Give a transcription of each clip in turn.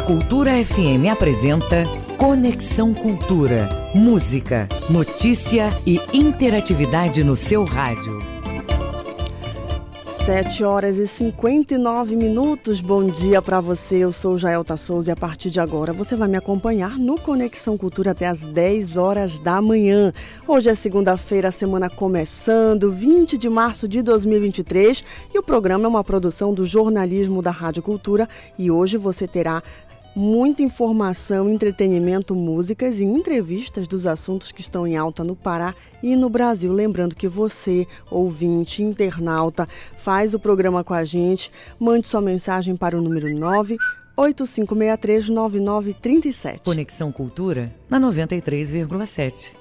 A Cultura FM apresenta Conexão Cultura. Música, notícia e interatividade no seu rádio. 7 horas e 59 minutos. Bom dia para você. Eu sou Jaelta Souza e a partir de agora você vai me acompanhar no Conexão Cultura até as 10 horas da manhã. Hoje é segunda-feira, semana começando, 20 de março de 2023, e o programa é uma produção do jornalismo da Rádio Cultura e hoje você terá muita informação, entretenimento, músicas e entrevistas dos assuntos que estão em alta no Pará e no Brasil. Lembrando que você, ouvinte, internauta, faz o programa com a gente, mande sua mensagem para o número 9 8563-9937. Conexão Cultura na 93,7.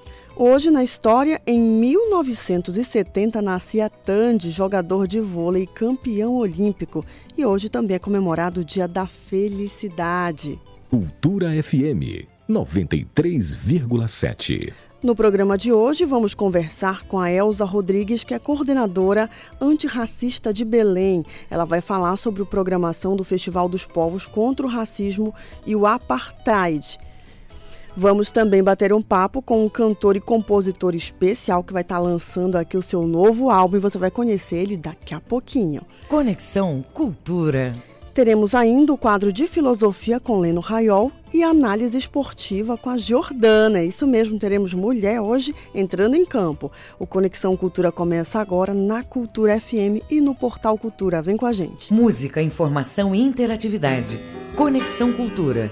Hoje na história, em 1970 nascia Tandy, jogador de vôlei campeão olímpico, e hoje também é comemorado o Dia da Felicidade. Cultura FM 93,7. No programa de hoje, vamos conversar com a Elza Rodrigues, que é coordenadora antirracista de Belém. Ela vai falar sobre a programação do Festival dos Povos contra o Racismo e o Apartheid. Vamos também bater um papo com um cantor e compositor especial que vai estar lançando aqui o seu novo álbum e você vai conhecer ele daqui a pouquinho. Conexão Cultura. Teremos ainda o quadro de filosofia com Leno Raiol e análise esportiva com a Jordana. Isso mesmo, teremos mulher hoje entrando em campo. O Conexão Cultura começa agora na Cultura FM e no Portal Cultura. Vem com a gente. Música, informação e interatividade. Conexão Cultura.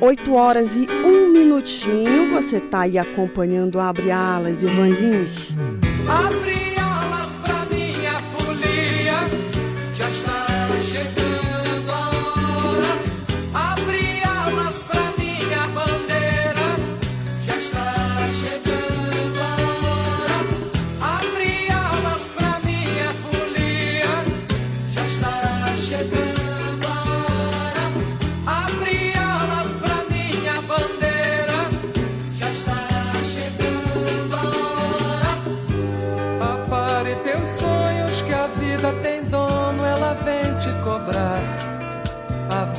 8 horas e um minutinho. Você está aí acompanhando Abre Alas, Ivan Lins. Abre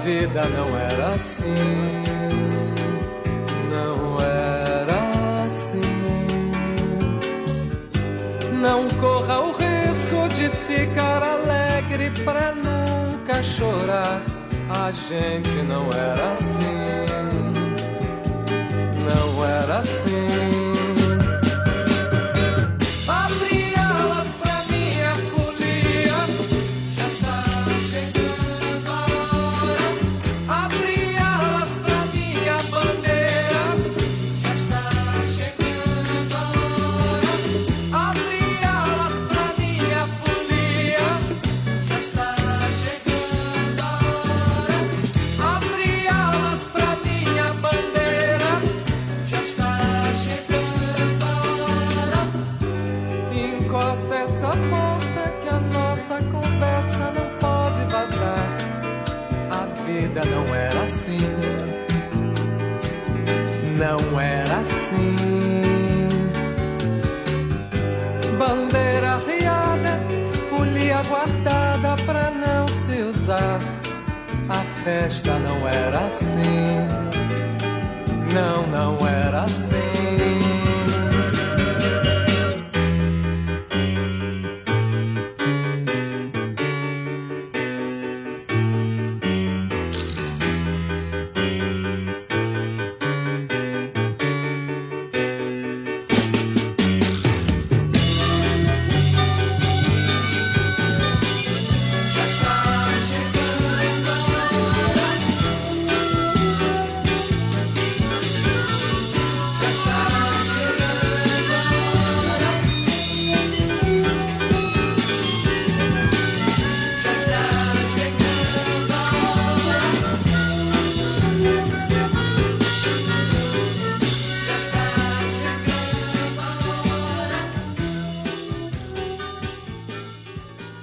vida não era assim. Não era assim. Não corra o risco de ficar alegre pra nunca chorar. A gente não era assim. Não era assim. Festa não era assim. Não, não era assim.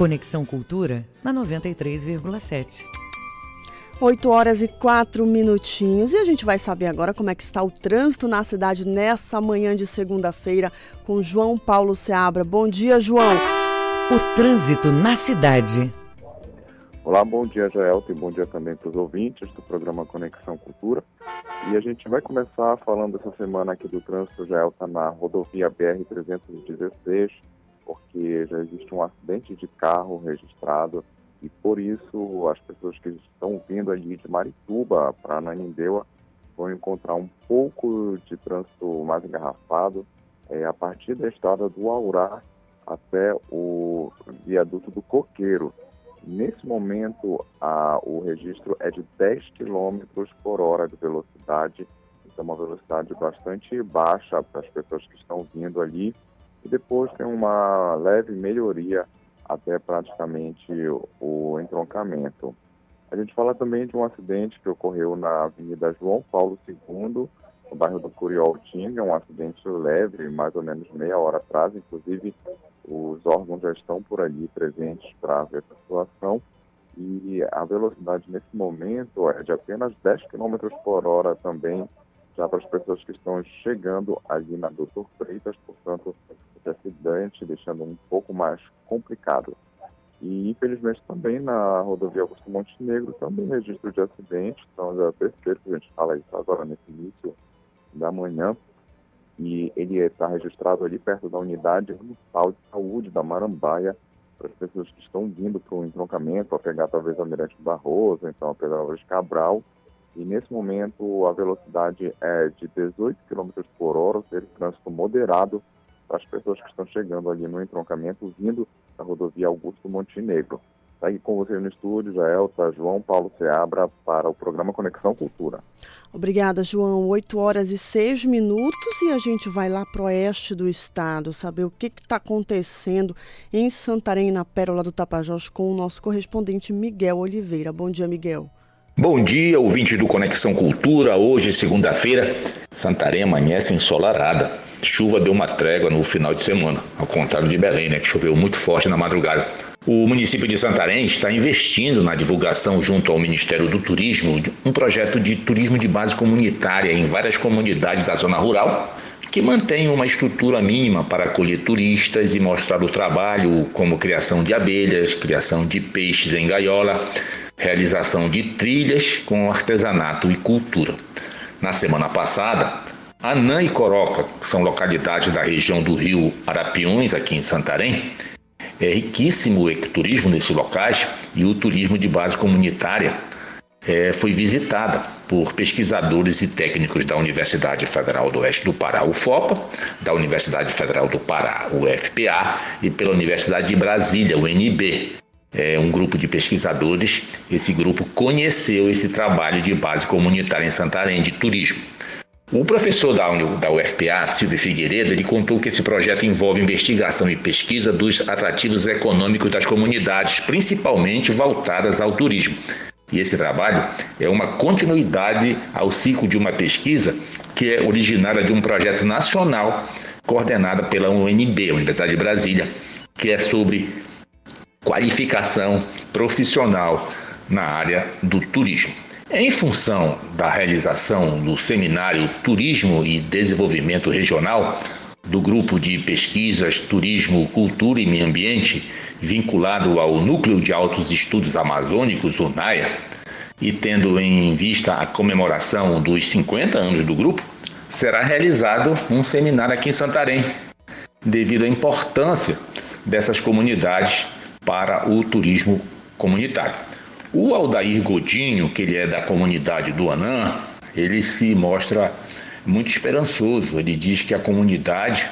Conexão Cultura na 93,7. 8 horas e 4 minutinhos. E a gente vai saber agora como é que está o trânsito na cidade nessa manhã de segunda-feira com João Paulo Seabra. Bom dia, João. O trânsito na cidade. Olá, bom dia, Jaelto, e bom dia também para os ouvintes do programa Conexão Cultura. E a gente vai começar falando essa semana aqui do trânsito, Jaelta, na rodovia BR-316, porque já existe um acidente de carro registrado e por isso as pessoas que estão vindo ali de Marituba para Nanindeua vão encontrar um pouco de trânsito mais engarrafado é, a partir da estrada do Aurá até o viaduto do Coqueiro. Nesse momento, a, o registro é de 10 km por hora de velocidade, então uma velocidade bastante baixa para as pessoas que estão vindo ali. E depois tem uma leve melhoria até praticamente o entroncamento. A gente fala também de um acidente que ocorreu na Avenida João Paulo II, no bairro do Curioltinga, um acidente leve, mais ou menos meia hora atrás, inclusive os órgãos já estão por ali presentes para ver a situação. E a velocidade nesse momento é de apenas 10 km por hora também, já para as pessoas que estão chegando ali na Doutor Freitas, portanto, esse acidente deixando um pouco mais complicado. E infelizmente também na rodovia Augusto Montenegro também registro de acidente, então já é que a gente fala isso agora nesse início da manhã, e ele está registrado ali perto da unidade municipal de saúde da Marambaia, para as pessoas que estão vindo para o entroncamento, a pegar talvez a Mirante Barroso, então a pegar de Cabral, e nesse momento a velocidade é de 18 km por hora, ou seja, trânsito moderado as pessoas que estão chegando ali no entroncamento, vindo da rodovia Augusto Montenegro. Está aqui com você no estúdio, Jaelta, João Paulo Seabra, para o programa Conexão Cultura. Obrigada, João. 8 horas e 6 minutos e a gente vai lá para o oeste do estado saber o que está acontecendo em Santarém, na Pérola do Tapajós, com o nosso correspondente Miguel Oliveira. Bom dia, Miguel. Bom dia, ouvintes do Conexão Cultura. Hoje, segunda-feira, Santarém amanhece ensolarada. Chuva deu uma trégua no final de semana, ao contrário de Belém, né, que choveu muito forte na madrugada. O município de Santarém está investindo na divulgação, junto ao Ministério do Turismo, um projeto de turismo de base comunitária em várias comunidades da zona rural, que mantém uma estrutura mínima para acolher turistas e mostrar o trabalho, como criação de abelhas, criação de peixes em gaiola, realização de trilhas com artesanato e cultura. Na semana passada, Anã e Coroca, que são localidades da região do rio Arapiões, aqui em Santarém, é riquíssimo o ecoturismo nesses locais e o turismo de base comunitária é, foi visitada por pesquisadores e técnicos da Universidade Federal do Oeste do Pará, UFOPA, da Universidade Federal do Pará, UFPA, e pela Universidade de Brasília, UNB. É um grupo de pesquisadores. Esse grupo conheceu esse trabalho de base comunitária em Santarém de turismo. O professor da, da UFPA, Silvio Figueiredo, ele contou que esse projeto envolve investigação e pesquisa dos atrativos econômicos das comunidades, principalmente voltadas ao turismo. E esse trabalho é uma continuidade ao ciclo de uma pesquisa que é originária de um projeto nacional coordenada pela UNB, Universidade de Brasília, que é sobre qualificação profissional na área do turismo. Em função da realização do seminário Turismo e Desenvolvimento Regional, do grupo de pesquisas Turismo, Cultura e Meio Ambiente, vinculado ao Núcleo de Altos Estudos Amazônicos, UNAIA, e tendo em vista a comemoração dos 50 anos do grupo, será realizado um seminário aqui em Santarém, devido à importância dessas comunidades para o turismo comunitário. O Aldair Godinho, que ele é da comunidade do Anã, ele se mostra muito esperançoso. Ele diz que a comunidade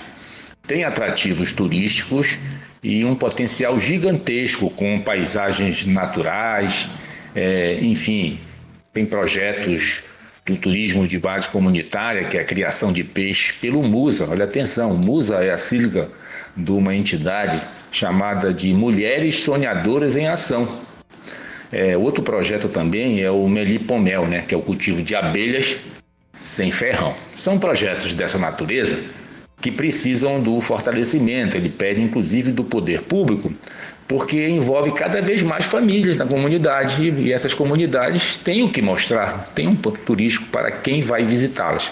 tem atrativos turísticos e um potencial gigantesco com paisagens naturais, é, enfim, tem projetos do turismo de base comunitária, que é a criação de peixe pelo MUSA. Olha atenção, MUSA é a sigla de uma entidade chamada de Mulheres Sonhadoras em Ação. É, outro projeto também é o Melipomel, né, que é o cultivo de abelhas sem ferrão. São projetos dessa natureza que precisam do fortalecimento. Ele pede, inclusive, do poder público porque envolve cada vez mais famílias na comunidade e essas comunidades têm o que mostrar, tem um ponto turístico para quem vai visitá-las.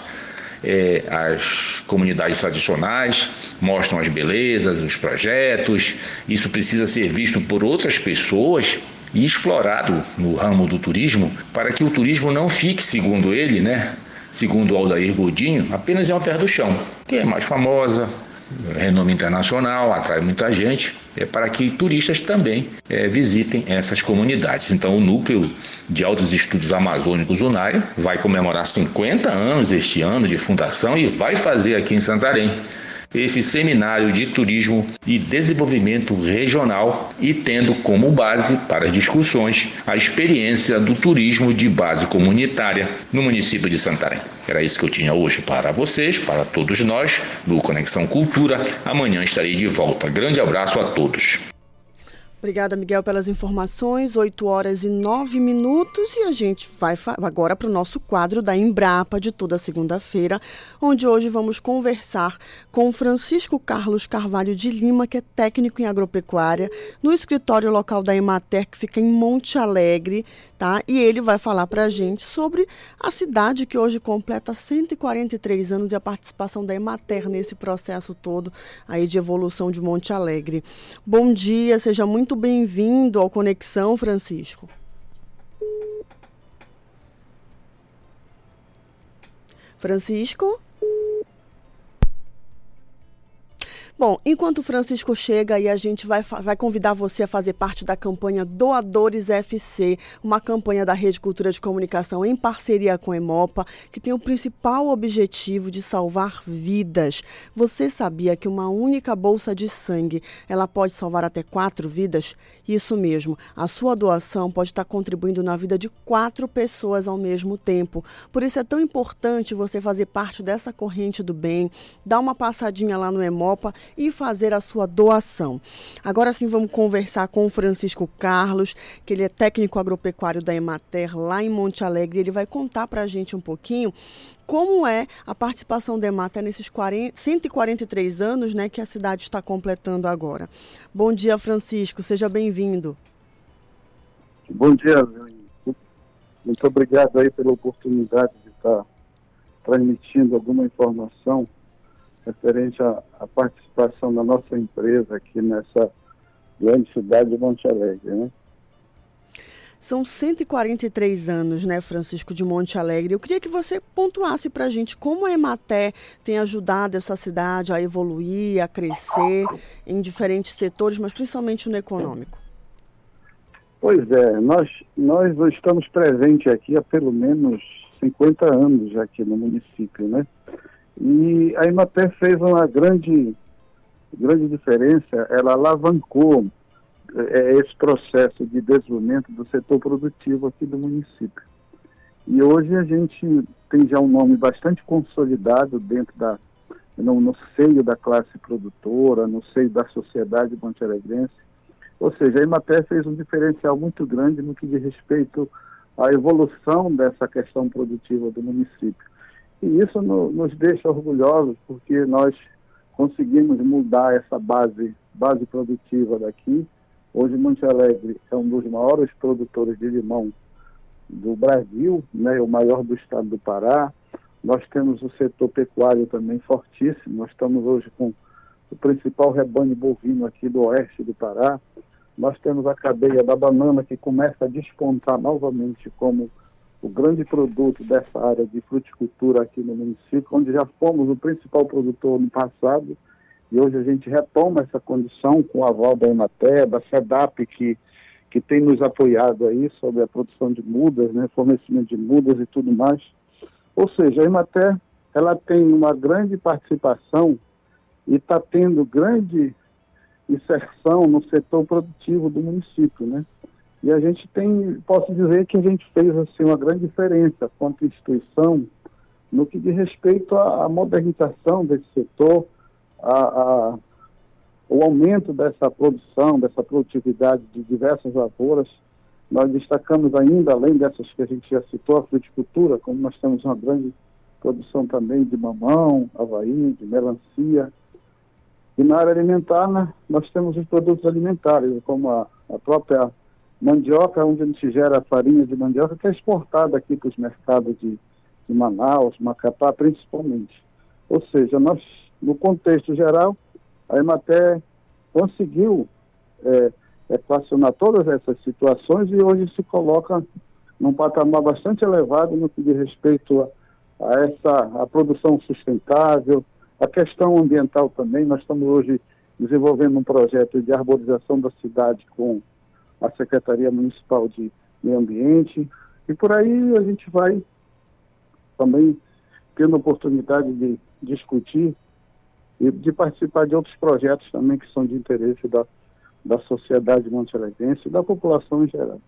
É, as comunidades tradicionais mostram as belezas, os projetos, isso precisa ser visto por outras pessoas e explorado no ramo do turismo para que o turismo não fique, segundo ele, né, segundo Aldair Godinho, apenas em uma terra do chão, que é mais famosa, renome internacional, atrai muita gente, é para que turistas também é, visitem essas comunidades. Então, o Núcleo de Altos Estudos Amazônicos UNAI vai comemorar 50 anos este ano de fundação e vai fazer aqui em Santarém esse seminário de turismo e desenvolvimento regional e tendo como base para as discussões a experiência do turismo de base comunitária no município de Santarém. Era isso que eu tinha hoje para vocês, para todos nós, do Conexão Cultura. Amanhã estarei de volta. Grande abraço a todos. Obrigada, Miguel, pelas informações. 8 horas e 9 minutos. E a gente vai agora para o nosso quadro da Embrapa de toda segunda-feira, onde hoje vamos conversar com Francisco Carlos Carvalho de Lima, que é técnico em agropecuária, no escritório local da Emater, que fica em Monte Alegre, tá? E ele vai falar para a gente sobre a cidade que hoje completa 143 anos e a participação da Emater nesse processo todo aí de evolução de Monte Alegre. Bom dia, seja muito bem-vindo ao Conexão, Francisco. Francisco? Bom, enquanto o Francisco chega e a gente vai, vai convidar você a fazer parte da campanha Doadores FC, uma campanha da Rede Cultura de Comunicação em parceria com a Emopa, que tem o principal objetivo de salvar vidas. Você sabia que uma única bolsa de sangue ela pode salvar até quatro vidas? Isso mesmo, a sua doação pode estar contribuindo na vida de quatro pessoas ao mesmo tempo. Por isso é tão importante você fazer parte dessa corrente do bem, dar uma passadinha lá no Emopa e fazer a sua doação. Agora sim vamos conversar com o Francisco Carlos, que ele é técnico agropecuário da Emater lá em Monte Alegre. Ele vai contar para a gente um pouquinho como é a participação da Emater nesses 40, 143 anos né, que a cidade está completando agora. Bom dia, Francisco. Seja bem-vindo. Bom dia, muito obrigado aí pela oportunidade de estar transmitindo alguma informação referente à, à, participação da nossa empresa aqui nessa grande cidade de Monte Alegre, né? São 143 anos, né, Francisco, de Monte Alegre. Eu queria que você pontuasse para a gente como a Ematé tem ajudado essa cidade a evoluir, a crescer em diferentes setores, mas principalmente no econômico. Pois é, nós, nós estamos presentes aqui há pelo menos 50 anos aqui no município, né? E a Imater fez uma grande, grande diferença, ela alavancou é, esse processo de desenvolvimento do setor produtivo aqui do município. E hoje a gente tem já um nome bastante consolidado dentro da, no, no seio da classe produtora, no seio da sociedade montealegrense. Ou seja, a Imater fez um diferencial muito grande no que diz respeito à evolução dessa questão produtiva do município. E isso no, nos deixa orgulhosos, porque nós conseguimos mudar essa base, base produtiva daqui. Hoje, Monte Alegre é um dos maiores produtores de limão do Brasil, né, o maior do estado do Pará. Nós temos o setor pecuário também fortíssimo. Nós estamos hoje com o principal rebanho bovino aqui do oeste do Pará. Nós temos a cadeia da banana que começa a despontar novamente como o grande produto dessa área de fruticultura aqui no município, onde já fomos o principal produtor no passado, e hoje a gente retoma essa condição com o aval da Emater, da SEDAP, que, que tem nos apoiado aí sobre a produção de mudas, né, fornecimento de mudas e tudo mais. Ou seja, a Emater ela tem uma grande participação e está tendo grande inserção no setor produtivo do município, né? E a gente tem, posso dizer que a gente fez assim, uma grande diferença quanto instituição no que diz respeito à modernização desse setor, a, a, o aumento dessa produção, dessa produtividade de diversas lavouras. Nós destacamos ainda, além dessas que a gente já citou, a fruticultura, como nós temos uma grande produção também de mamão, avaí, de melancia. E na área alimentar, né, nós temos os produtos alimentares, como a, a própria mandioca, onde a gente gera farinha de mandioca, que é exportada aqui para os mercados de, de Manaus, Macapá, principalmente. Ou seja, nós, no contexto geral, a Emater conseguiu é, equacionar todas essas situações e hoje se coloca num patamar bastante elevado no que diz respeito a, a essa a produção sustentável, a questão ambiental também. Nós estamos hoje desenvolvendo um projeto de arborização da cidade com a Secretaria Municipal de Meio Ambiente e por aí a gente vai também tendo oportunidade de discutir e de participar de outros projetos também que são de interesse da, da sociedade montelegrense e da população em geral.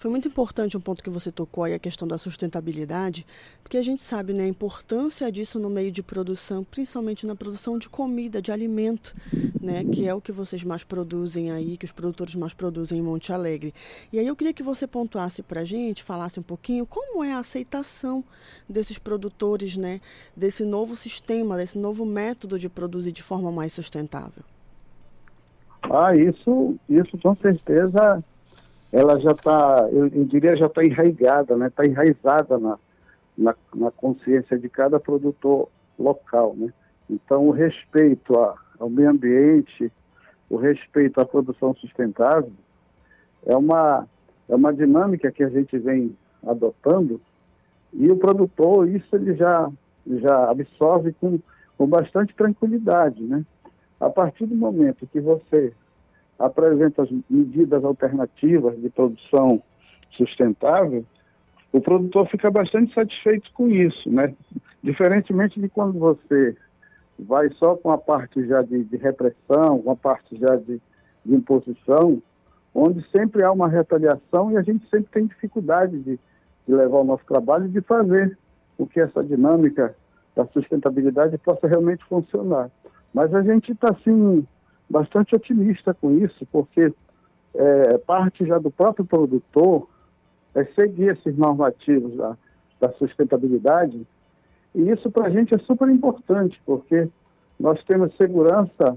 Foi muito importante um ponto que você tocou aí, a questão da sustentabilidade, porque a gente sabe né, a importância disso no meio de produção, principalmente na produção de comida, de alimento, né, que é o que vocês mais produzem aí, que os produtores mais produzem em Monte Alegre. E aí eu queria que você pontuasse para a gente, falasse um pouquinho como é a aceitação desses produtores, né, desse novo sistema, desse novo método de produzir de forma mais sustentável. Ah, isso, isso com certeza ela já está, eu, eu, diria, já está enraizada, né? Está enraizada na, na, na, consciência de cada produtor local, né? Então, o respeito a, ao meio ambiente, o respeito à produção sustentável, é uma, é uma dinâmica que a gente vem adotando e o produtor, isso ele já, já absorve com, com bastante tranquilidade, né? A partir do momento que você apresenta as medidas alternativas de produção sustentável, o produtor fica bastante satisfeito com isso, né? Diferentemente de quando você vai só com a parte já de, de repressão, com a parte já de, de, imposição, onde sempre há uma retaliação e a gente sempre tem dificuldade de, de levar o nosso trabalho e de fazer com que essa dinâmica da sustentabilidade possa realmente funcionar. Mas a gente está, assim, bastante otimista com isso, porque é, parte já do próprio produtor é seguir esses normativos da, da sustentabilidade, e isso para a gente é super importante, porque nós temos segurança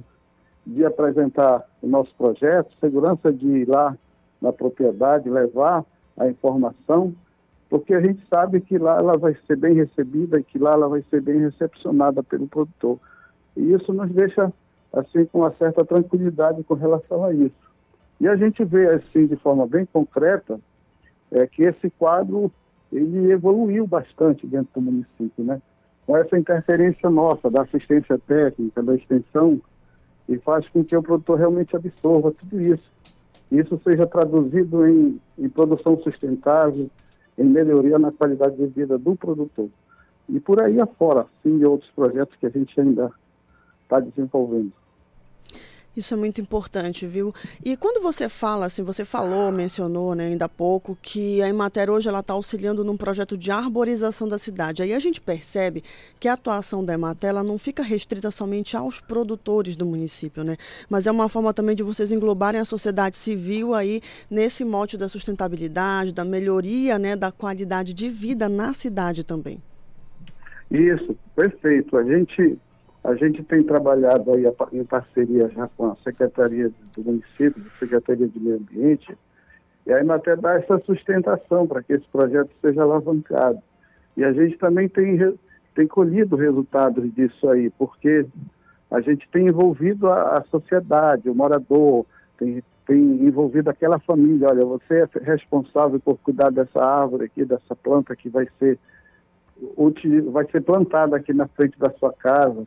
de apresentar o nosso projeto, segurança de ir lá na propriedade, levar a informação, porque a gente sabe que lá ela vai ser bem recebida e que lá ela vai ser bem recepcionada pelo produtor. E isso nos deixa assim, com uma certa tranquilidade com relação a isso. E a gente vê, assim, de forma bem concreta, é, que esse quadro, ele evoluiu bastante dentro do município, né? Com essa interferência nossa, da assistência técnica, da extensão, e faz com que o produtor realmente absorva tudo isso. Isso seja traduzido em, em produção sustentável, em melhoria na qualidade de vida do produtor. E por aí afora, sim, outros projetos que a gente ainda está desenvolvendo. Isso é muito importante, viu? E quando você fala, assim, você falou, mencionou, né, ainda há pouco, que a Emater hoje ela está auxiliando num projeto de arborização da cidade. Aí a gente percebe que a atuação da Emater ela não fica restrita somente aos produtores do município, né? Mas é uma forma também de vocês englobarem a sociedade civil aí nesse mote da sustentabilidade, da melhoria, né, da qualidade de vida na cidade também. Isso, perfeito. A gente a gente tem trabalhado aí em parceria já com a Secretaria do Município, a Secretaria de Meio Ambiente, e aí até dá essa sustentação para que esse projeto seja alavancado. E a gente também tem, tem colhido resultados disso aí, porque a gente tem envolvido a, a sociedade, o morador, tem, tem envolvido aquela família. Olha, você é responsável por cuidar dessa árvore aqui, dessa planta que vai ser, vai ser plantada aqui na frente da sua casa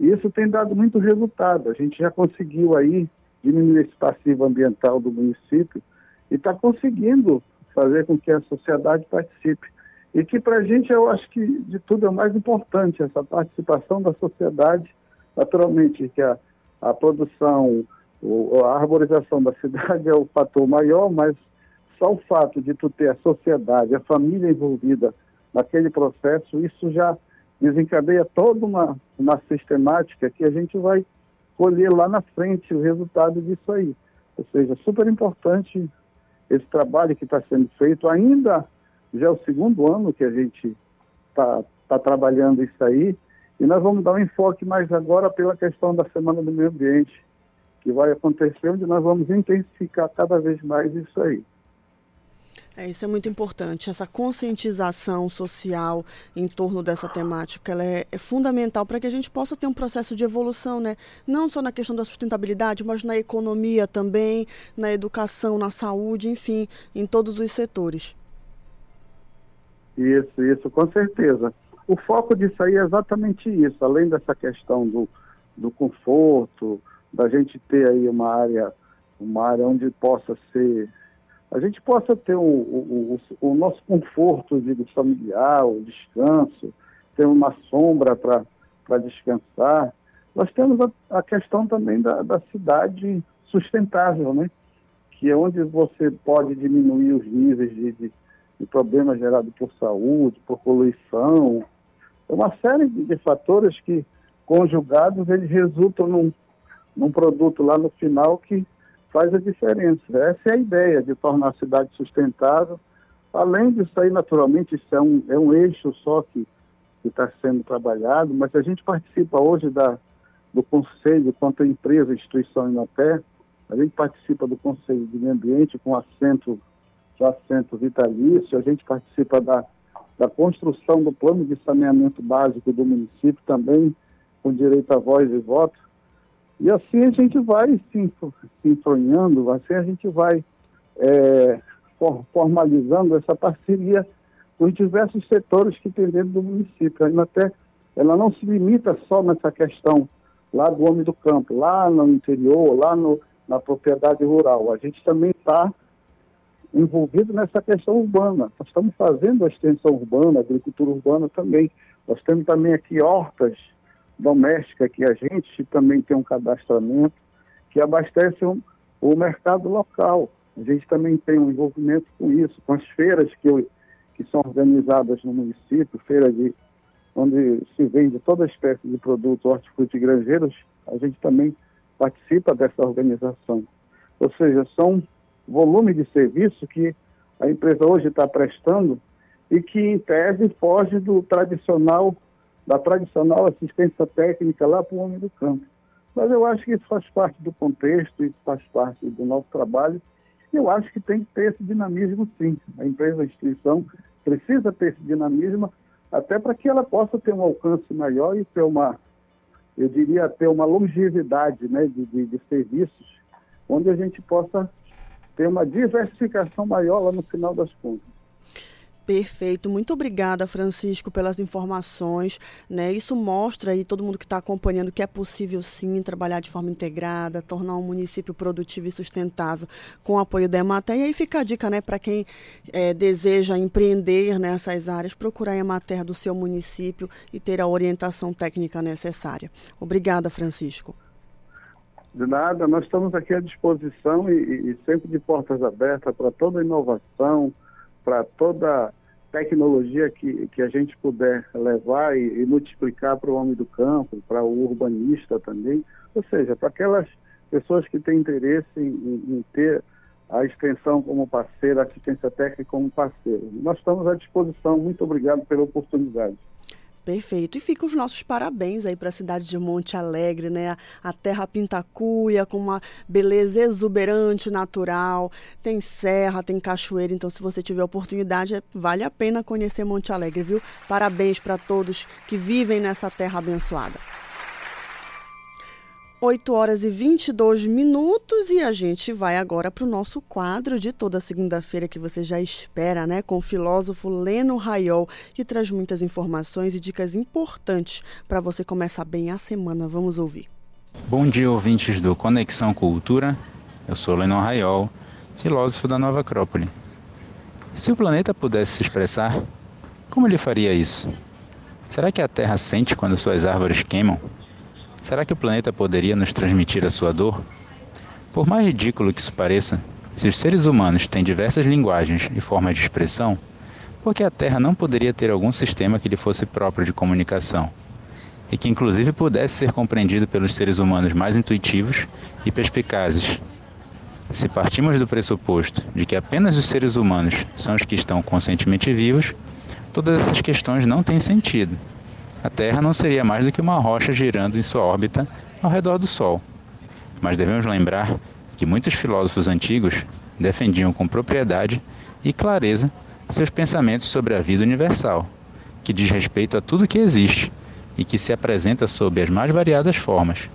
isso tem dado muito resultado. A gente já conseguiu aí diminuir esse passivo ambiental do município e está conseguindo fazer com que a sociedade participe. E que para a gente eu acho que de tudo é o mais importante, essa participação da sociedade, naturalmente que a, a produção, o, a arborização da cidade é o fator maior, mas só o fato de tu ter a sociedade, a família envolvida naquele processo, isso já desencadeia toda uma, uma sistemática que a gente vai colher lá na frente o resultado disso aí. Ou seja, super importante esse trabalho que está sendo feito. Ainda já é o segundo ano que a gente está tá trabalhando isso aí E nós vamos dar um enfoque mais agora pela questão da Semana do Meio Ambiente, que vai acontecer, onde nós vamos intensificar cada vez mais isso aí. É, isso é muito importante. Essa conscientização social em torno dessa temática ela é, é fundamental para que a gente possa ter um processo de evolução, né? não só na questão da sustentabilidade, mas na economia também, na educação, na saúde, enfim, em todos os setores. Isso, isso, com certeza. O foco disso aí é exatamente isso, além dessa questão do, do conforto, da gente ter aí uma área, uma área onde possa ser a gente possa ter o, o, o, o nosso conforto de familiar, o descanso, ter uma sombra para descansar. Nós temos a, a questão também da, da, cidade sustentável, né? que é onde você pode diminuir os níveis de, de, de problemas gerados por saúde, por poluição. É uma série de, de fatores que, conjugados, eles resultam num, num produto lá no final que faz a diferença. Essa é a ideia de tornar a cidade sustentável. Além disso aí, naturalmente, isso é um, é um eixo só que está sendo trabalhado, mas a gente participa hoje da, do Conselho, quanto empresa, instituição Inaté, a gente participa do Conselho de Meio Ambiente com assento, com assento vitalício, a gente participa da, da construção do plano de saneamento básico do município também, com direito a voz e voto. E assim a gente vai se, enfronhando, assim a gente vai é, for, formalizando essa parceria com os diversos setores que tem dentro do município. Ainda até ela não se limita só nessa questão lá do homem do campo, lá no interior, lá no, na propriedade rural. A gente também está envolvido nessa questão urbana. Nós estamos fazendo a extensão urbana, a agricultura urbana também. Nós temos também aqui hortas doméstica que a gente também tem um cadastramento que abastece um, o mercado local. A gente também tem um envolvimento com isso, com as feiras que, que são organizadas no município, feiras de, onde se vende toda espécie de produtos hortifruti granjeiros, a gente também participa dessa organização. Ou seja, são volume de serviço que a empresa hoje está prestando e que, em tese, foge do tradicional da tradicional assistência técnica lá para o homem do campo. Mas eu acho que isso faz parte do contexto, isso faz parte do nosso trabalho. Eu acho que tem que ter esse dinamismo, sim. A empresa, a instituição, precisa ter esse dinamismo, até para que ela possa ter um alcance maior e ter uma, eu diria, ter uma longevidade né, de, de, de serviços, onde a gente possa ter uma diversificação maior lá no final das contas. Perfeito, muito obrigada, Francisco, pelas informações. Né? Isso mostra aí todo mundo que está acompanhando que é possível sim trabalhar de forma integrada, tornar um município produtivo e sustentável com o apoio da Emater. E aí fica a dica né, para quem é, deseja empreender nessas áreas, procurar a Emater do seu município e ter a orientação técnica necessária. Obrigada, Francisco. De nada, nós estamos aqui à disposição e, e sempre de portas abertas para toda inovação para toda tecnologia que, que a gente puder levar e, e multiplicar para o homem do campo, para o urbanista também, ou seja, para aquelas pessoas que têm interesse em, em, em ter a extensão como parceira, a assistência técnica como parceiro. Nós estamos à disposição. Muito obrigado pela oportunidade. Perfeito. E fica os nossos parabéns aí para a cidade de Monte Alegre, né? A terra pintacuia, com uma beleza exuberante, natural. Tem serra, tem cachoeira. Então, se você tiver oportunidade, vale a pena conhecer Monte Alegre, viu? Parabéns para todos que vivem nessa terra abençoada. 8 horas e 22 minutos e a gente vai agora para o nosso quadro de toda segunda-feira que você já espera, né? Com o filósofo Leno Raiol, que traz muitas informações e dicas importantes para você começar bem a semana. Vamos ouvir. Bom dia, ouvintes do Conexão Cultura. Eu sou Leno Raiol, filósofo da Nova Acrópole. Se o planeta pudesse se expressar, como ele faria isso? Será que a Terra sente quando suas árvores queimam? Será que o planeta poderia nos transmitir a sua dor? Por mais ridículo que isso pareça, se os seres humanos têm diversas linguagens e formas de expressão, por que a Terra não poderia ter algum sistema que lhe fosse próprio de comunicação? E que inclusive pudesse ser compreendido pelos seres humanos mais intuitivos e perspicazes. Se partimos do pressuposto de que apenas os seres humanos são os que estão conscientemente vivos, todas essas questões não têm sentido a Terra não seria mais do que uma rocha girando em sua órbita ao redor do Sol. Mas devemos lembrar que muitos filósofos antigos defendiam com propriedade e clareza seus pensamentos sobre a vida universal, que diz respeito a tudo que existe e que se apresenta sob as mais variadas formas.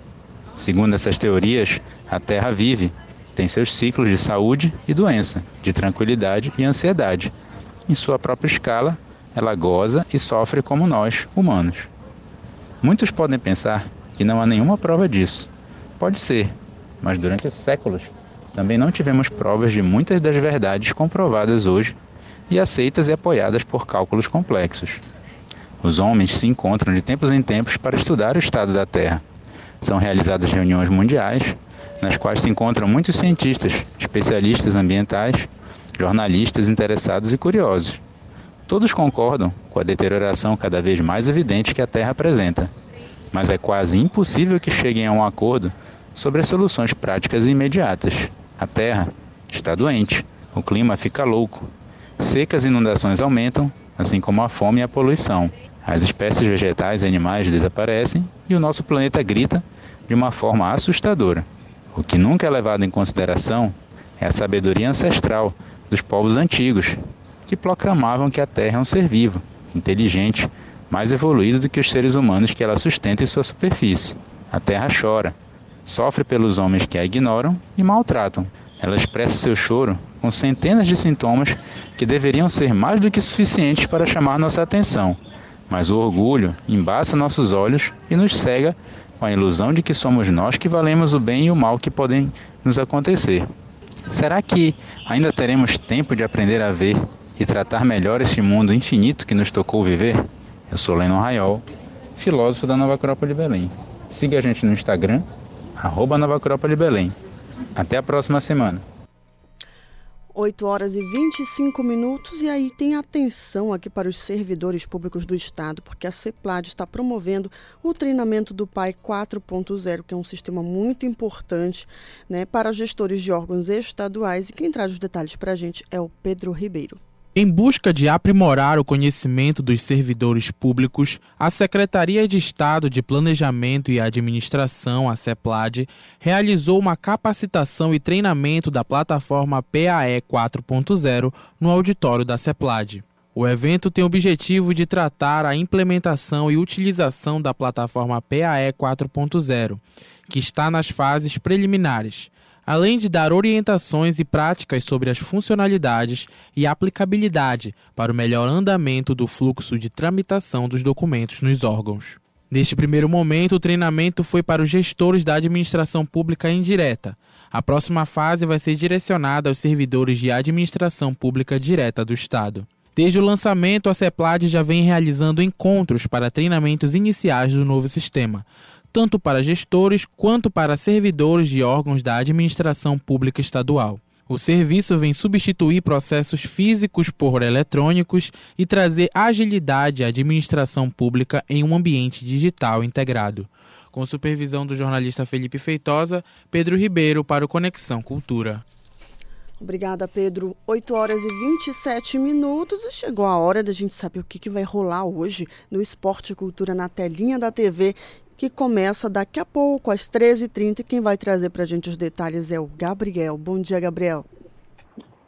Segundo essas teorias, a Terra vive, tem seus ciclos de saúde e doença, de tranquilidade e ansiedade. Em sua própria escala, ela goza e sofre como nós, humanos. Muitos podem pensar que não há nenhuma prova disso. Pode ser, mas durante séculos também não tivemos provas de muitas das verdades comprovadas hoje e aceitas e apoiadas por cálculos complexos. Os homens se encontram de tempos em tempos para estudar o estado da Terra. São realizadas reuniões mundiais, nas quais se encontram muitos cientistas, especialistas ambientais, jornalistas interessados e curiosos. Todos concordam com a deterioração cada vez mais evidente que a Terra apresenta, mas é quase impossível que cheguem a um acordo sobre as soluções práticas e imediatas. A Terra está doente, o clima fica louco, secas e inundações aumentam, assim como a fome e a poluição. As espécies vegetais e animais desaparecem e o nosso planeta grita de uma forma assustadora. O que nunca é levado em consideração é a sabedoria ancestral dos povos antigos, que proclamavam que a Terra é um ser vivo, inteligente, mais evoluído do que os seres humanos que ela sustenta em sua superfície. A Terra chora, sofre pelos homens que a ignoram e maltratam. Ela expressa seu choro com centenas de sintomas que deveriam ser mais do que suficientes para chamar nossa atenção. Mas o orgulho embaça nossos olhos e nos cega com a ilusão de que somos nós que valemos o bem e o mal que podem nos acontecer. Será que ainda teremos tempo de aprender a ver e tratar melhor este mundo infinito que nos tocou viver? Eu sou Lennon Raiol, filósofo da Nova Acrópole Belém. Siga a gente no Instagram, arroba Nova Acrópole Belém. Até a próxima semana. 8 horas e 25 minutos, e aí tem atenção aqui para os servidores públicos do Estado, porque a CEPLAD está promovendo o treinamento do PAI 4.0, que é um sistema muito importante né, para gestores de órgãos estaduais. E quem traz os detalhes para a gente é o Pedro Ribeiro. Em busca de aprimorar o conhecimento dos servidores públicos, a Secretaria de Estado de Planejamento e Administração, a CEPLAD, realizou uma capacitação e treinamento da plataforma PAE 4.0 no auditório da CEPLAD. O evento tem o objetivo de tratar a implementação e utilização da plataforma PAE 4.0, que está nas fases preliminares além de dar orientações e práticas sobre as funcionalidades e aplicabilidade para o melhor andamento do fluxo de tramitação dos documentos nos órgãos. Neste primeiro momento, o treinamento foi para os gestores da administração pública indireta. A próxima fase vai ser direcionada aos servidores de administração pública direta do Estado. Desde o lançamento, a CEPLAD já vem realizando encontros para treinamentos iniciais do novo sistema, tanto para gestores quanto para servidores de órgãos da administração pública estadual. O serviço vem substituir processos físicos por eletrônicos e trazer agilidade à administração pública em um ambiente digital integrado. Com supervisão do jornalista Felipe Feitosa, Pedro Ribeiro para o Conexão Cultura. Obrigada, Pedro. 8 horas e 27 minutos e chegou a hora da gente saber o que, que vai rolar hoje no Esporte e Cultura na telinha da TV que começa daqui a pouco, às 13h30. Quem vai trazer para a gente os detalhes é o Gabriel. Bom dia, Gabriel.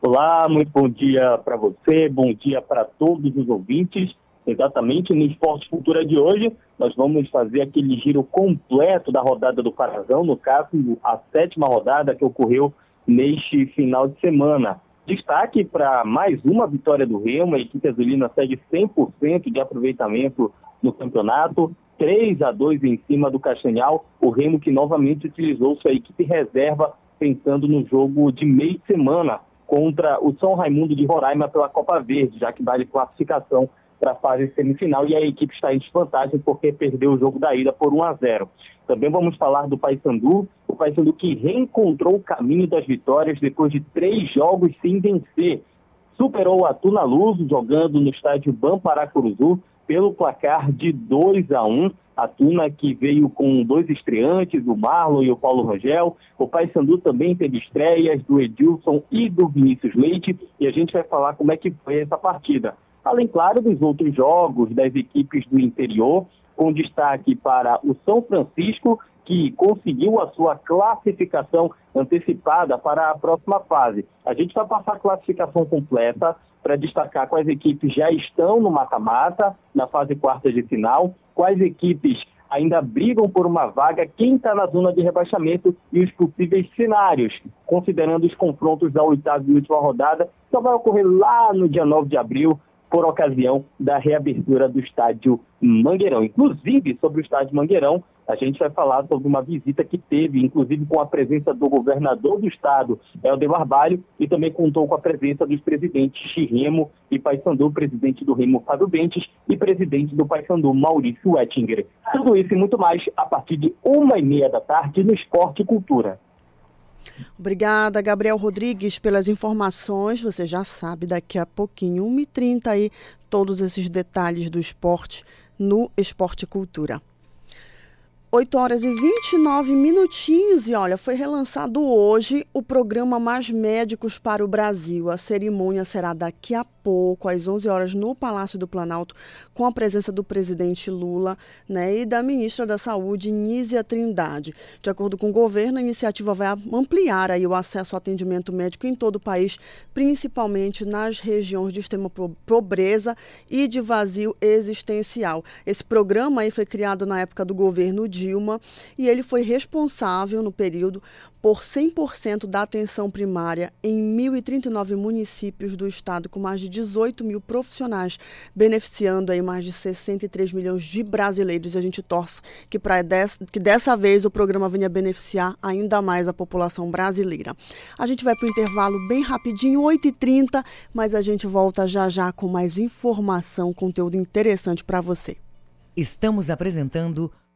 Olá, muito bom dia para você, bom dia para todos os ouvintes. Exatamente no Esporte Cultura de hoje, nós vamos fazer aquele giro completo da rodada do Parazão, no caso, a sétima rodada que ocorreu neste final de semana. Destaque para mais uma vitória do Remo, a equipe azulina segue 100% de aproveitamento no campeonato. 3 a 2 em cima do Castanhal, o Remo que novamente utilizou sua equipe reserva pensando no jogo de meio de semana contra o São Raimundo de Roraima pela Copa Verde, já que vale classificação para a fase semifinal e a equipe está em desvantagem porque perdeu o jogo da ida por 1 a 0. Também vamos falar do Paysandu, o Paysandu que reencontrou o caminho das vitórias depois de três jogos sem vencer. Superou a Tuna Luz jogando no estádio Bamparacuruzu pelo placar de 2 a 1. A Tuna que veio com dois estreantes, o Marlon e o Paulo Rangel. O Paysandu também teve estreias do Edilson e do Vinícius Leite. E a gente vai falar como é que foi essa partida. Além, claro, dos outros jogos das equipes do interior. com destaque para o São Francisco, que conseguiu a sua classificação antecipada para a próxima fase. A gente vai passar a classificação completa para destacar quais equipes já estão no mata-mata, na fase quarta de final, quais equipes ainda brigam por uma vaga, quem está na zona de rebaixamento e os possíveis cenários, considerando os confrontos da oitava e última rodada, que vai ocorrer lá no dia 9 de abril, por ocasião da reabertura do estádio Mangueirão. Inclusive, sobre o estádio Mangueirão, a gente vai falar sobre uma visita que teve, inclusive com a presença do governador do estado, Helder Barbalho, e também contou com a presença dos presidentes Chirremo e Paysandu, presidente do Remo Fábio Bentes e presidente do Paysandu Maurício Ettinger. Tudo isso e muito mais a partir de uma e meia da tarde no Esporte e Cultura. Obrigada, Gabriel Rodrigues, pelas informações. Você já sabe, daqui a pouquinho, 1h30 aí, todos esses detalhes do esporte no Esporte Cultura. 8 horas e 29 minutinhos e olha, foi relançado hoje o programa Mais Médicos para o Brasil. A cerimônia será daqui a pouco, às 11 horas, no Palácio do Planalto, com a presença do presidente Lula né, e da ministra da Saúde, Nízia Trindade. De acordo com o governo, a iniciativa vai ampliar aí o acesso ao atendimento médico em todo o país, principalmente nas regiões de extrema pobreza e de vazio existencial. Esse programa aí foi criado na época do governo de Dilma e ele foi responsável no período por 100% da atenção primária em 1.039 municípios do estado, com mais de 18 mil profissionais, beneficiando aí mais de 63 milhões de brasileiros. E a gente torce que, pra que dessa vez o programa venha beneficiar ainda mais a população brasileira. A gente vai para o intervalo bem rapidinho, 8h30, mas a gente volta já já com mais informação, conteúdo interessante para você. Estamos apresentando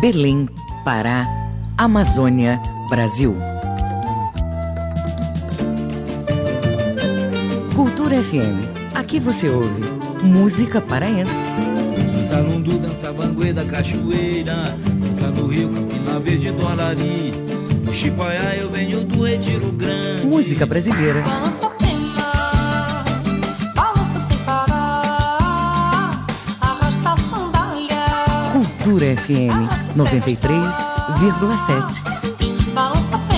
Belém, Pará, Amazônia, Brasil. Cultura FM. Aqui você ouve música paraense. Dança lundu, dança banguê da cachoeira, dança no rio, Campina Verde do Alari. No Chipaiá eu venho do Retiro Grande. Música brasileira. Balança Cultura FM 93,7.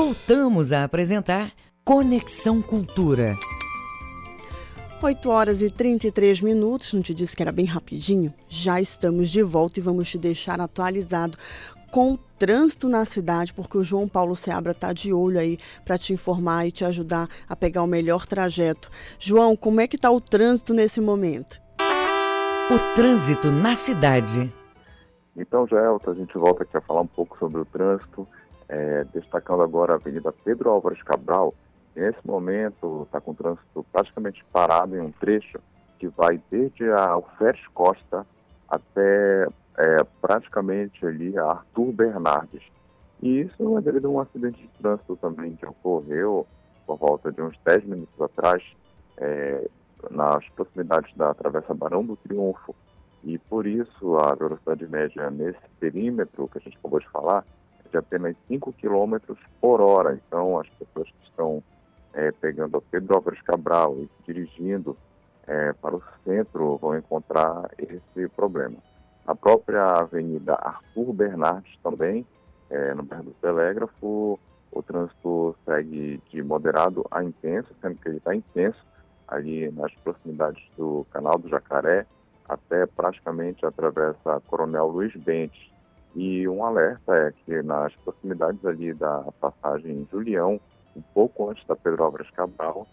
Voltamos a apresentar Conexão Cultura. 8 horas e 33 minutos, não te disse que era bem rapidinho? Já estamos de volta e vamos te deixar atualizado com o trânsito na cidade, porque o João Paulo Seabra está de olho aí para te informar e te ajudar a pegar o melhor trajeto. João, como é que está o trânsito nesse momento? O trânsito na cidade. Então, Gelta, a gente volta aqui a falar um pouco sobre o trânsito, é, destacando agora a Avenida Pedro Álvares Cabral, que nesse momento está com o trânsito praticamente parado em um trecho que vai desde a Alferes Costa até é, praticamente ali a Arthur Bernardes. E isso é devido a um acidente de trânsito também que ocorreu por volta de uns 10 minutos atrás, é, nas proximidades da Travessa Barão do Triunfo. E por isso a velocidade média nesse perímetro que a gente acabou de falar de apenas 5 km por hora. Então as pessoas que estão é, pegando a Pedro Álvares Cabral e dirigindo é, para o centro vão encontrar esse problema. A própria Avenida Arthur Bernardes também, é, no bairro do Telégrafo, o trânsito segue de moderado a intenso, sendo que ele está intenso ali nas proximidades do Canal do Jacaré, até praticamente atravessa Coronel Luiz Bentes. E um alerta é que nas proximidades ali da passagem Julião, um pouco antes da Pedro Álvares Cabral,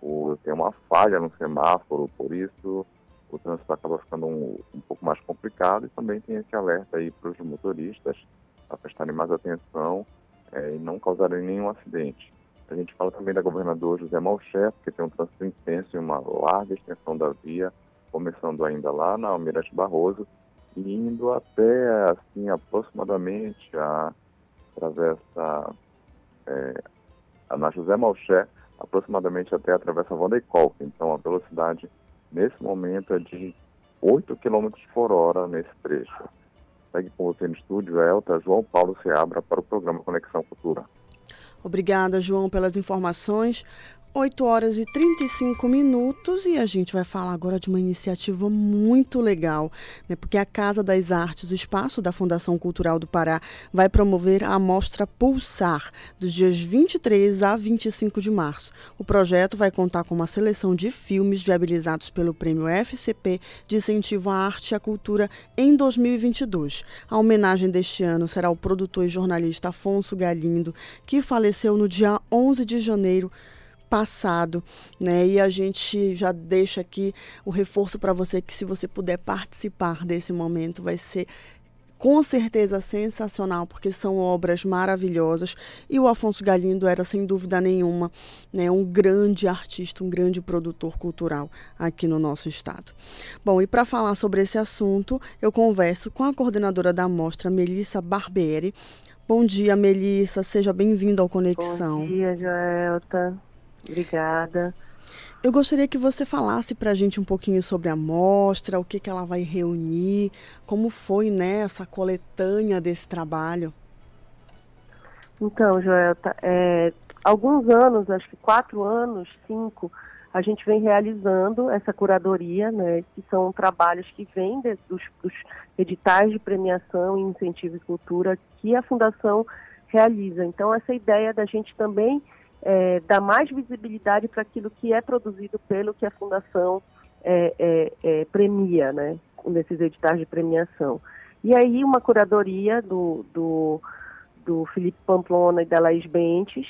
o, tem uma falha no semáforo, por isso o trânsito acaba ficando um, um pouco mais complicado e também tem esse alerta aí para os motoristas a prestarem mais atenção é, e não causarem nenhum acidente. A gente fala também da governador José Malcher, que tem um trânsito intenso e uma larga extensão da via, começando ainda lá na Almirante Barroso indo até, assim, aproximadamente a travessa é, na José Malcher, aproximadamente até a travessa Van de Kolk. Então, a velocidade nesse momento é de 8 km por hora nesse trecho. Segue com você no estúdio, Elta João Paulo Seabra, para o programa Conexão Cultura. Obrigada, João, pelas informações. 8 horas e 35 minutos e a gente vai falar agora de uma iniciativa muito legal, né? Porque a Casa das Artes, o espaço da Fundação Cultural do Pará, vai promover a mostra Pulsar, dos dias 23 a 25 de março. O projeto vai contar com uma seleção de filmes viabilizados pelo Prêmio FCP de Incentivo à Arte e à Cultura em 2022. A homenagem deste ano será ao produtor e jornalista Afonso Galindo, que faleceu no dia 11 de janeiro passado, né? E a gente já deixa aqui o reforço para você que se você puder participar desse momento vai ser com certeza sensacional, porque são obras maravilhosas. E o Afonso Galindo era, sem dúvida nenhuma, né, um grande artista, um grande produtor cultural aqui no nosso estado. Bom, e para falar sobre esse assunto, eu converso com a coordenadora da mostra, Melissa Barbieri. Bom dia, Melissa, seja bem-vinda ao Conexão. Bom dia, Joelta. Obrigada. Eu gostaria que você falasse para a gente um pouquinho sobre a mostra, o que, que ela vai reunir, como foi né, essa coletânea desse trabalho. Então, Joelta, é, alguns anos, acho que quatro anos, cinco, a gente vem realizando essa curadoria, né, que são trabalhos que vêm de, dos, dos editais de premiação e incentivo e cultura que a Fundação realiza. Então, essa ideia da gente também é, dar mais visibilidade para aquilo que é produzido pelo que a Fundação é, é, é, premia, né, nesses editais de premiação. E aí uma curadoria do, do, do Felipe Pamplona e da Laís Bentes,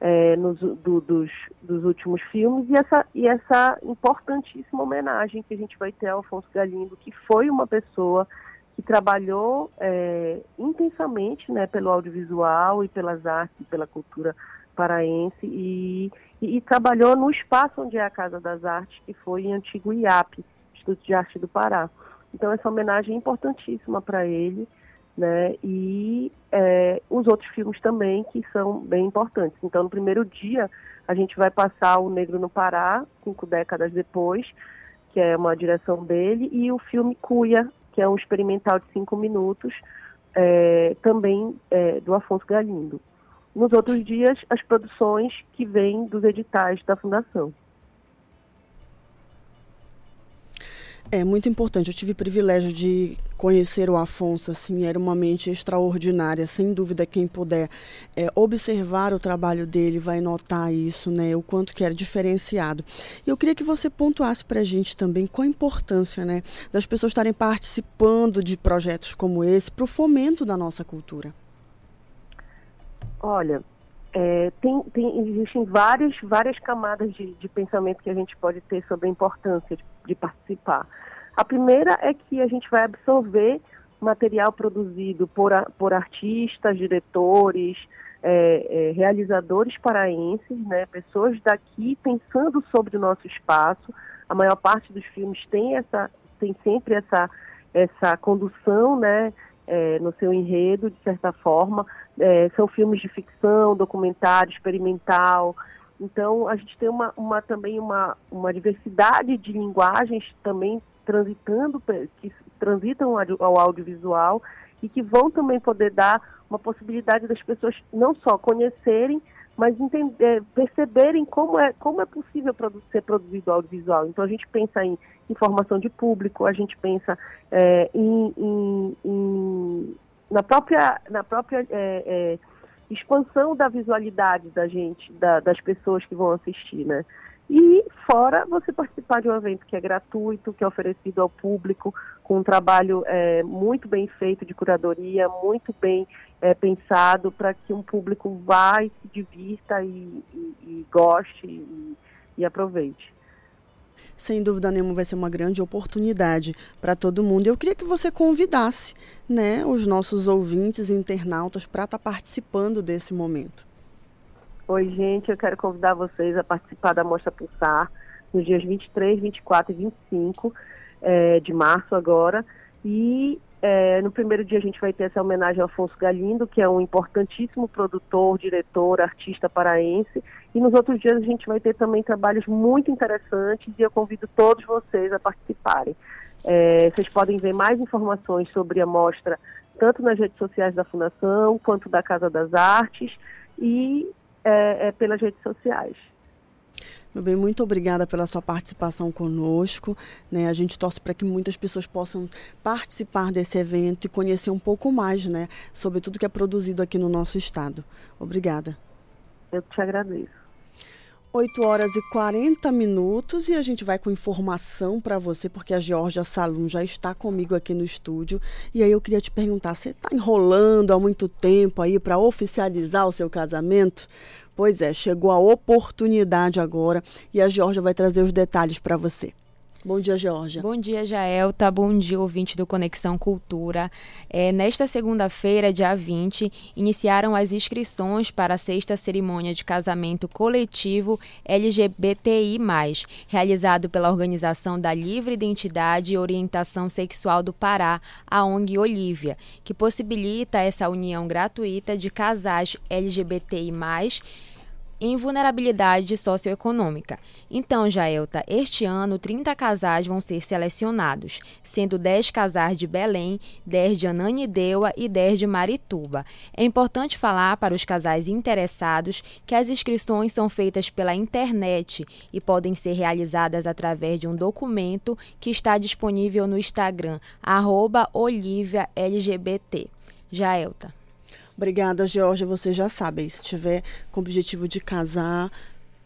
é, nos, do, dos, dos últimos filmes, e essa, e essa importantíssima homenagem que a gente vai ter ao Afonso Galindo, que foi uma pessoa que trabalhou é, intensamente né, pelo audiovisual e pelas artes pela cultura paraense e, e, e, trabalhou no espaço onde é a Casa das Artes, que foi em antigo IAP, Instituto de Arte do Pará. Então essa homenagem é importantíssima para ele, né? E é, os outros filmes também que são bem importantes. Então no primeiro dia a gente vai passar o Negro no Pará, cinco décadas depois, que é uma direção dele, e o filme Cuia, que é um experimental de cinco minutos, é, também é, do Afonso Galindo nos outros dias as produções que vêm dos editais da Fundação. É muito importante. Eu tive o privilégio de conhecer o Afonso, assim, era uma mente extraordinária. Sem dúvida, quem puder é, observar o trabalho dele vai notar isso, né? O quanto que era diferenciado. E eu queria que você pontuasse para a gente também qual a importância, né, das pessoas estarem participando de projetos como esse para o fomento da nossa cultura. Olha, é, tem, tem, existem várias, várias camadas de, de, pensamento que a gente pode ter sobre a importância de, de, participar. A primeira é que a gente vai absorver material produzido por, por artistas, diretores, é, é, realizadores paraenses, né, pessoas daqui pensando sobre o nosso espaço. A maior parte dos filmes tem essa, tem sempre essa, essa condução, né, é, no seu enredo, de certa forma. É, são filmes de ficção, documentário, experimental. Então, a gente tem uma, uma também uma, uma diversidade de linguagens também transitando, que transitam ao audiovisual e que vão também poder dar uma possibilidade das pessoas não só conhecerem, mas entender, perceberem como é, como é possível ser produzido audiovisual. Então a gente pensa em informação de público, a gente pensa é, em, em, em, na própria, na própria é, é, expansão da visualidade da gente, da, das pessoas que vão assistir, né? E fora você participar de um evento que é gratuito, que é oferecido ao público, com um trabalho é, muito bem feito de curadoria, muito bem é, pensado para que um público vá e se divirta e, e, e goste e, e aproveite sem dúvida nenhuma vai ser uma grande oportunidade para todo mundo. Eu queria que você convidasse, né, os nossos ouvintes internautas para estar tá participando desse momento. Oi, gente, eu quero convidar vocês a participar da Mostra Pulsar nos dias 23, 24 e 25 é, de março agora. E é, no primeiro dia a gente vai ter essa homenagem ao Afonso Galindo, que é um importantíssimo produtor, diretor, artista paraense. E nos outros dias a gente vai ter também trabalhos muito interessantes e eu convido todos vocês a participarem. É, vocês podem ver mais informações sobre a mostra tanto nas redes sociais da Fundação quanto da Casa das Artes. E é, é pelas redes sociais. Meu bem, muito obrigada pela sua participação conosco. Né? A gente torce para que muitas pessoas possam participar desse evento e conhecer um pouco mais né, sobre tudo que é produzido aqui no nosso estado. Obrigada. Eu te agradeço. 8 horas e 40 minutos e a gente vai com informação para você, porque a Georgia Salum já está comigo aqui no estúdio. E aí eu queria te perguntar, você está enrolando há muito tempo aí para oficializar o seu casamento? Pois é, chegou a oportunidade agora e a Georgia vai trazer os detalhes para você. Bom dia, Georgia. Bom dia, Jaelta. Bom dia, ouvinte do Conexão Cultura. É, nesta segunda-feira, dia 20, iniciaram as inscrições para a sexta cerimônia de casamento coletivo LGBTI, realizado pela Organização da Livre Identidade e Orientação Sexual do Pará, a ONG Olívia, que possibilita essa união gratuita de casais LGBTI em vulnerabilidade socioeconômica. Então, Jaelta, este ano 30 casais vão ser selecionados, sendo 10 casais de Belém, 10 de Ananindeua e 10 de Marituba. É importante falar para os casais interessados que as inscrições são feitas pela internet e podem ser realizadas através de um documento que está disponível no Instagram, arroba OliviaLGBT. Jaelta. Obrigada, Georgia. Você já sabe, se tiver com o objetivo de casar,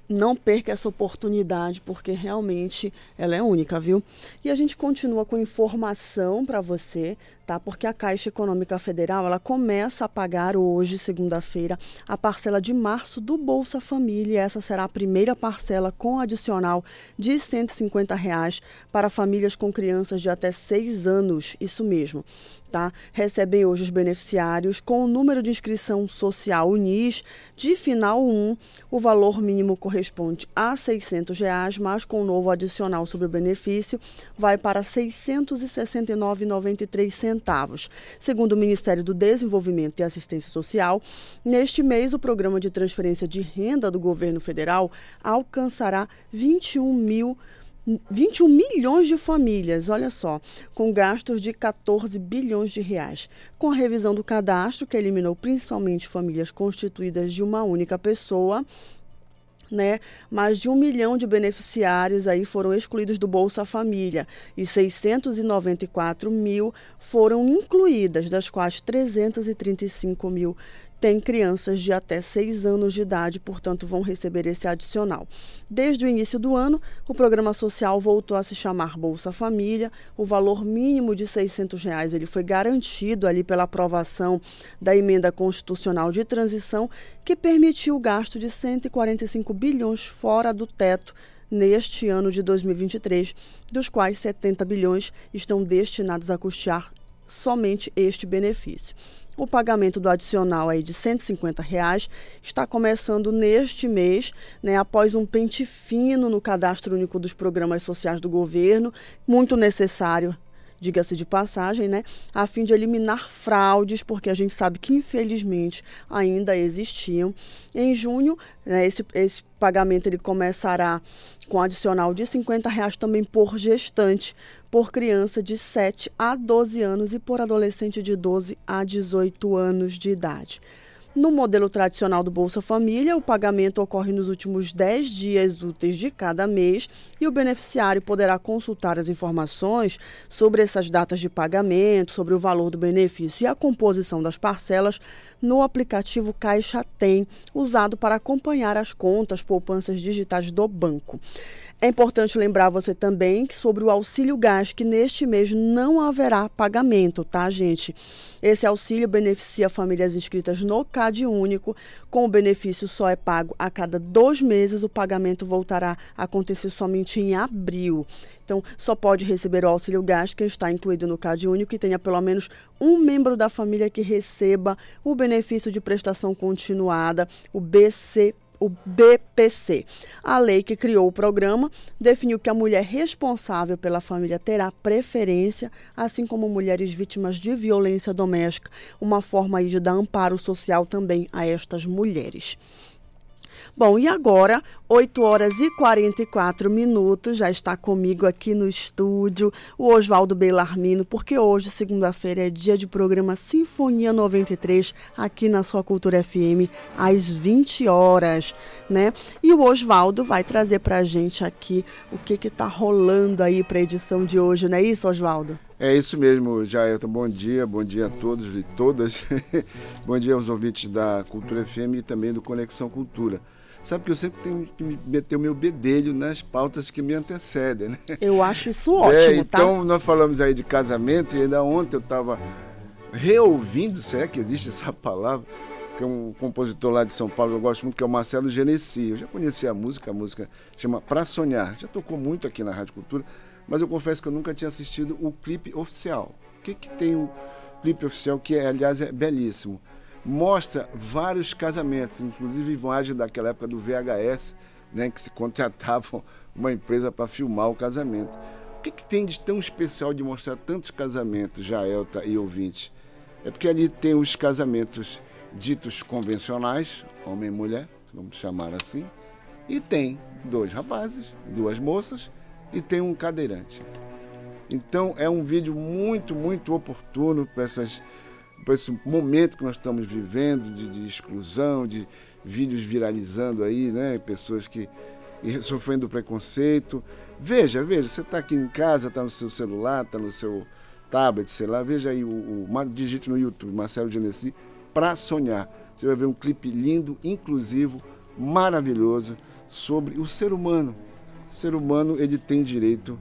não perca essa oportunidade, porque realmente ela é única, viu? E a gente continua com informação para você tá? Porque a Caixa Econômica Federal, ela começa a pagar hoje, segunda-feira, a parcela de março do Bolsa Família. Essa será a primeira parcela com adicional de 150 reais para famílias com crianças de até 6 anos. Isso mesmo. Tá? Recebem hoje os beneficiários com o número de inscrição social UNIS de final 1. O valor mínimo corresponde a 600 reais, mas com o novo adicional sobre o benefício vai para R$ 669,93 centavos. Segundo o Ministério do Desenvolvimento e Assistência Social, neste mês o programa de transferência de renda do governo federal alcançará 21 mil 21 milhões de famílias, olha só, com gastos de 14 bilhões de reais. Com a revisão do cadastro, que eliminou principalmente famílias constituídas de uma única pessoa, né? Mais de um milhão de beneficiários aí foram excluídos do Bolsa Família e 694 mil foram incluídas, das quais 335 mil têm crianças de até 6 anos de idade, portanto, vão receber esse adicional. Desde o início do ano, o programa social voltou a se chamar Bolsa Família. O valor mínimo de 600 reais, ele foi garantido ali pela aprovação da emenda constitucional de transição, que permitiu o gasto de 145 bilhões fora do teto neste ano de 2023, dos quais 70 bilhões estão destinados a custear somente este benefício. O pagamento do adicional aí de 150 reais está começando neste mês, né, após um pente fino no cadastro único dos programas sociais do governo, muito necessário diga-se de passagem, né, a fim de eliminar fraudes, porque a gente sabe que infelizmente ainda existiam. Em junho, né, esse, esse pagamento ele começará com adicional de 50 reais também por gestante, por criança de 7 a 12 anos e por adolescente de 12 a 18 anos de idade. No modelo tradicional do Bolsa Família, o pagamento ocorre nos últimos 10 dias úteis de cada mês e o beneficiário poderá consultar as informações sobre essas datas de pagamento, sobre o valor do benefício e a composição das parcelas no aplicativo Caixa Tem, usado para acompanhar as contas poupanças digitais do banco. É importante lembrar você também que sobre o auxílio gás, que neste mês não haverá pagamento, tá, gente? Esse auxílio beneficia famílias inscritas no CAD Único. Com o benefício só é pago a cada dois meses, o pagamento voltará a acontecer somente em abril. Então, só pode receber o auxílio gás quem está incluído no CAD Único e tenha pelo menos um membro da família que receba o benefício de prestação continuada, o BCP o BPC. A lei que criou o programa definiu que a mulher responsável pela família terá preferência, assim como mulheres vítimas de violência doméstica, uma forma de dar amparo social também a estas mulheres. Bom, e agora, 8 horas e 44 minutos, já está comigo aqui no estúdio o Oswaldo Belarmino, porque hoje, segunda-feira, é dia de programa Sinfonia 93, aqui na sua Cultura FM, às 20 horas, né? E o Oswaldo vai trazer pra gente aqui o que que tá rolando aí pra edição de hoje, não é isso, Oswaldo? É isso mesmo, Jailton. Bom dia, bom dia a todos e todas. bom dia aos ouvintes da Cultura FM e também do Conexão Cultura. Sabe que eu sempre tenho que meter o meu bedelho nas pautas que me antecedem, né? Eu acho isso ótimo, é, tá? Então, nós falamos aí de casamento e ainda ontem eu estava reouvindo, se é que existe essa palavra, que é um compositor lá de São Paulo, eu gosto muito, que é o Marcelo Genesi. Eu já conhecia a música, a música chama Pra Sonhar. Já tocou muito aqui na Rádio Cultura, mas eu confesso que eu nunca tinha assistido o clipe oficial. O que, que tem o clipe oficial, que é, aliás é belíssimo? Mostra vários casamentos, inclusive imagem daquela época do VHS, né, que se contratava uma empresa para filmar o casamento. O que, que, tem de tão especial de mostrar tantos casamentos, Jaelta e ouvintes? É porque ali tem os casamentos ditos convencionais, homem e mulher, vamos chamar assim, e tem dois rapazes, duas moças e tem um cadeirante. Então é um vídeo muito, muito oportuno para essas para esse momento que nós estamos vivendo de, de, exclusão, de vídeos viralizando aí, né? Pessoas que sofrendo preconceito. Veja, veja, você está aqui em casa, está no seu celular, está no seu tablet, sei lá, veja aí o, o digite no YouTube, Marcelo Genesi, para sonhar. Você vai ver um clipe lindo, inclusivo, maravilhoso sobre o ser humano. O ser humano ele tem direito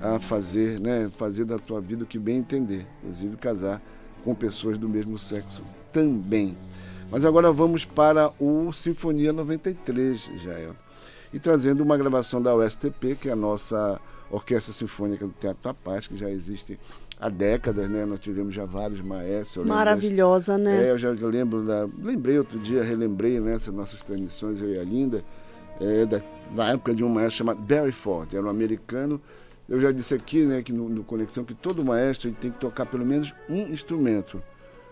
a fazer, né, fazer da tua vida o que bem entender, inclusive casar com pessoas do mesmo sexo também. Mas agora vamos para o Sinfonia 93, Jael. E trazendo uma gravação da USTP, que é a nossa Orquestra Sinfônica do Teatro da Paz, que já existe há décadas, né? Nós tivemos já vários maestros. Maravilhosa, das... né? É, eu já lembro da. Lembrei outro dia, relembrei né, nossas transmissões, eu e a Linda, é, da, da época de um maestro chamado Barry Ford, era um americano eu já disse aqui, né, que no, no Conexão, que todo maestro tem que tocar pelo menos um instrumento.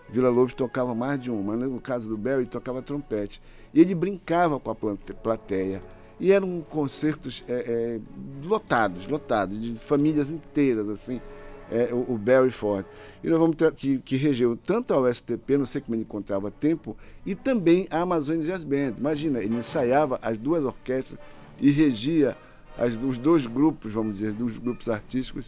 Vila Lobos tocava mais de um, mas no caso do Barry ele tocava trompete. E ele brincava com a plateia. E eram concertos é, é, lotados, lotados, de famílias inteiras, assim, é, o, o, Barry Ford. E nós vamos que, que regeu tanto ao STP, não sei como ele encontrava tempo, e também a Amazônia Jazz Band. Imagina, ele ensaiava as duas orquestras e regia as, os dois grupos, vamos dizer, dos grupos artísticos,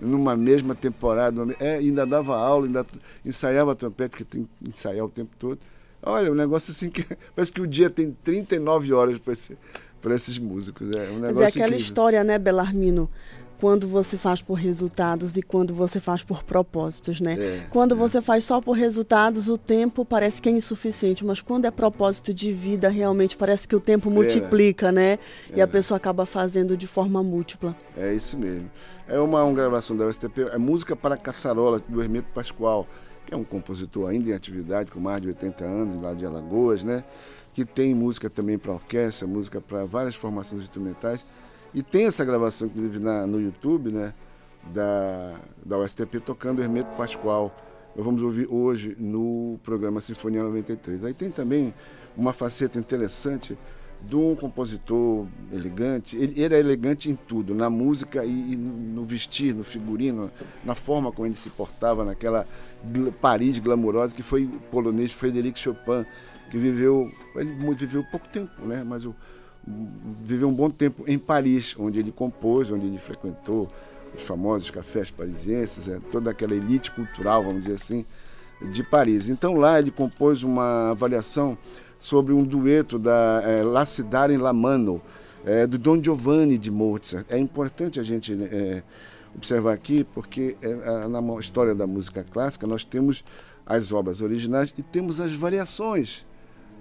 numa mesma temporada. É, ainda dava aula, ainda ensaiava trompete, porque tem que ensaiar o tempo todo. Olha, um negócio assim que parece que o dia tem 39 horas para esse, esses músicos. É um negócio Mas é aquela incrível. história, né, Belarmino? Quando você faz por resultados e quando você faz por propósitos, né? É, quando é. você faz só por resultados, o tempo parece que é insuficiente, mas quando é propósito de vida, realmente parece que o tempo multiplica, né? E a pessoa acaba fazendo de forma múltipla. É isso mesmo. É uma, uma gravação da USTP, é música para caçarola do Hermeto Pascoal, que é um compositor ainda em atividade, com mais de 80 anos, lá de Alagoas, né? Que tem música também para orquestra, música para várias formações instrumentais. E tem essa gravação, inclusive, na, no YouTube, né? da, da USTP tocando Hermeto Pascoal. Nós vamos ouvir hoje no programa Sinfonia 93. Aí tem também uma faceta interessante de um compositor elegante. Ele, ele é elegante em tudo, na música e, e, no vestir, no figurino, na forma como ele se portava naquela Paris glamurosa que foi polonês Frédéric Chopin, que viveu, ele viveu pouco tempo, né? Mas o, viveu um bom tempo em Paris, onde ele compôs, onde ele frequentou os famosos cafés parisienses, é, toda aquela elite cultural, vamos dizer assim, de Paris. Então lá ele compôs uma avaliação sobre um dueto da é, La Cidade em La Mano, é, do Don Giovanni de Mozart. É importante a gente é, observar aqui, porque é, na história da música clássica nós temos as obras originais e temos as variações.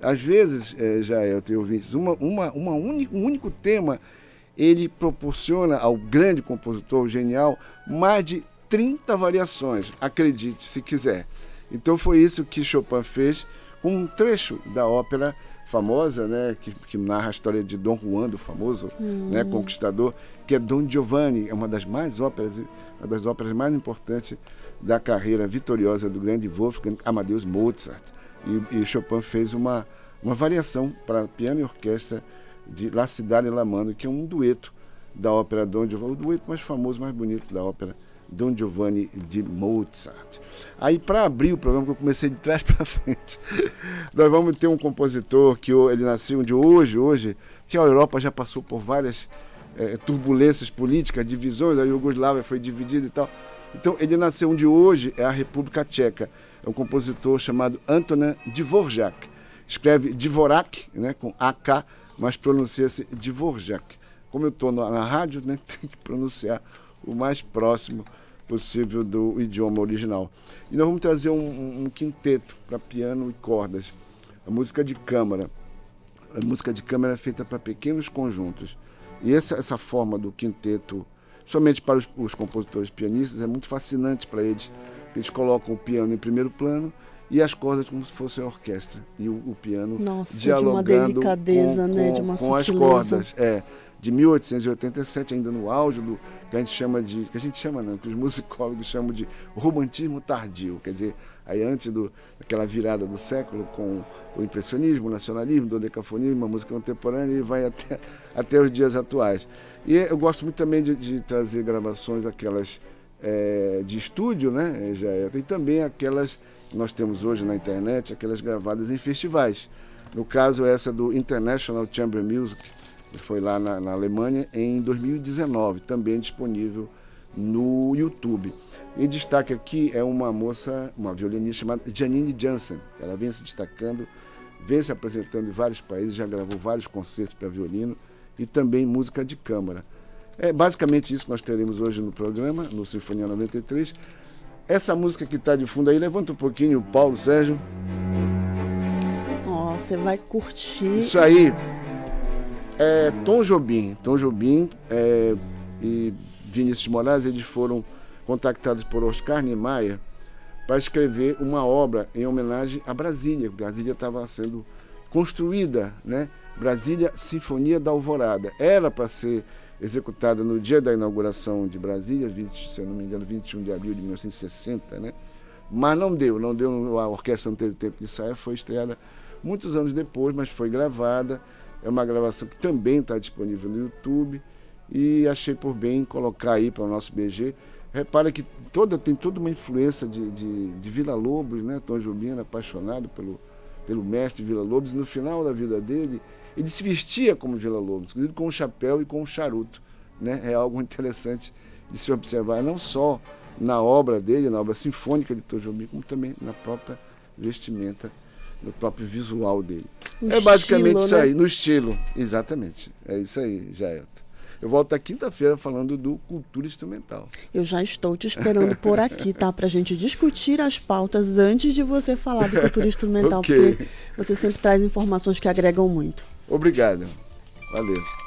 Às vezes, é, já eu tenho ouvido uma, uma, uma única, um único tema ele proporciona ao grande compositor genial mais de 30 variações, acredite se quiser. Então foi isso que Chopin fez com um trecho da ópera famosa, né, que, que narra a história de Dom Juan, do famoso hum. né, conquistador, que é Don Giovanni, é uma das mais óperas, uma das óperas mais importantes da carreira vitoriosa do grande Wolfgang Amadeus Mozart. E, e Chopin fez uma, uma variação para piano e orquestra de La Cidade La Mano, que é um dueto da ópera Don Giovanni, o dueto mais famoso, mais bonito da ópera Don Giovanni de Mozart. Aí, para abrir o programa, que eu comecei de trás para frente, nós vamos ter um compositor que ele nasceu de hoje, hoje, que a Europa já passou por várias é, turbulências políticas, divisões, a Iugoslávia foi dividida e tal. Então, ele nasceu de hoje, é a República Tcheca. É um compositor chamado Antonin Dvorak. Escreve Dvorak, né, com AK, mas pronuncia-se Dvorak. Como eu estou na, rádio, né, tem que pronunciar o mais próximo possível do idioma original. E nós vamos trazer um, um quinteto para piano e cordas, a música de câmara. A música de câmara é feita para pequenos conjuntos. E essa, essa forma do quinteto, somente para os, os compositores pianistas, é muito fascinante para eles. Eles colocam o piano em primeiro plano e as cordas como se fosse a orquestra e o, o piano Nossa, dialogando de uma delicadeza, com, né? com, de uma com as cordas. É, de 1887, ainda no auge do que a gente chama de, que a gente chama não, que os musicólogos chamam de romantismo tardio, quer dizer, aí antes do, daquela virada do século com o impressionismo, o nacionalismo, o decafonismo, a música contemporânea e vai até, até os dias atuais. E eu gosto muito também de, de trazer gravações aquelas é, de estúdio, né, já é, e também aquelas que nós temos hoje na internet, aquelas gravadas em festivais. No caso, essa do International Chamber Music, foi lá na, na, Alemanha em 2019, também disponível no YouTube. Em destaque aqui é uma moça, uma violinista chamada Janine Jansen. Ela vem se destacando, vem se apresentando em vários países, já gravou vários concertos para violino e também música de câmara. É basicamente isso que nós teremos hoje no programa, no Sinfonia 93. Essa música que está de fundo aí, levanta um pouquinho o Paulo Sérgio. Ó, oh, você vai curtir. Isso aí, é, Tom Jobim, Tom Jobim é, e Vinícius Moraes, eles foram contactados por Oscar Niemeyer para escrever uma obra em homenagem a Brasília. Brasília estava sendo construída, né? Brasília Sinfonia da Alvorada. Era para ser executada no dia da inauguração de Brasília, 20, se eu não me engano, 21 de abril de 1960, né? Mas não deu, não deu, a orquestra não teve tempo de sair, foi estreada muitos anos depois, mas foi gravada é uma gravação que também está disponível no YouTube e achei por bem colocar aí para o nosso BG. Repara que toda, tem toda uma influência de, de, de Vila Lobos, né? Tom Jobim, apaixonado pelo, pelo mestre Vila Lobos. No final da vida dele, ele se vestia como Vila Lobos, inclusive com o chapéu e com o charuto. Né? É algo interessante de se observar, não só na obra dele, na obra sinfônica de Tom Jobim, como também na própria vestimenta no próprio visual dele. No é basicamente estilo, isso né? aí, no estilo. Exatamente. É isso aí, Jaelta. Eu volto a quinta-feira falando do Cultura Instrumental. Eu já estou te esperando por aqui, tá? Pra gente discutir as pautas antes de você falar do Cultura Instrumental, okay. porque você sempre traz informações que agregam muito. Obrigado. Valeu.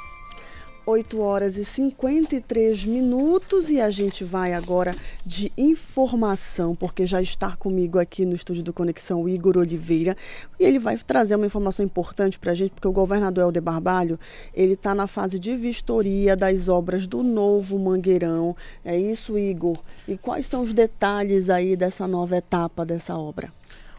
8 horas e 53 minutos e a gente vai agora de informação, porque já está comigo aqui no estúdio do Conexão o Igor Oliveira e ele vai trazer uma informação importante para a gente, porque o governador Helder Barbalho, ele está na fase de vistoria das obras do novo Mangueirão. É isso, Igor? E quais são os detalhes aí dessa nova etapa dessa obra?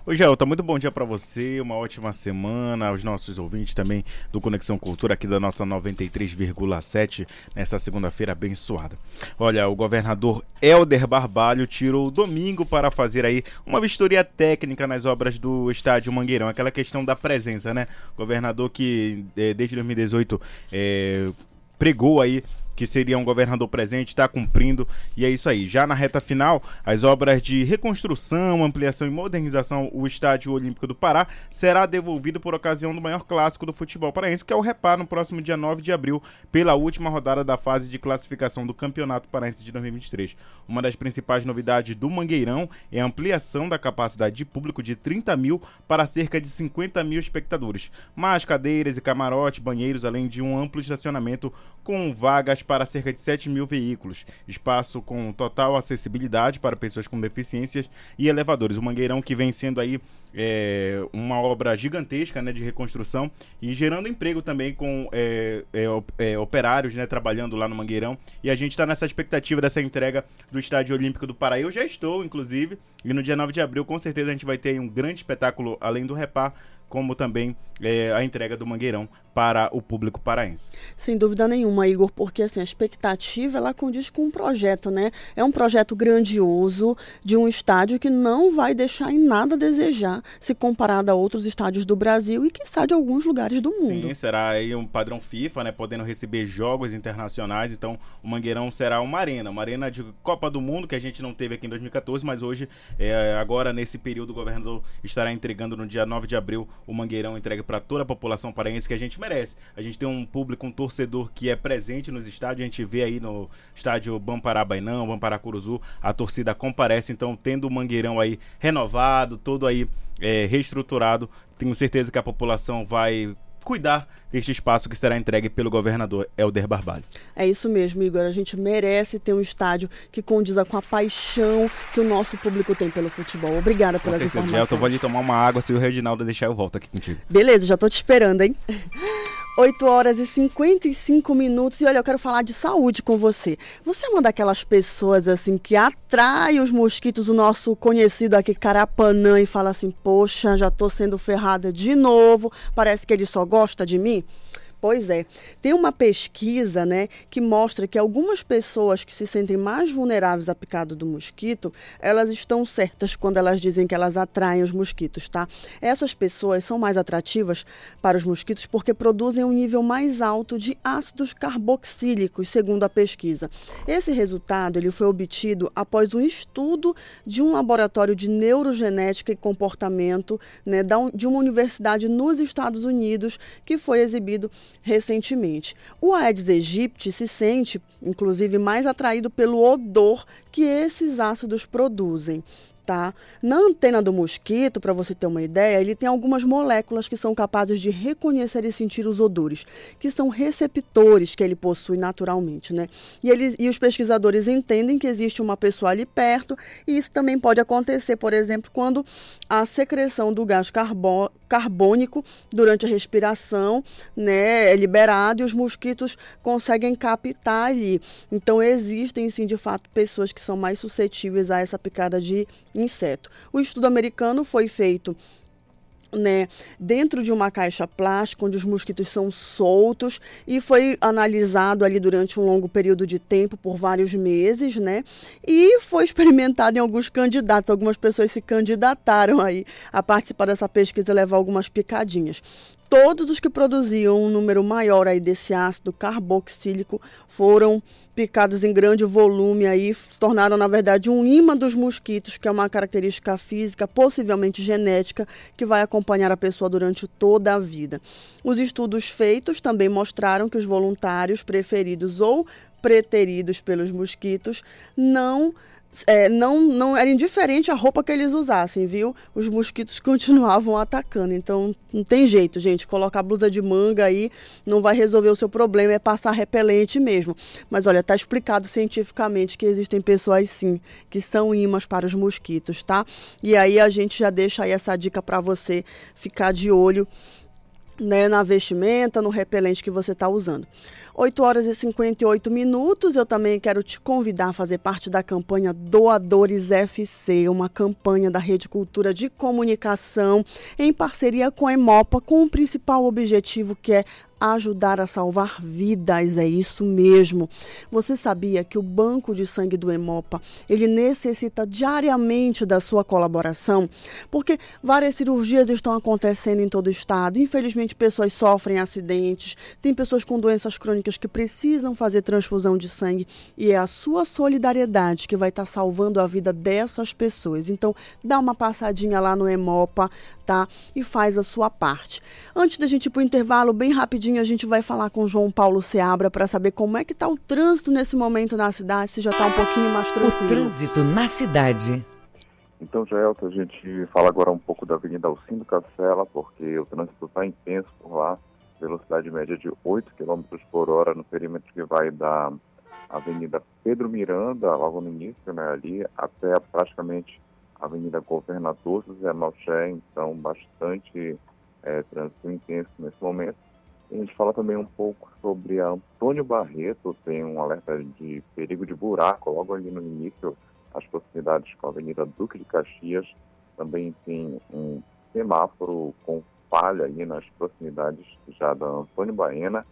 Oi, Gelta, muito bom dia para você, uma ótima semana, aos nossos ouvintes também do Conexão Cultura aqui da nossa 93,7 nessa segunda-feira abençoada. Olha, o governador Helder Barbalho tirou o domingo para fazer aí uma vistoria técnica nas obras do estádio Mangueirão, aquela questão da presença, né? Governador que eh, desde 2018 eh, pregou aí que seria um governador presente, está cumprindo e é isso aí. Já na reta final, as obras de reconstrução, ampliação e modernização, o Estádio Olímpico do Pará será devolvido por ocasião do maior clássico do futebol paraense, que é o Repar, no próximo dia 9 de abril, pela última rodada da fase de classificação do Campeonato Paraense de 2023. Uma das principais novidades do Mangueirão é a ampliação da capacidade de público de 30 mil para cerca de 50 mil espectadores. Mais cadeiras e camarote, banheiros, além de um amplo estacionamento com vagas para cerca de 7 mil veículos, espaço com total acessibilidade para pessoas com deficiências e elevadores. O Mangueirão que vem sendo aí é, uma obra gigantesca né, de reconstrução e gerando emprego também com é, é, operários né, trabalhando lá no Mangueirão. E a gente está nessa expectativa dessa entrega do Estádio Olímpico do Pará. Eu já estou, inclusive, e no dia 9 de abril com certeza a gente vai ter um grande espetáculo além do Repar como também é, a entrega do Mangueirão para o público paraense. Sem dúvida nenhuma, Igor, porque assim, a expectativa ela condiz com um projeto, né? É um projeto grandioso de um estádio que não vai deixar em nada a desejar se comparado a outros estádios do Brasil e que de alguns lugares do mundo. Sim, será aí um padrão FIFA, né, podendo receber jogos internacionais, então o Mangueirão será uma arena, uma arena de Copa do Mundo que a gente não teve aqui em 2014, mas hoje, é, agora nesse período, o governador estará entregando no dia 9 de abril o Mangueirão entregue para toda a população paraense que a gente merece. A gente tem um público, um torcedor que é presente nos estádios, a gente vê aí no estádio Bampará Bainão, Bampará Curuzu, a torcida comparece, então tendo o Mangueirão aí renovado, todo aí é, reestruturado, tenho certeza que a população vai cuidar deste espaço que será entregue pelo governador Helder Barbalho. É isso mesmo, Igor. A gente merece ter um estádio que condiza com a paixão que o nosso público tem pelo futebol. Obrigada pelas com certeza, informações. Eu vou ali tomar uma água se o Reginaldo deixar eu volto aqui contigo. Beleza, já estou te esperando, hein? 8 horas e 55 minutos. E olha, eu quero falar de saúde com você. Você é uma daquelas pessoas assim que atrai os mosquitos, o nosso conhecido aqui Carapanã, e fala assim: Poxa, já tô sendo ferrada de novo. Parece que ele só gosta de mim. Pois é. Tem uma pesquisa, né, que mostra que algumas pessoas que se sentem mais vulneráveis à picada do mosquito, elas estão certas quando elas dizem que elas atraem os mosquitos, tá? Essas pessoas são mais atrativas para os mosquitos porque produzem um nível mais alto de ácidos carboxílicos, segundo a pesquisa. Esse resultado ele foi obtido após um estudo de um laboratório de neurogenética e comportamento, né, de uma universidade nos Estados Unidos, que foi exibido recentemente. O Aedes aegypti se sente, inclusive, mais atraído pelo odor que esses ácidos produzem tá? Na antena do mosquito, para você ter uma ideia, ele tem algumas moléculas que são capazes de reconhecer e sentir os odores, que são receptores que ele possui naturalmente, né? E, eles, e os pesquisadores entendem que existe uma pessoa ali perto, e isso também pode acontecer, por exemplo, quando a secreção do gás carbô, carbônico durante a respiração né, é liberado e os mosquitos conseguem captar ali. Então, existem sim, de fato, pessoas que são mais suscetíveis a essa picada de inseto. O estudo americano foi feito né, dentro de uma caixa plástica, onde os mosquitos são soltos, e foi analisado ali durante um longo período de tempo, por vários meses, né, e foi experimentado em alguns candidatos. Algumas pessoas se candidataram aí a participar dessa pesquisa e levar algumas picadinhas todos os que produziam um número maior aí desse ácido carboxílico foram picados em grande volume aí, se tornaram na verdade um imã dos mosquitos, que é uma característica física, possivelmente genética, que vai acompanhar a pessoa durante toda a vida. Os estudos feitos também mostraram que os voluntários preferidos ou preteridos pelos mosquitos não é, não, não era indiferente a roupa que eles usassem, viu? Os mosquitos continuavam atacando. Então, não tem jeito, gente. Colocar blusa de manga aí não vai resolver o seu problema, é passar repelente mesmo. Mas olha, tá explicado cientificamente que existem pessoas sim que são imãs para os mosquitos, tá? E aí a gente já deixa aí essa dica para você ficar de olho né, na vestimenta, no repelente que você está usando. 8 horas e 58 minutos. Eu também quero te convidar a fazer parte da campanha Doadores FC, uma campanha da Rede Cultura de Comunicação em parceria com a Emopa, com o principal objetivo que é ajudar a salvar vidas, é isso mesmo. Você sabia que o banco de sangue do Hemopa, ele necessita diariamente da sua colaboração? Porque várias cirurgias estão acontecendo em todo o estado. Infelizmente, pessoas sofrem acidentes, tem pessoas com doenças crônicas que precisam fazer transfusão de sangue e é a sua solidariedade que vai estar salvando a vida dessas pessoas. Então, dá uma passadinha lá no Hemopa, tá? E faz a sua parte. Antes da gente ir para o intervalo, bem rapidinho, a gente vai falar com o João Paulo Seabra para saber como é que está o trânsito nesse momento na cidade, se já está um pouquinho mais tranquilo. O trânsito na cidade. Então, Jaelta, a gente fala agora um pouco da Avenida Alcindo Cacela, porque o trânsito está intenso por lá, velocidade média de 8 km por hora no perímetro que vai da Avenida Pedro Miranda, logo no início, né, ali, até praticamente Avenida Governador José Malché, então bastante é, trânsito intenso nesse momento. E a gente fala também um pouco sobre a Antônio Barreto, tem um alerta de perigo de buraco logo ali no início, as proximidades com a Avenida Duque de Caxias. Também tem um semáforo com falha ali nas proximidades já da Antônio Baena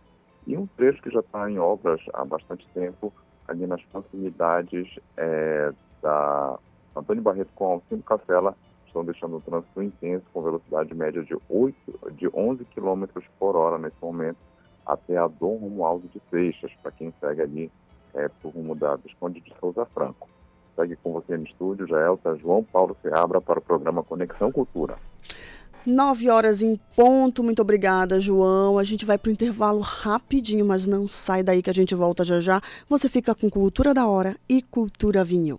e um trecho que já está em obras há bastante tempo ali nas proximidades é, da Antônio Barreto com Alcino Castela estão deixando o trânsito intenso com velocidade média de, 8, de 11 km por hora nesse momento até a Dom Romualdo de Seixas, para quem segue ali é, por rumo da Visconde de Souza Franco. Segue com você no estúdio, Jaelta João Paulo Seabra para o programa Conexão Cultura. 9 horas em ponto. Muito obrigada, João. A gente vai para o intervalo rapidinho, mas não sai daí que a gente volta já já. Você fica com Cultura da Hora e Cultura Vinho.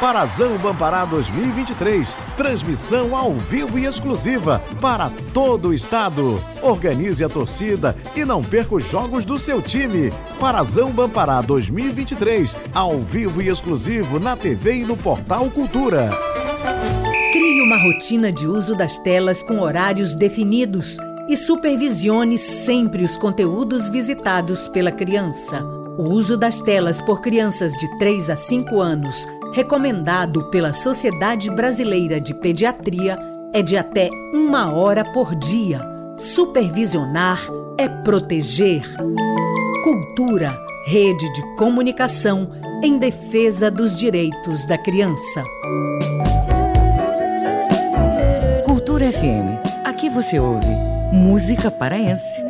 Parazão Bampará 2023. Transmissão ao vivo e exclusiva para todo o estado. Organize a torcida e não perca os jogos do seu time. Parazão Bampará 2023. Ao vivo e exclusivo na TV e no portal Cultura. Crie uma rotina de uso das telas com horários definidos e supervisione sempre os conteúdos visitados pela criança. O uso das telas por crianças de 3 a 5 anos, recomendado pela Sociedade Brasileira de Pediatria, é de até uma hora por dia. Supervisionar é proteger. Cultura, rede de comunicação em defesa dos direitos da criança. Cultura FM. Aqui você ouve música paraense.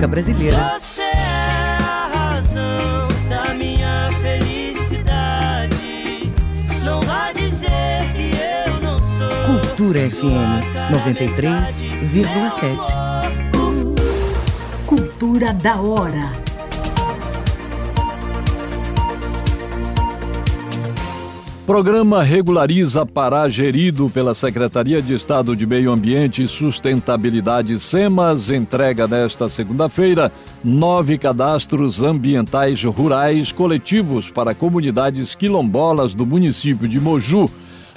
Música brasileira. Você é a razão da minha felicidade. Não vá dizer que eu não sou. Cultura FM 93,7. Cultura da hora. Programa regulariza Pará gerido pela Secretaria de Estado de Meio Ambiente e Sustentabilidade SEMAS entrega nesta segunda-feira nove cadastros ambientais rurais coletivos para comunidades quilombolas do município de Moju.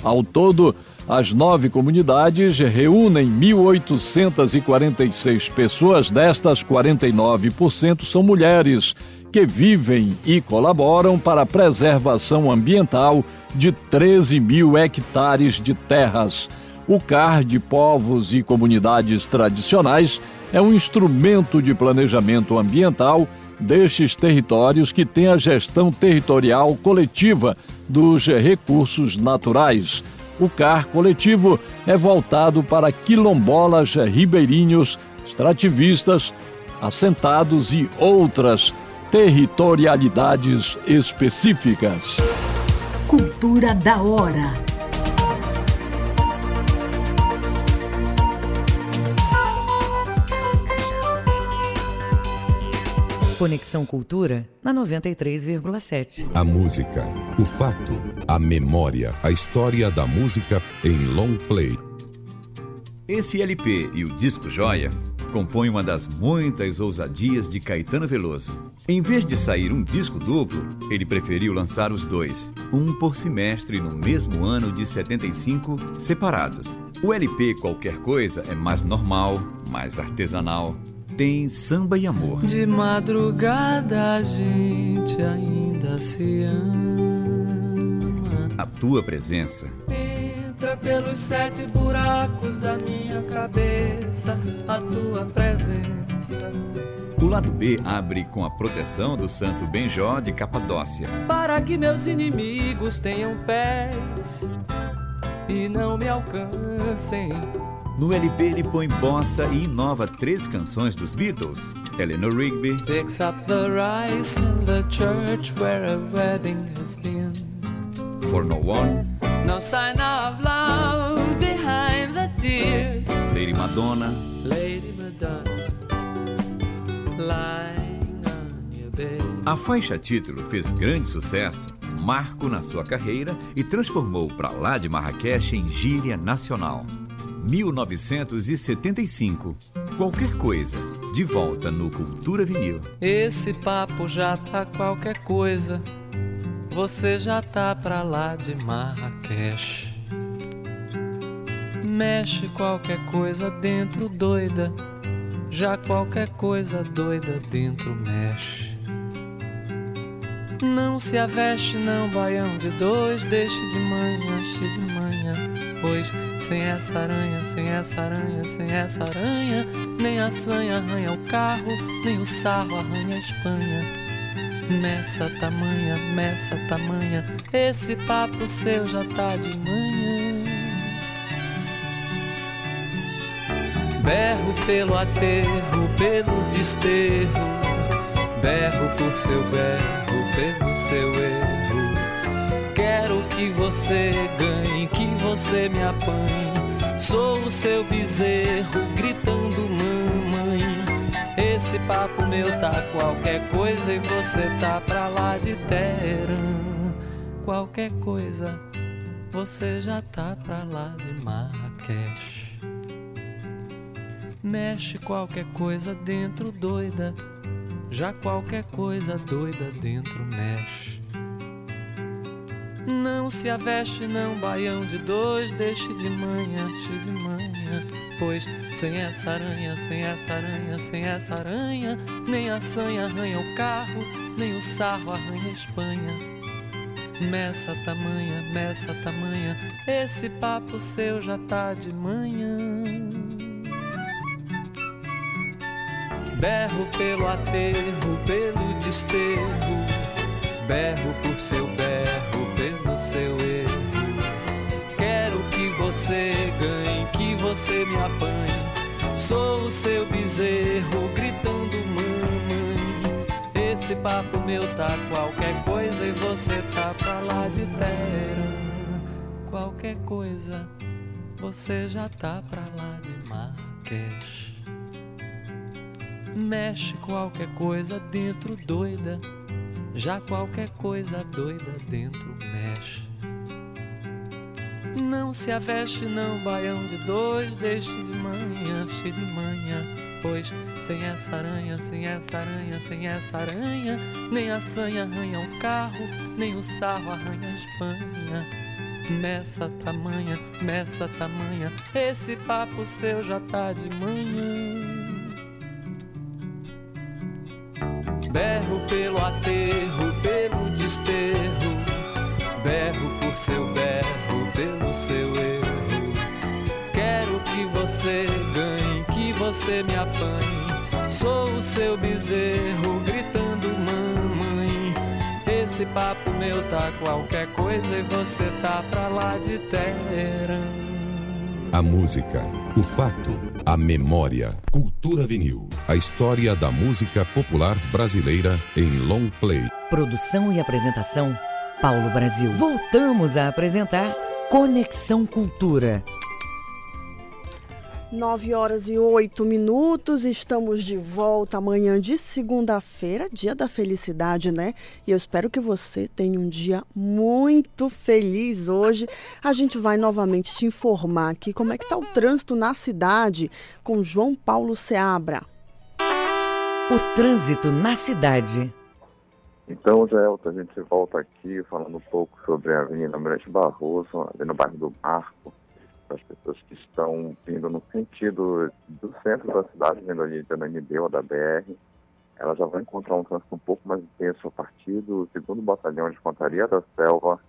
Ao todo, As nove comunidades reúnem 1.846 pessoas, destas 49% são mulheres, que vivem e colaboram para a preservação ambiental de 13 mil hectares de terras. O CAR de Povos e Comunidades Tradicionais é um instrumento de planejamento ambiental destes territórios que tem a gestão territorial coletiva dos recursos naturais. O CAR coletivo é voltado para quilombolas, ribeirinhos, extrativistas, assentados e outras territorialidades específicas. Cultura da hora. Conexão Cultura na 93,7. A música, o fato, a memória, a história da música em long play. Esse LP e o disco Joia compõem uma das muitas ousadias de Caetano Veloso. Em vez de sair um disco duplo, ele preferiu lançar os dois, um por semestre no mesmo ano de 75, separados. O LP Qualquer Coisa é mais normal, mais artesanal, tem samba e amor. De madrugada a gente ainda se ama. A tua presença entra pelos sete buracos da minha cabeça. A tua presença. O lado B abre com a proteção do Santo Benjó de Capadócia. Para que meus inimigos tenham pés e não me alcancem. No LP ele põe bossa e inova três canções dos Beatles. Eleanor Rigby Picks up the rice in the church where a wedding has been. For No One, No sign of love behind the tears. Lady Madonna, Lady Madonna, lying on your bed. A faixa título fez grande sucesso, marco na sua carreira e transformou Pra Lá de Marrakech em gíria nacional. 1975. Qualquer coisa, de volta no Cultura Vinil. Esse papo já tá qualquer coisa. Você já tá pra lá de Marrakech. Mexe qualquer coisa dentro doida. Já qualquer coisa doida dentro mexe. Não se aveste, não, baião de dois. Deixe de manhã, cheio de manhã. Pois sem essa aranha, sem essa aranha, sem essa aranha, nem a sanha arranha o carro, nem o sarro arranha a Espanha. Meça tamanha, meça tamanha, esse papo seu já tá de manhã. Berro pelo aterro, pelo desterro, berro por seu berro, pelo seu erro. Quero que você ganhe, que você me apanhe. Sou o seu bezerro gritando mamãe. Esse papo meu tá qualquer coisa e você tá pra lá de Teherã. Qualquer coisa, você já tá pra lá de Marrakech. Mexe qualquer coisa dentro doida, já qualquer coisa doida dentro mexe. Não se aveste, não, baião de dois, deixe de manhã, cheio de manhã. Pois sem essa aranha, sem essa aranha, sem essa aranha, nem a sanha arranha o carro, nem o sarro arranha a Espanha. Meça tamanha, meça tamanha, esse papo seu já tá de manhã. Berro pelo aterro, pelo desterro, berro por seu berro, pelo seu erro. Quero que você ganhe, que você me apanhe. Sou o seu bezerro gritando mamãe. Esse papo meu tá qualquer coisa e você tá pra lá de terra. Qualquer coisa, você já tá pra lá de Marrakech. Mexe qualquer coisa dentro doida, já qualquer coisa doida dentro mexe. Não se aveste não, baião de dois, deixe de manhã, cheio de manhã. Pois sem essa aranha, sem essa aranha, sem essa aranha, nem a sanha arranha o carro, nem o sarro arranha a Espanha. Nessa tamanha, nessa tamanha, esse papo seu já tá de manhã. Desterro, berro por seu berro, pelo seu erro. Quero que você ganhe, que você me apanhe. Sou o seu bezerro gritando mamãe. Esse papo meu tá qualquer coisa e você tá pra lá de terra. A música, o fato, a memória. Cultura vinil. A história da música popular brasileira em long play. Produção e apresentação, Paulo Brasil. Voltamos a apresentar Conexão Cultura. 9 horas e 8 minutos, estamos de volta amanhã de segunda-feira, dia da felicidade, né? E eu espero que você tenha um dia muito feliz hoje. A gente vai novamente te informar aqui como é que tá o trânsito na cidade com João Paulo Seabra. O trânsito na cidade. Então, Gelta, a gente volta aqui falando um pouco sobre a Avenida Mirante Barroso, ali no bairro do Marco as pessoas que estão vindo no sentido do centro da cidade, vindo ali da NB ou da BR, elas já vão encontrar um trânsito um pouco mais intenso a partir do segundo batalhão de infantaria da selva,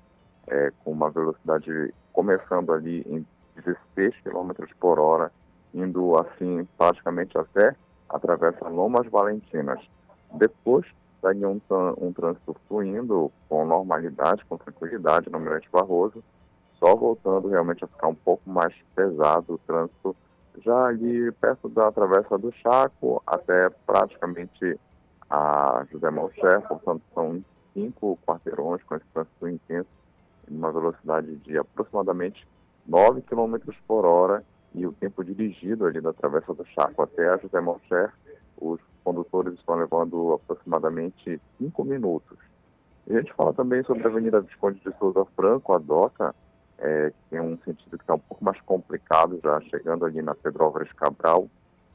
é, com uma velocidade começando ali em 16 km por hora, indo assim praticamente até atravessa Lomas Valentinas. Depois segue um, um trânsito fluindo com normalidade, com tranquilidade no Mirante Barroso, só voltando realmente a ficar um pouco mais pesado o trânsito, já ali perto da Travessa do Chaco até praticamente a José Malcher, portanto são cinco quarteirões com esse trânsito intenso, em uma velocidade de aproximadamente 9 km por hora e o tempo dirigido ali da Travessa do Chaco até a José Malcher, os condutores estão levando aproximadamente 5 minutos. A gente fala também sobre a Avenida Visconde de Souza Franco, a DOCA, é, que tem um sentido que está um pouco mais complicado, já chegando ali na Pedro Álvares Cabral,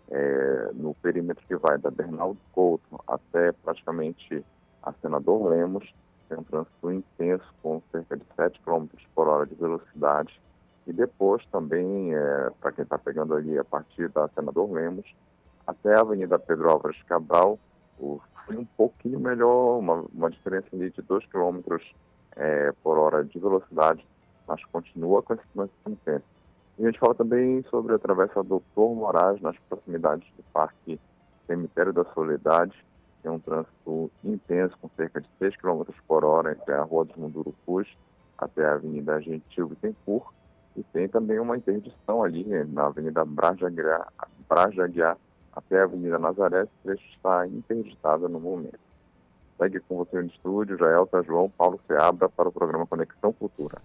é, no perímetro que vai da Bernardo Couto até praticamente a Senador Lemos, tem um trânsito intenso com cerca de 7 km por hora de velocidade. E depois também, é, para quem está pegando ali a partir da Senador Lemos, até a Avenida Pedro Álvares Cabral, o, foi um pouquinho melhor, uma, uma diferença ali de 2 km é, por hora de velocidade mas continua com esse intenso. E a gente fala também sobre a travessa Doutor Moraes, nas proximidades do Parque Cemitério da Soledade, tem um trânsito intenso, com cerca de 6 km por hora entre a Rua dos Mundurupus até a Avenida Gentil Bittencourt, e tem também uma interdição ali né, na Avenida Brajaguiar, até a Avenida Nazaré, esse trecho está interditada no momento. Segue com você no estúdio, Jaelta João Paulo Seabra para o programa Conexão Cultura.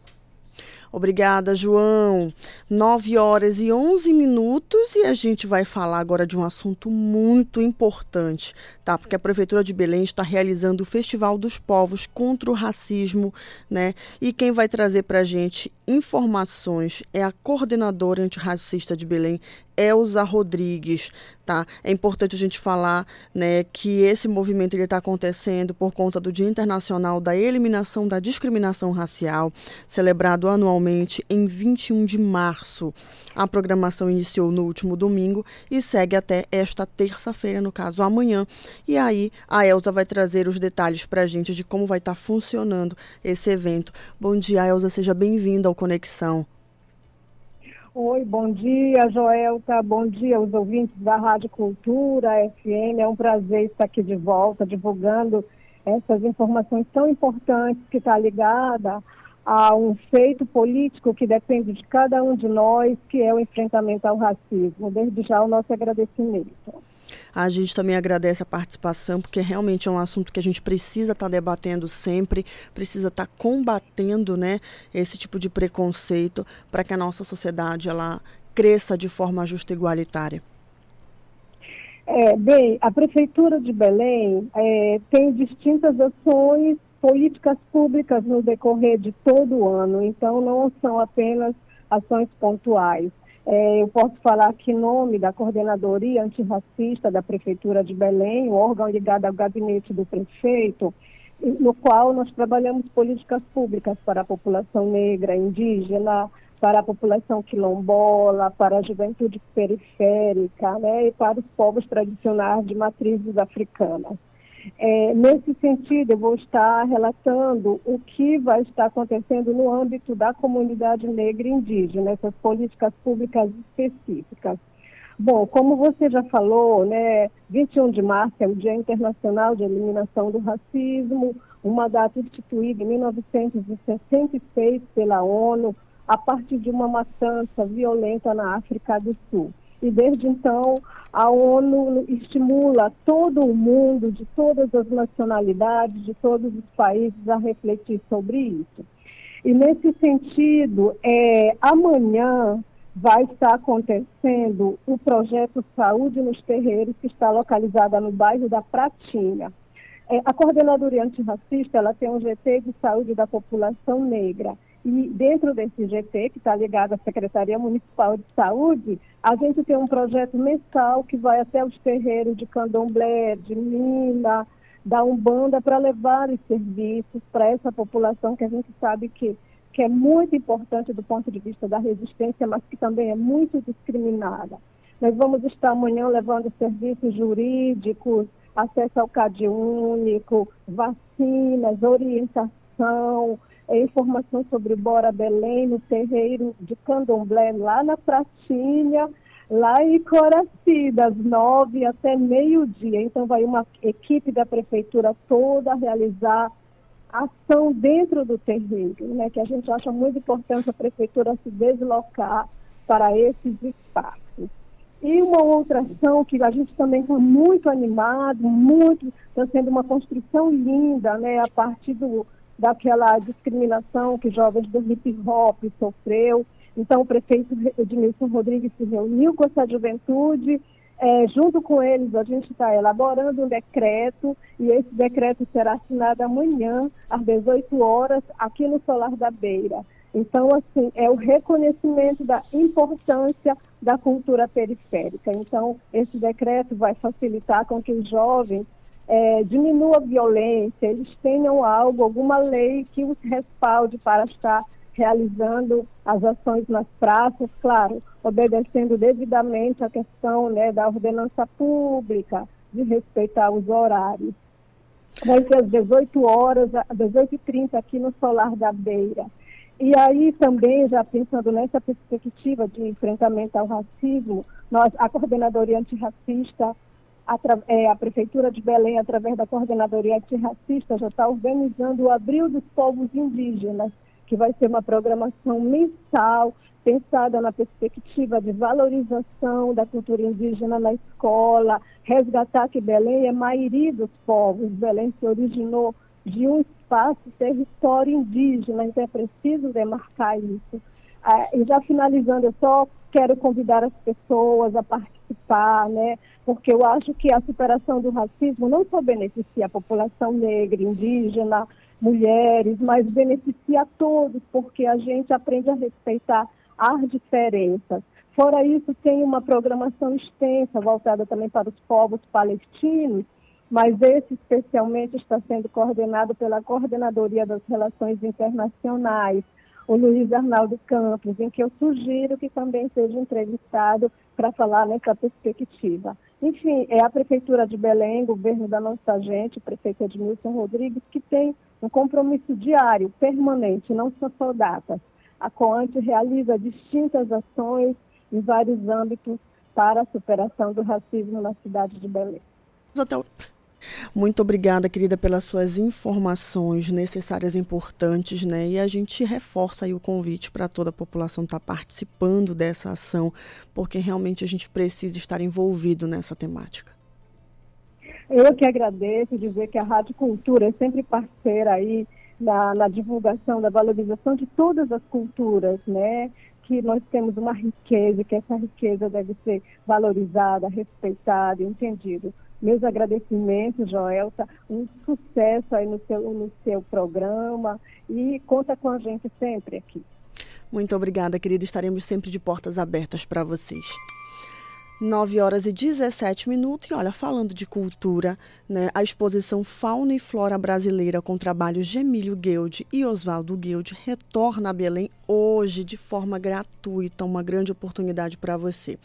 Obrigada, João. 9 horas e 11 minutos e a gente vai falar agora de um assunto muito importante, tá? Porque a Prefeitura de Belém está realizando o Festival dos Povos contra o Racismo, né? E quem vai trazer para a gente informações é a coordenadora antirracista de Belém, Elza Rodrigues, tá? É importante a gente falar, né, que esse movimento ele está acontecendo por conta do Dia Internacional da Eliminação da Discriminação Racial, celebrado anualmente em 21 de março. A programação iniciou no último domingo e segue até esta terça-feira, no caso amanhã. E aí a Elza vai trazer os detalhes para a gente de como vai estar tá funcionando esse evento. Bom dia, Elza, seja bem-vinda ao Conexão. Oi, bom dia, Joelta. Bom dia aos ouvintes da Rádio Cultura FM. É um prazer estar aqui de volta, divulgando essas informações tão importantes que está ligada a um feito político que depende de cada um de nós, que é o enfrentamento ao racismo. Desde já o nosso agradecimento. A gente também agradece a participação, porque realmente é um assunto que a gente precisa estar debatendo sempre, precisa estar combatendo né, esse tipo de preconceito para que a nossa sociedade ela cresça de forma justa e igualitária. É, bem, a Prefeitura de Belém é, tem distintas ações, políticas públicas no decorrer de todo o ano, então não são apenas ações pontuais. É, eu posso falar aqui em nome da Coordenadoria Antirracista da Prefeitura de Belém, o órgão ligado ao gabinete do prefeito, no qual nós trabalhamos políticas públicas para a população negra, indígena, para a população quilombola, para a juventude periférica né, e para os povos tradicionais de matrizes africanas. É, nesse sentido, eu vou estar relatando o que vai estar acontecendo no âmbito da comunidade negra e indígena, essas políticas públicas específicas. Bom, como você já falou, né, 21 de março é o Dia Internacional de Eliminação do Racismo, uma data instituída em 1966 pela ONU, a partir de uma matança violenta na África do Sul. E desde então, a ONU estimula todo o mundo, de todas as nacionalidades, de todos os países, a refletir sobre isso. E nesse sentido, é, amanhã vai estar acontecendo o projeto Saúde nos Terreiros, que está localizado no bairro da Pratinha. É, a coordenadoria antirracista ela tem um GT de saúde da população negra. E dentro desse GT, que está ligado à Secretaria Municipal de Saúde, a gente tem um projeto mensal que vai até os terreiros de candomblé, de mina, da Umbanda, para levar os serviços para essa população que a gente sabe que, que é muito importante do ponto de vista da resistência, mas que também é muito discriminada. Nós vamos estar amanhã levando serviços jurídicos, acesso ao CAD único, vacinas, orientação, é, informação sobre Bora Belém, no terreiro de Candomblé, lá na Pratinha, lá em Coraci, das nove até meio-dia. Então, vai uma equipe da prefeitura toda realizar ação dentro do terreiro, né, que a gente acha muito importante a prefeitura se deslocar para esses espaços. E uma outra ação que a gente também está muito animado, muito, está sendo uma construção linda, né, a partir do, daquela discriminação que jovens do hip hop sofreu. Então, o prefeito Edmilson Rodrigues se reuniu com essa juventude. É, junto com eles, a gente está elaborando um decreto e esse decreto será assinado amanhã, às 18 horas, aqui no Solar da Beira. Então, assim, é o reconhecimento da importância da cultura periférica. Então, esse decreto vai facilitar com que os jovens é, diminua a violência, eles tenham algo, alguma lei que os respalde para estar realizando as ações nas praças, claro, obedecendo devidamente a questão né, da ordenança pública, de respeitar os horários. Vai ser às 18 horas, às 18h30 aqui no Solar da Beira. E aí também, já pensando nessa perspectiva de enfrentamento ao racismo, nós, a Coordenadoria Antirracista a, é, a Prefeitura de Belém, através da Coordenadoria Antirracista, já está organizando o Abril dos Povos Indígenas, que vai ser uma programação mensal, pensada na perspectiva de valorização da cultura indígena na escola, resgatar que Belém é maioria dos povos, Belém se originou de um espaço, território indígena, então é preciso demarcar isso. Ah, e já finalizando, eu só quero convidar as pessoas a participar, né? porque eu acho que a superação do racismo não só beneficia a população negra, indígena, mulheres, mas beneficia a todos, porque a gente aprende a respeitar as diferenças. Fora isso, tem uma programação extensa voltada também para os povos palestinos, mas esse especialmente está sendo coordenado pela Coordenadoria das Relações Internacionais, o Luiz Arnaldo Campos, em que eu sugiro que também seja entrevistado para falar nessa perspectiva. Enfim, é a Prefeitura de Belém, governo da nossa gente, o prefeito Edmilson Rodrigues, que tem um compromisso diário, permanente, não só só datas. A COANTE realiza distintas ações em vários âmbitos para a superação do racismo na cidade de Belém. Até muito obrigada, querida, pelas suas informações necessárias e importantes, né? E a gente reforça aí o convite para toda a população estar tá participando dessa ação, porque realmente a gente precisa estar envolvido nessa temática. Eu que agradeço dizer que a Rádio Cultura é sempre parceira aí na, na divulgação, da valorização de todas as culturas, né? que nós temos uma riqueza, que essa riqueza deve ser valorizada, respeitada, entendida meus agradecimentos, Joelta, um sucesso aí no seu, no seu programa e conta com a gente sempre aqui. Muito obrigada, querida. Estaremos sempre de portas abertas para vocês. 9 horas e 17 minutos. E olha, falando de cultura, né, a exposição Fauna e Flora Brasileira com trabalhos de Emílio Guild e Oswaldo Guild retorna a Belém hoje de forma gratuita, uma grande oportunidade para você.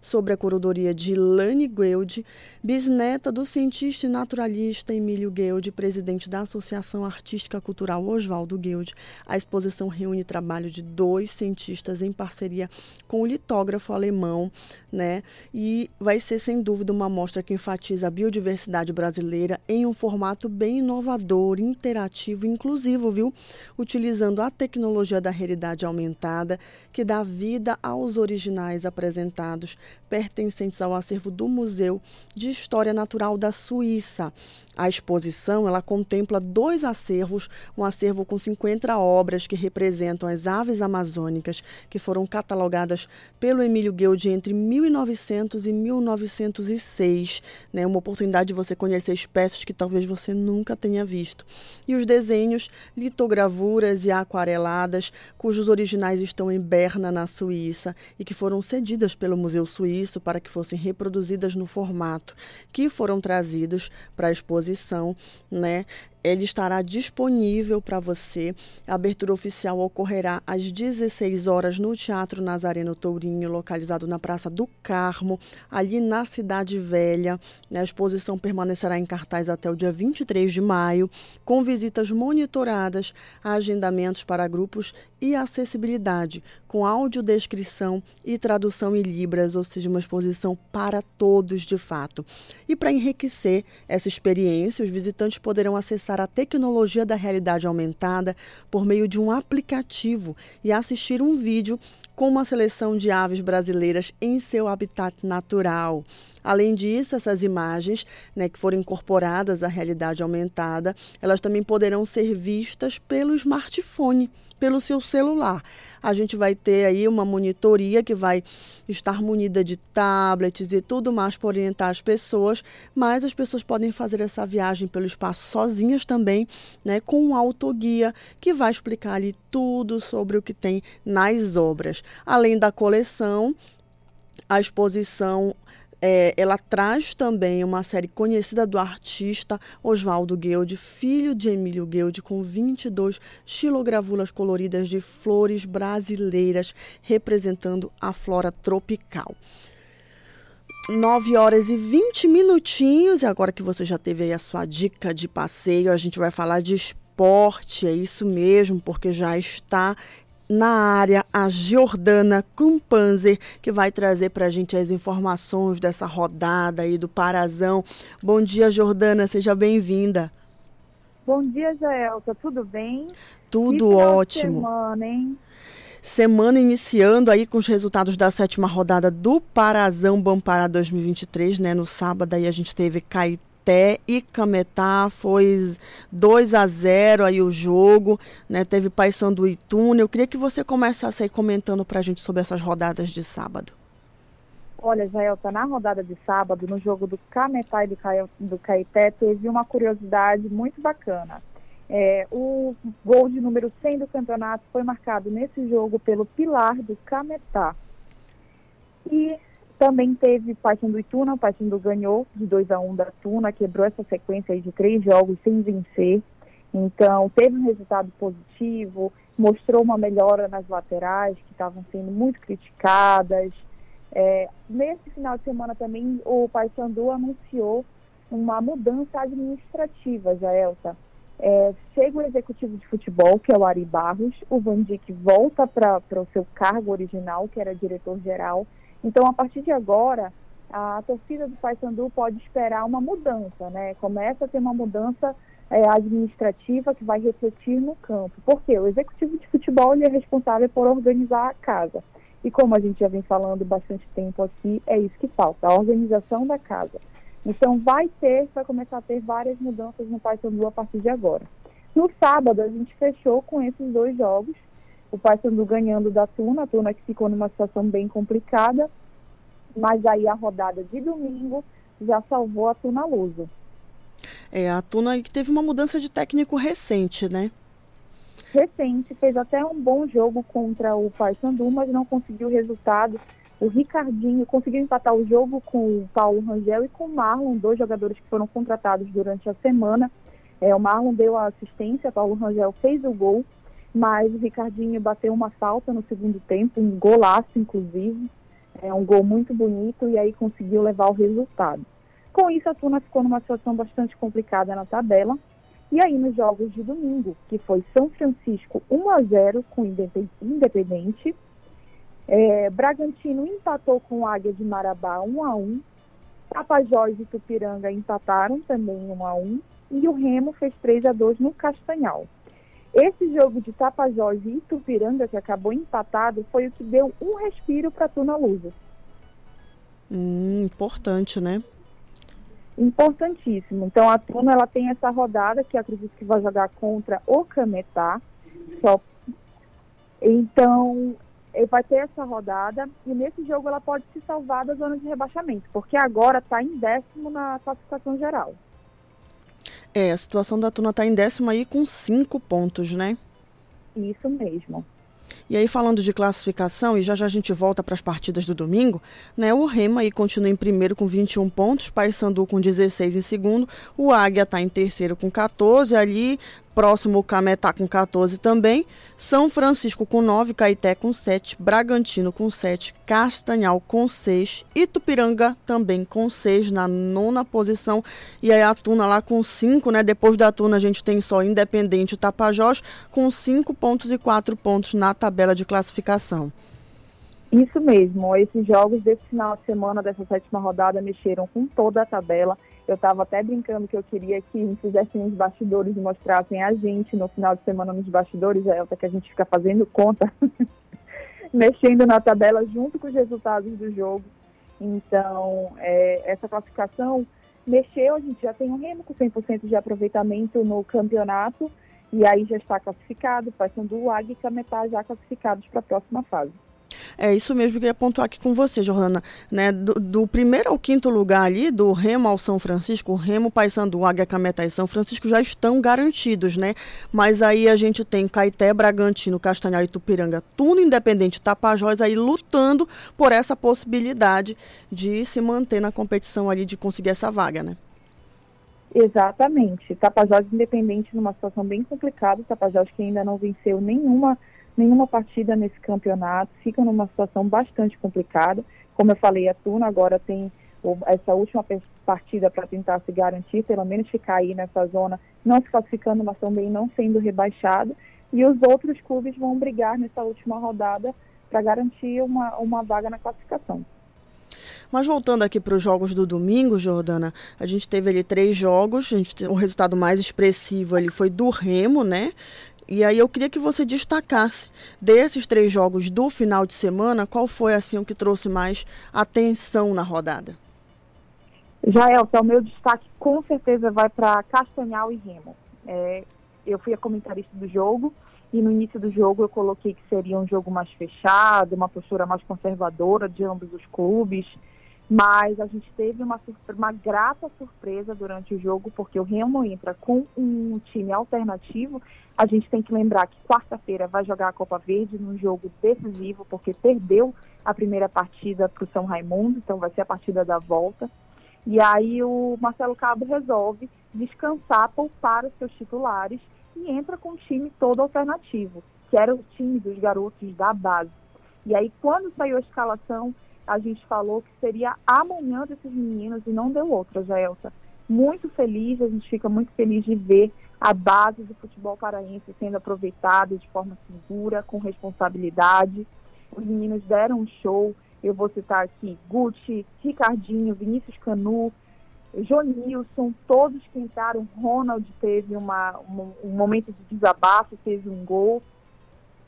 Sobre a curadoria de Lani Guild, bisneta do cientista e naturalista Emílio Guild, presidente da Associação Artística Cultural Oswaldo Guild, a exposição reúne trabalho de dois cientistas em parceria com o litógrafo alemão, né? E vai ser sem dúvida uma mostra que enfatiza a biodiversidade brasileira em um formato bem inovador, interativo e inclusivo, viu? Utilizando a tecnologia da realidade aumentada que dá vida aos originais apresentados pertencentes ao acervo do Museu de História Natural da Suíça. A exposição ela contempla dois acervos, um acervo com 50 obras que representam as aves amazônicas que foram catalogadas pelo Emílio Guild entre 1900 e 1906, né? Uma oportunidade de você conhecer espécies que talvez você nunca tenha visto. E os desenhos, litogravuras e aquareladas, cujos originais estão em Berna, na Suíça, e que foram cedidas pelo Museu Suíço para que fossem reproduzidas no formato, que foram trazidos para a exposição exposição, né? Ele estará disponível para você. A abertura oficial ocorrerá às 16 horas no Teatro Nazareno Tourinho, localizado na Praça do Carmo, ali na Cidade Velha. A exposição permanecerá em cartaz até o dia 23 de maio, com visitas monitoradas, agendamentos para grupos e acessibilidade, com audiodescrição e tradução em Libras, ou seja, uma exposição para todos de fato. E para enriquecer essa experiência, os visitantes poderão acessar a tecnologia da realidade aumentada por meio de um aplicativo e assistir um vídeo com uma seleção de aves brasileiras em seu habitat natural. Além disso, essas imagens né, que foram incorporadas à realidade aumentada, elas também poderão ser vistas pelo smartphone pelo seu celular. A gente vai ter aí uma monitoria que vai estar munida de tablets e tudo mais para orientar as pessoas, mas as pessoas podem fazer essa viagem pelo espaço sozinhas também, né, com um autoguia que vai explicar ali tudo sobre o que tem nas obras. Além da coleção, a exposição é, ela traz também uma série conhecida do artista Oswaldo Guild, filho de Emílio Guild, com 22 xilogravuras coloridas de flores brasileiras representando a flora tropical. 9 horas e 20 minutinhos, e agora que você já teve aí a sua dica de passeio, a gente vai falar de esporte, é isso mesmo, porque já está na área a Jordana Krumpanzer, que vai trazer para a gente as informações dessa rodada aí do Parazão. Bom dia, Jordana, seja bem-vinda. Bom dia, Jaelta, tudo bem? Tudo ótimo. Semana, hein? Semana iniciando aí com os resultados da sétima rodada do Parazão Bampará 2023, né? No sábado aí a gente teve Caetano Caeté e Cametá, foi 2 a 0 aí o jogo, né? Teve Paysandu e Ituna. Eu queria que você começasse aí comentando para a gente sobre essas rodadas de sábado. Olha, Jaelta, na rodada de sábado, no jogo do Cametá e do, Ca... do Caeté, teve uma curiosidade muito bacana. É, o gol de número 100 do campeonato foi marcado nesse jogo pelo Pilar do Cametá. E também teve Paysandu e Tuna, Paysandu ganhou de 2 a 1 um da Tuna, quebrou essa sequência de três jogos sem vencer. Então, teve um resultado positivo, mostrou uma melhora nas laterais, que estavam sendo muito criticadas. É, nesse final de semana também, o Paysandu anunciou uma mudança administrativa, Jaelta. É, chega o executivo de futebol, que é o Ari Barros, o Van Dijk volta para o seu cargo original, que era diretor-geral, então, a partir de agora, a torcida do Paysandu pode esperar uma mudança, né? Começa a ter uma mudança é, administrativa que vai refletir no campo. Porque o executivo de futebol ele é responsável por organizar a casa. E como a gente já vem falando bastante tempo aqui, é isso que falta, a organização da casa. Então vai ter, vai começar a ter várias mudanças no Paysandu a partir de agora. No sábado a gente fechou com esses dois jogos, o Paysandu ganhando da Tuna, a Tuna que ficou numa situação bem complicada, mas aí a rodada de domingo já salvou a Tuna Luso. É, a Tuna que teve uma mudança de técnico recente, né? Recente, fez até um bom jogo contra o Paysandu, mas não conseguiu resultado O Ricardinho conseguiu empatar o jogo com o Paulo Rangel e com o Marlon, dois jogadores que foram contratados durante a semana. É, o Marlon deu a assistência, Paulo Rangel fez o gol, mas o Ricardinho bateu uma falta no segundo tempo, um golaço, inclusive. É um gol muito bonito e aí conseguiu levar o resultado. Com isso, a Tuna ficou numa situação bastante complicada na tabela. E aí, nos jogos de domingo, que foi São Francisco 1 a 0 com Independente, é, Bragantino empatou com Águia de Marabá 1 a 1 Tapajós e Tupiranga empataram também 1 a 1 e o Remo fez 3 a 2 no Castanhal. Esse jogo de Tapajós e Tupiranga, que acabou empatado, foi o que deu um respiro para a Tuna Lusa. Hum, importante, né? Importantíssimo. Então a Tuna ela tem essa rodada que acredito que vai jogar contra o Cametá. Só... Então vai ter essa rodada e nesse jogo ela pode se salvar da zona de rebaixamento, porque agora está em décimo na classificação geral. É, a situação da Tuna está em décimo aí com cinco pontos, né? Isso mesmo. E aí, falando de classificação, e já já a gente volta para as partidas do domingo, né? O Rema aí continua em primeiro com 21 pontos, Paysandu com 16 em segundo, o Águia está em terceiro com 14, ali Próximo, o Cametá com 14 também. São Francisco com 9, Caeté com 7, Bragantino com 7, Castanhal com 6, Itupiranga também com 6 na nona posição. E aí a Tuna lá com 5, né? Depois da Tuna a gente tem só Independente e Tapajós com 5 pontos e 4 pontos na tabela de classificação. Isso mesmo, esses jogos desse final de semana, dessa sétima rodada, mexeram com toda a tabela. Eu estava até brincando que eu queria que fizessem os bastidores e mostrassem a gente no final de semana nos bastidores, Elta, que a gente fica fazendo conta, mexendo na tabela junto com os resultados do jogo. Então, é, essa classificação mexeu, a gente já tem um Remo com 100% de aproveitamento no campeonato, e aí já está classificado, Paysandu, Águia e Cametá já classificados para a próxima fase. É isso mesmo que eu ia pontuar aqui com você, Johanna. Né? Do, do, primeiro ao quinto lugar ali, do Remo ao São Francisco, Remo, Paysandu, Águia, Cametá e São Francisco já estão garantidos, né? Mas aí a gente tem Caeté, Bragantino, Castanhal e Tupiranga, tudo independente, Tapajós aí lutando por essa possibilidade de se manter na competição ali, de conseguir essa vaga, né? Exatamente. Tapajós independente numa situação bem complicada, Tapajós que ainda não venceu nenhuma nenhuma partida nesse campeonato, fica numa situação bastante complicada. Como eu falei, a Tuna agora tem essa última partida para tentar se garantir, pelo menos ficar aí nessa zona, não se classificando, mas também não sendo rebaixado. E os outros clubes vão brigar nessa última rodada para garantir uma, uma vaga na classificação. Mas voltando aqui para os jogos do domingo, Jordana, a gente teve ali três jogos, a gente, o resultado mais expressivo ali foi do Remo, né? E aí eu queria que você destacasse desses três jogos do final de semana, qual foi assim o que trouxe mais atenção na rodada? Jael, o meu destaque com certeza vai para Castanhal e Remo. É, eu fui a comentarista do jogo e no início do jogo eu coloquei que seria um jogo mais fechado, uma postura mais conservadora de ambos os clubes, mas a gente teve uma, uma grata surpresa durante o jogo, porque o Remo entra com um time alternativo a gente tem que lembrar que quarta-feira vai jogar a Copa Verde num jogo decisivo, porque perdeu a primeira partida para o São Raimundo, então vai ser a partida da volta. E aí o Marcelo Cabo resolve descansar, poupar os seus titulares e entra com um time todo alternativo, que era o time dos garotos da base. E aí quando saiu a escalação, a gente falou que seria amanhã desses meninos e não deu outra, Jaelsa. Muito feliz, a gente fica muito feliz de ver a base do futebol paraense sendo aproveitada de forma segura, com responsabilidade. Os meninos deram um show. Eu vou citar aqui Gucci, Ricardinho, Vinícius Canu, Jonilson, todos que entraram. Ronald teve uma, um, um momento de desabafo, teve um gol.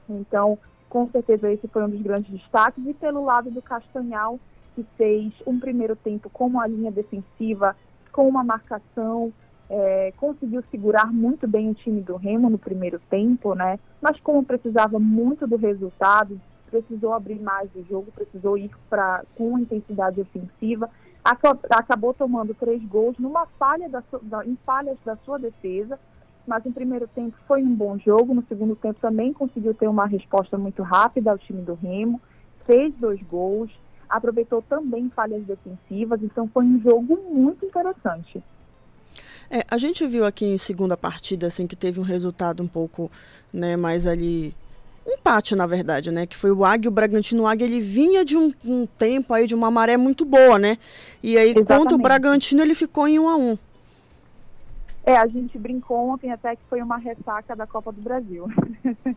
Então, com certeza esse foi um dos grandes destaques. E pelo lado do Castanhal, que fez um primeiro tempo com uma linha defensiva, com uma marcação é, conseguiu segurar muito bem o time do Remo no primeiro tempo, né? Mas como precisava muito do resultado, precisou abrir mais o jogo, precisou ir para com intensidade ofensiva, acabou tomando três gols numa falha da, da, em falhas da sua defesa, mas no primeiro tempo foi um bom jogo, no segundo tempo também conseguiu ter uma resposta muito rápida ao time do Remo, fez dois gols, aproveitou também falhas defensivas, então foi um jogo muito interessante. É, a gente viu aqui em segunda partida, assim, que teve um resultado um pouco, né, mais ali empate, na verdade, né? Que foi o Águia, o Bragantino. O Águia, ele vinha de um, um tempo aí, de uma maré muito boa, né? E aí, Exatamente. contra o Bragantino, ele ficou em um a um. É, a gente brincou ontem até que foi uma ressaca da Copa do Brasil.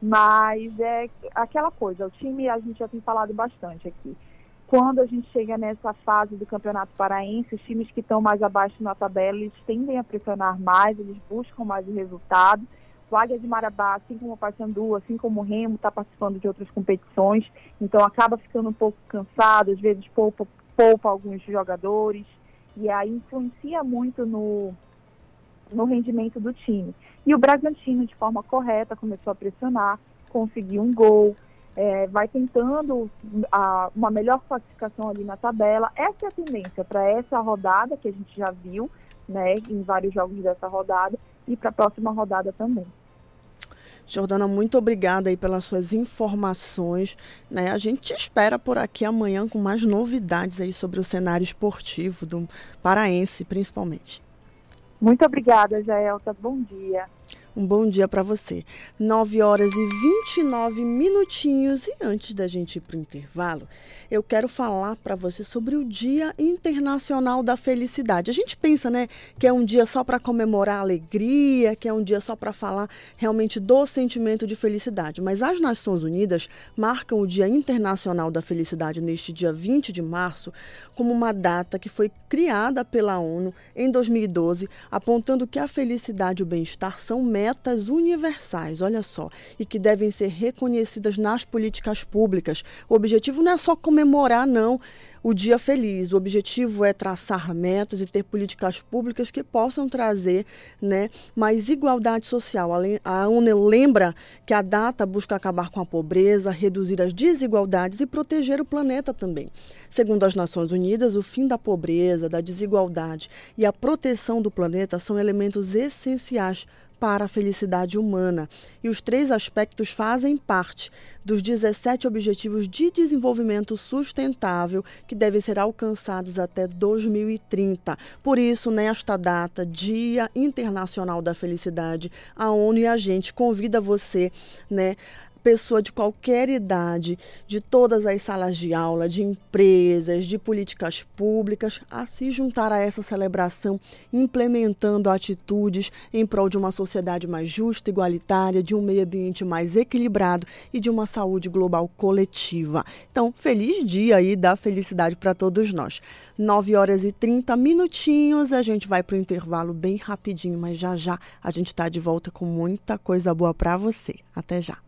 Mas é aquela coisa, o time, a gente já tem falado bastante aqui. Quando a gente chega nessa fase do Campeonato Paraense, os times que estão mais abaixo na tabela, eles tendem a pressionar mais, eles buscam mais o resultado. O Águia de Marabá, assim como o Paysandu, assim como o Remo, está participando de outras competições, então acaba ficando um pouco cansado, às vezes poupa, poupa alguns jogadores, e aí influencia muito no, no rendimento do time. E o Bragantino, de forma correta, começou a pressionar, conseguiu um gol, é, vai tentando a, uma melhor classificação ali na tabela. Essa é a tendência para essa rodada, que a gente já viu né, em vários jogos dessa rodada, e para a próxima rodada também. Jordana, muito obrigada aí pelas suas informações. Né? A gente te espera por aqui amanhã com mais novidades aí sobre o cenário esportivo do paraense, principalmente. Muito obrigada, Jaelta. Bom dia. Um bom dia para você. 9 horas e 29 minutinhos. E antes da gente ir para o intervalo, eu quero falar para você sobre o Dia Internacional da Felicidade. A gente pensa, né, que é um dia só para comemorar a alegria, que é um dia só para falar realmente do sentimento de felicidade. Mas as Nações Unidas marcam o Dia Internacional da Felicidade neste dia 20 de março como uma data que foi criada pela ONU em 2012, apontando que a felicidade e o bem-estar são metas universais, olha só, e que devem ser reconhecidas nas políticas públicas. O objetivo não é só comemorar, não, o dia feliz. O objetivo é traçar metas e ter políticas públicas que possam trazer né, mais igualdade social. A ONU lembra que a data busca acabar com a pobreza, reduzir as desigualdades e proteger o planeta também. Segundo as Nações Unidas, o fim da pobreza, da desigualdade e a proteção do planeta são elementos essenciais para a felicidade humana. E os três aspectos fazem parte dos 17 Objetivos de Desenvolvimento Sustentável que devem ser alcançados até 2030. Por isso, nesta data, Dia Internacional da Felicidade, a ONU e a gente convida você, né, pessoa de qualquer idade, de todas as salas de aula, de empresas, de políticas públicas, a se juntar a essa celebração, implementando atitudes em prol de uma sociedade mais justa, igualitária, de um meio ambiente mais equilibrado e de uma saúde global coletiva. Então, feliz dia aí da felicidade para todos nós. 9 horas e 30 minutinhos, a gente vai para o intervalo bem rapidinho, mas já já a gente está de volta com muita coisa boa para você. Até já.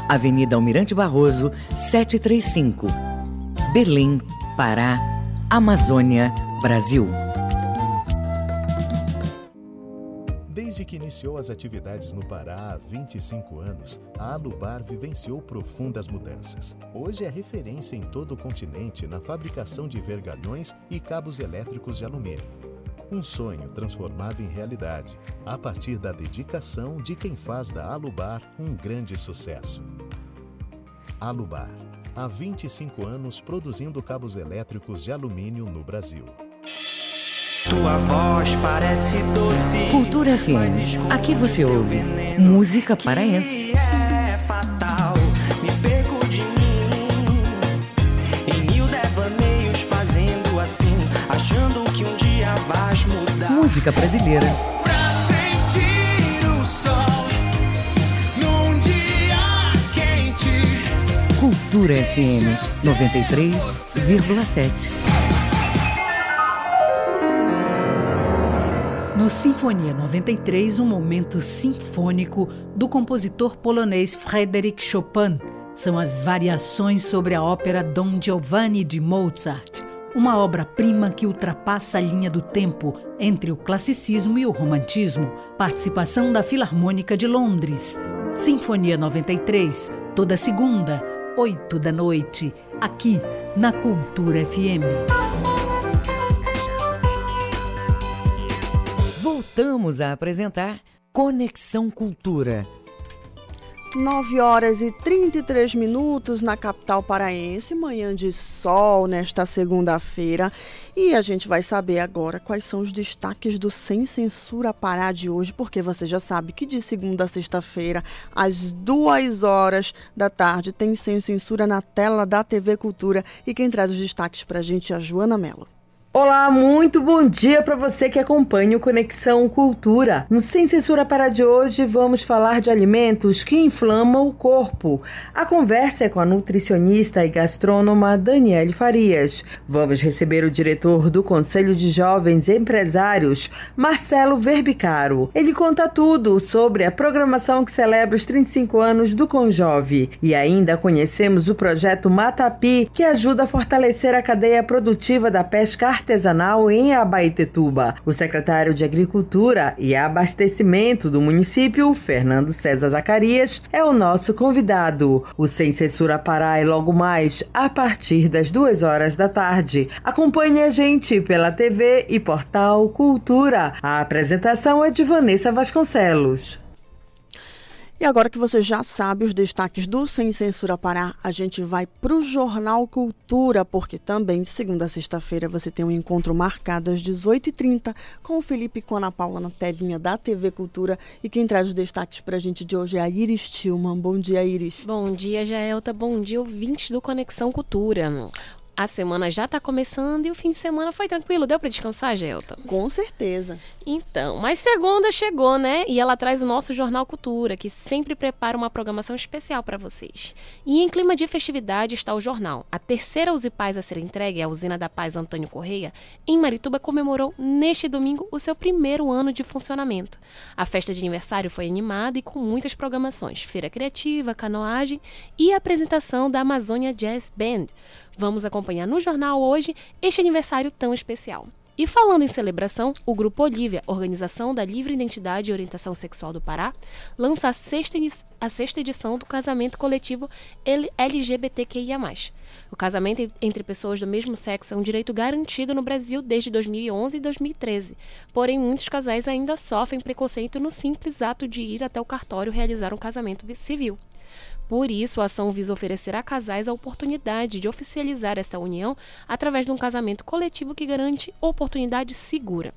Avenida Almirante Barroso, 735. Belém, Pará, Amazônia, Brasil. Desde que iniciou as atividades no Pará há 25 anos, a Alubar vivenciou profundas mudanças. Hoje é referência em todo o continente na fabricação de vergalhões e cabos elétricos de alumínio. Um sonho transformado em realidade, a partir da dedicação de quem faz da Alubar um grande sucesso. Alubar, há 25 anos produzindo cabos elétricos de alumínio no Brasil. Tua voz parece doce. Cultura FM. Aqui você ouve música paraense. É fatal, Música brasileira. Pra sentir o sol num dia quente. Cultura FM 93,7. No Sinfonia 93, um momento sinfônico do compositor polonês Frédéric Chopin. São as variações sobre a ópera Dom Giovanni de Mozart. Uma obra-prima que ultrapassa a linha do tempo entre o classicismo e o romantismo. Participação da Filarmônica de Londres. Sinfonia 93, toda segunda, 8 da noite, aqui na Cultura FM. Voltamos a apresentar Conexão Cultura. 9 horas e 33 minutos na capital paraense, manhã de sol nesta segunda-feira. E a gente vai saber agora quais são os destaques do Sem Censura Pará de hoje, porque você já sabe que de segunda a sexta-feira, às duas horas da tarde, tem Sem Censura na tela da TV Cultura. E quem traz os destaques para a gente é a Joana Mello. Olá, muito bom dia para você que acompanha o Conexão Cultura. No Sem Censura para de hoje, vamos falar de alimentos que inflamam o corpo. A conversa é com a nutricionista e gastrônoma Daniele Farias. Vamos receber o diretor do Conselho de Jovens Empresários, Marcelo Verbicaro. Ele conta tudo sobre a programação que celebra os 35 anos do Conjove. E ainda conhecemos o projeto Matapi, que ajuda a fortalecer a cadeia produtiva da pesca artesanal em Abaetetuba. O secretário de Agricultura e Abastecimento do município, Fernando César Zacarias, é o nosso convidado. O Sem Censura Pará é logo mais a partir das duas horas da tarde. Acompanhe a gente pela TV e portal Cultura. A apresentação é de Vanessa Vasconcelos. E agora que você já sabe os destaques do Sem Censura Pará, a gente vai para o Jornal Cultura, porque também de segunda a sexta-feira você tem um encontro marcado às 18h30 com o Felipe e com a Ana Paula na telinha da TV Cultura. E quem traz os destaques para a gente de hoje é a Iris Tillman. Bom dia, Iris. Bom dia, Jaelta. Bom dia, ouvintes do Conexão Cultura. A semana já está começando e o fim de semana foi tranquilo. Deu para descansar, Gelta? Com certeza. Então, mas segunda chegou, né? E ela traz o nosso Jornal Cultura, que sempre prepara uma programação especial para vocês. E em clima de festividade está o jornal. A terceira Usipaz a ser entregue, a Usina da Paz Antônio Correia, em Marituba comemorou neste domingo o seu primeiro ano de funcionamento. A festa de aniversário foi animada e com muitas programações: feira criativa, canoagem e apresentação da Amazônia Jazz Band. Vamos acompanhar no jornal hoje este aniversário tão especial. E falando em celebração, o Grupo Olívia, Organização da Livre Identidade e Orientação Sexual do Pará, lança a sexta, a sexta edição do casamento coletivo LGBTQIA. O casamento entre pessoas do mesmo sexo é um direito garantido no Brasil desde 2011 e 2013. Porém, muitos casais ainda sofrem preconceito no simples ato de ir até o cartório realizar um casamento civil. Por isso, a ação visa oferecer a casais a oportunidade de oficializar essa união através de um casamento coletivo que garante oportunidade segura.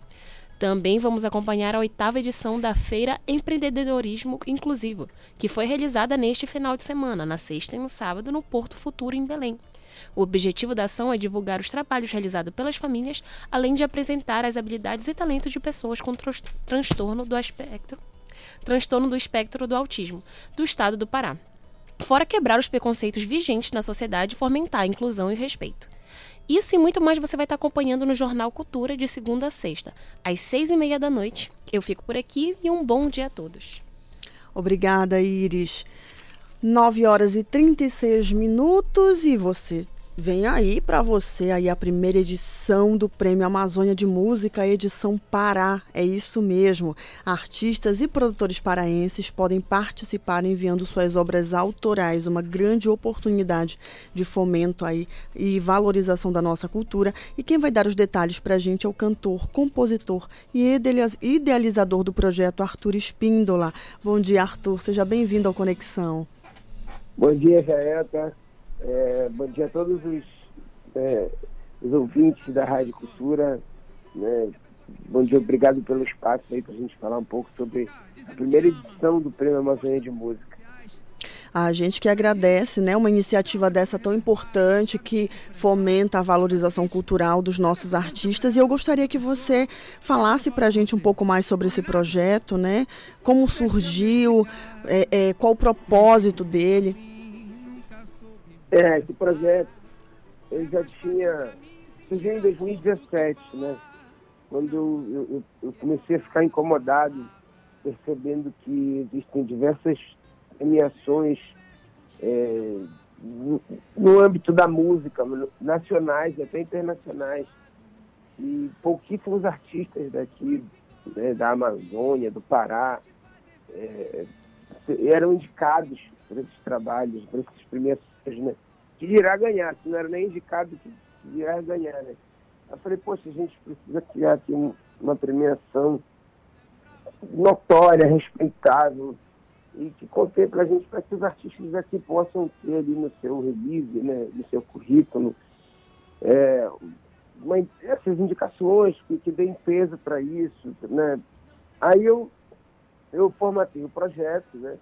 Também vamos acompanhar a oitava edição da Feira Empreendedorismo Inclusivo, que foi realizada neste final de semana, na sexta e no sábado, no Porto Futuro, em Belém. O objetivo da ação é divulgar os trabalhos realizados pelas famílias, além de apresentar as habilidades e talentos de pessoas com transtorno do espectro, transtorno do espectro do autismo do estado do Pará fora quebrar os preconceitos vigentes na sociedade e fomentar a inclusão e o respeito. Isso e muito mais você vai estar acompanhando no Jornal Cultura de segunda a sexta, às seis e meia da noite. Eu fico por aqui e um bom dia a todos. Obrigada, Iris. 9 horas e 36 minutos e você Vem aí para você aí a primeira edição do Prêmio Amazônia de Música, edição Pará. É isso mesmo. Artistas e produtores paraenses podem participar enviando suas obras autorais, uma grande oportunidade de fomento aí e valorização da nossa cultura. E quem vai dar os detalhes para a gente é o cantor, compositor e idealizador do projeto Arthur Espíndola. Bom dia, Arthur. Seja bem-vindo ao Conexão. Bom dia, Jaeta. É, bom dia a todos os, é, os ouvintes da Rádio Cultura. Né? Bom dia, obrigado pelo espaço aí para a gente falar um pouco sobre a primeira edição do Prêmio Amazônia de Música. A gente que agradece, né, uma iniciativa dessa tão importante que fomenta a valorização cultural dos nossos artistas. E eu gostaria que você falasse para a gente um pouco mais sobre esse projeto, né? Como surgiu, é, é, qual o propósito dele. É, esse projeto ele já tinha surgiu em 2017, né? Quando eu, eu, eu, comecei a ficar incomodado, percebendo que existem diversas premiações é, no, no âmbito da música, nacionais e até internacionais. E pouquíssimos artistas daqui, né, da Amazônia, do Pará, é, eram indicados por esses trabalhos, por esses primeiros, né? Que dirá ganhar, se não era nem indicado, que dirá ganhar, né? Eu falei, poxa, a gente precisa criar aqui um, uma premiação notória, respeitável, e que contemple a gente para que os artistas aqui possam ter ali no seu release, né, no seu currículo, é, uma, essas indicações que, que deem peso para isso. Né? Aí eu, eu formatei o projeto, né?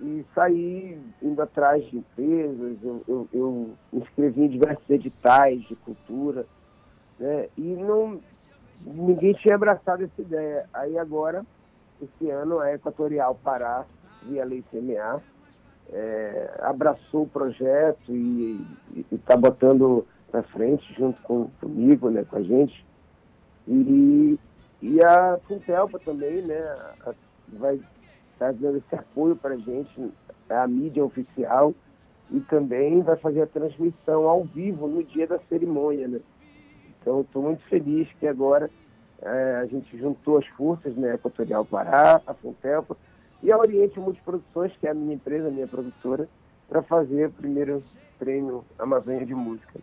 E saí indo atrás de empresas, eu, eu, eu inscrevi em diversos editais de cultura, né? E não, ninguém tinha abraçado essa ideia. Aí agora, esse ano, a Equatorial Pará via Lei CMA, é, abraçou o projeto e está botando para frente junto com, comigo, né, com a gente. E, e a Funtelpa também, né, vai estar tá dando esse apoio para a gente, a mídia oficial, e também vai fazer a transmissão ao vivo no dia da cerimônia, né. Então, estou muito feliz que agora é, a gente juntou as forças, né, Equatorial Pará, a Funtelpa, e a Oriente Multiproduções, que é a minha empresa, a minha produtora, para fazer o primeiro prêmio Amazônia de Música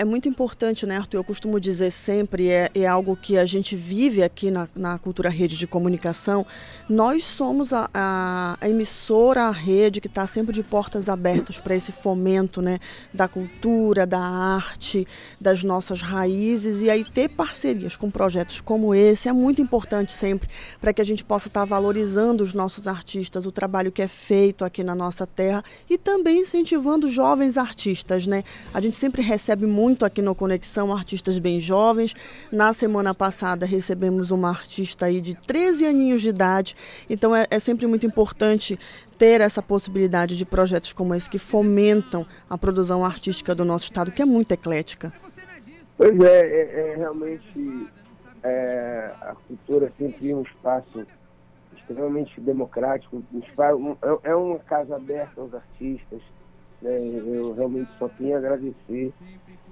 é muito importante, né, Arthur? Eu costumo dizer sempre, é, é algo que a gente vive aqui na, na cultura rede de comunicação. Nós somos a, a, a emissora, a rede que está sempre de portas abertas para esse fomento né, da cultura, da arte, das nossas raízes. E aí ter parcerias com projetos como esse é muito importante sempre para que a gente possa estar tá valorizando os nossos artistas, o trabalho que é feito aqui na nossa terra e também incentivando jovens artistas. Né? A gente sempre recebe muito muito aqui no Conexão artistas bem jovens. Na semana passada recebemos uma artista aí de 13 aninhos de idade. Então é, é sempre muito importante ter essa possibilidade de projetos como esse que fomentam a produção artística do nosso estado, que é muito eclética. Pois é, é, é realmente é, a cultura sempre um espaço extremamente democrático, um é, é uma casa aberta aos artistas. Né? Eu realmente só tenho a agradecer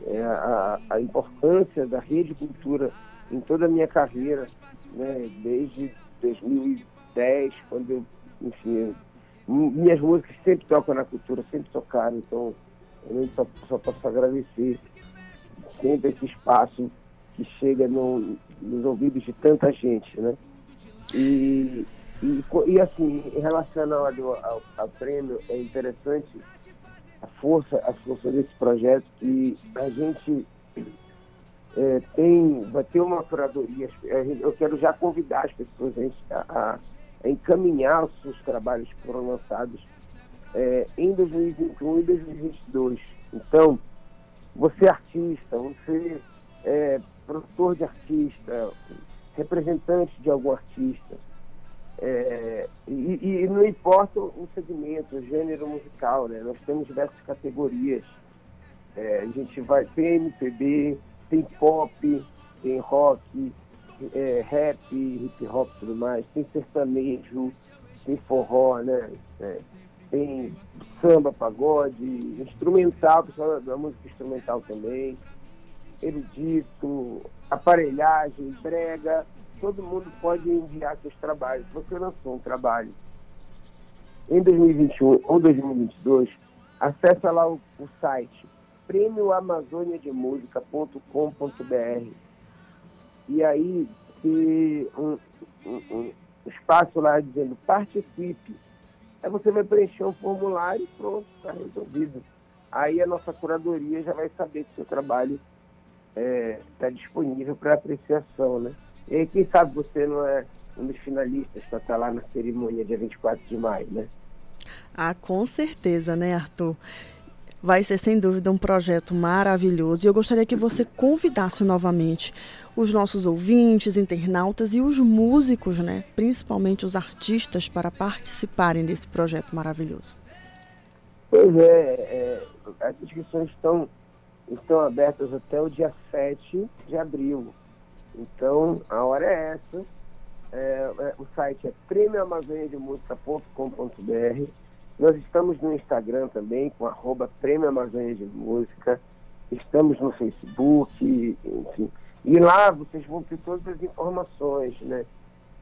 é, a, a, importância da rede cultura em toda a minha carreira, né, desde 2010, quando eu, enfim, minhas músicas sempre tocam na cultura, sempre tocaram, então eu só, só posso agradecer sempre esse espaço que chega no, nos ouvidos de tanta gente, né? E, e, e assim, em relação ao, ao, ao prêmio, é interessante a força, a força desse projeto que a gente é, tem, vai ter uma curadoria. Eu quero já convidar as pessoas a, a, encaminhar os seus trabalhos que foram lançados é, em 2021 e 2022. Então, você é artista, você é produtor de artista, representante de algum artista, é, e, e, não importa o segmento, o gênero musical, né? Nós temos diversas categorias. É, a gente vai, tem MPB, tem pop, tem rock, é, rap, hip hop tudo mais, tem sertanejo, tem forró, né? É, tem samba, pagode, instrumental, pessoal da música instrumental também, erudito, aparelhagem, brega, todo mundo pode enviar seus trabalhos. Você lançou um trabalho em 2021 ou 2022, acessa lá o, o site prêmioamazoniademusica.com.br e aí tem um, um, um, espaço lá dizendo participe. Aí você vai preencher um formulário e pronto, está resolvido. Aí a nossa curadoria já vai saber que seu trabalho está é, tá disponível para apreciação, né? E quem sabe você não é um dos finalistas para estar lá na cerimônia dia 24 de maio, né? Ah, com certeza, né, Arthur? Vai ser sem dúvida um projeto maravilhoso e eu gostaria que você convidasse novamente os nossos ouvintes, internautas e os músicos, né? Principalmente os artistas, para participarem desse projeto maravilhoso. Pois é, é as inscrições estão, estão abertas até o dia 7 de abril. Então, a hora é essa. É, é, o site é prêmioamazoniademusica.com.br Nós estamos no Instagram também, com arroba. Estamos no Facebook, enfim. E lá vocês vão ter todas as informações, né?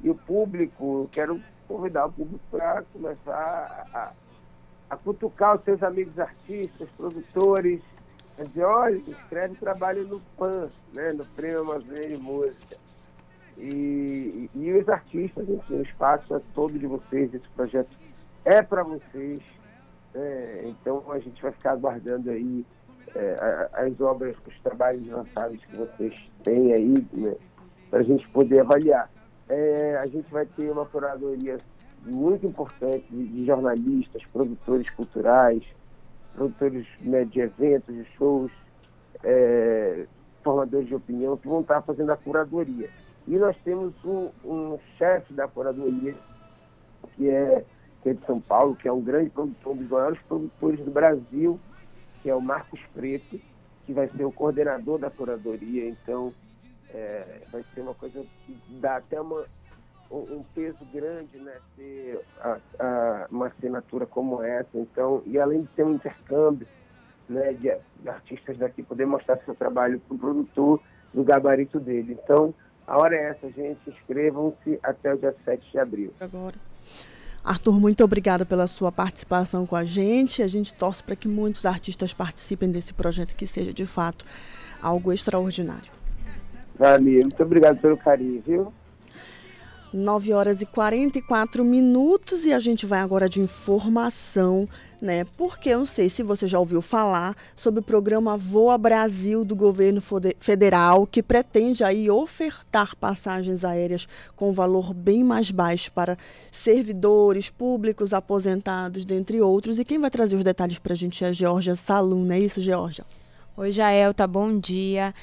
E o público, quero convidar o público para começar a, a cutucar os seus amigos artistas, produtores, dizer, olha, escreve trabalho no PAN, né, no Prêmio Amazônia de Música. E, e, e os artistas, enfim, o espaço é todo de vocês, esse projeto é para vocês. É, então a gente vai ficar aguardando aí é, as obras, os trabalhos lançados que vocês têm aí, né, para a gente poder avaliar. É, a gente vai ter uma curadoria muito importante de jornalistas, produtores culturais, produtores né, de eventos, de shows, é, formadores de opinião, que vão estar fazendo a curadoria. E nós temos um, um chefe da curadoria, que é, que é de São Paulo, que é um grande produtor, um dos maiores produtores do Brasil, que é o Marcos Preto, que vai ser o coordenador da curadoria. Então, é, vai ser uma coisa que dá até uma, um peso grande, né, ter a, a, uma assinatura como essa. Então, e além de ter um intercâmbio, né, de, de artistas daqui poder mostrar seu trabalho para o produtor no gabarito dele. Então, a hora é essa, gente. Inscrevam-se até o dia 7 de abril. Agora. Arthur, muito obrigada pela sua participação com a gente. A gente torce para que muitos artistas participem desse projeto que seja de fato algo extraordinário. Valeu, muito obrigado pelo carinho, viu? 9 horas e 44 minutos e a gente vai agora de informação, né? Porque eu não sei se você já ouviu falar sobre o programa Voa Brasil do governo federal, que pretende aí ofertar passagens aéreas com valor bem mais baixo para servidores públicos, aposentados, dentre outros. E quem vai trazer os detalhes para a gente é a Georgia Salum, não é isso, Georgia? Oi, Jaelta, bom dia.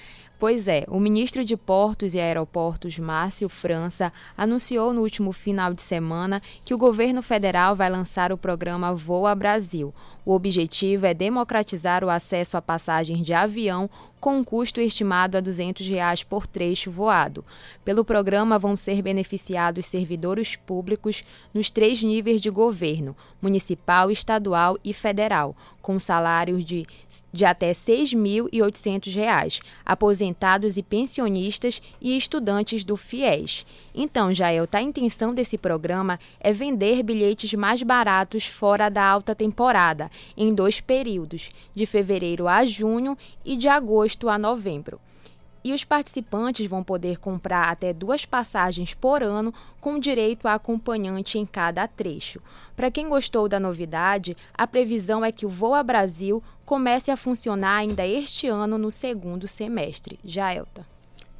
Pois é, o ministro de Portos e Aeroportos, Márcio França, anunciou no último final de semana que o governo federal vai lançar o programa Voa Brasil. O objetivo é democratizar o acesso a passagens de avião com um custo estimado a 200 reais por trecho voado. Pelo programa vão ser beneficiados servidores públicos nos três níveis de governo, municipal, estadual e federal, com salários de, de até R$ 6.800, aposentados e pensionistas e estudantes do FIES. Então, Jael, a intenção desse programa é vender bilhetes mais baratos fora da alta temporada, em dois períodos, de fevereiro a junho e de agosto a novembro e os participantes vão poder comprar até duas passagens por ano, com direito a acompanhante em cada trecho. Para quem gostou da novidade, a previsão é que o Voa Brasil comece a funcionar ainda este ano no segundo semestre. Jaelta.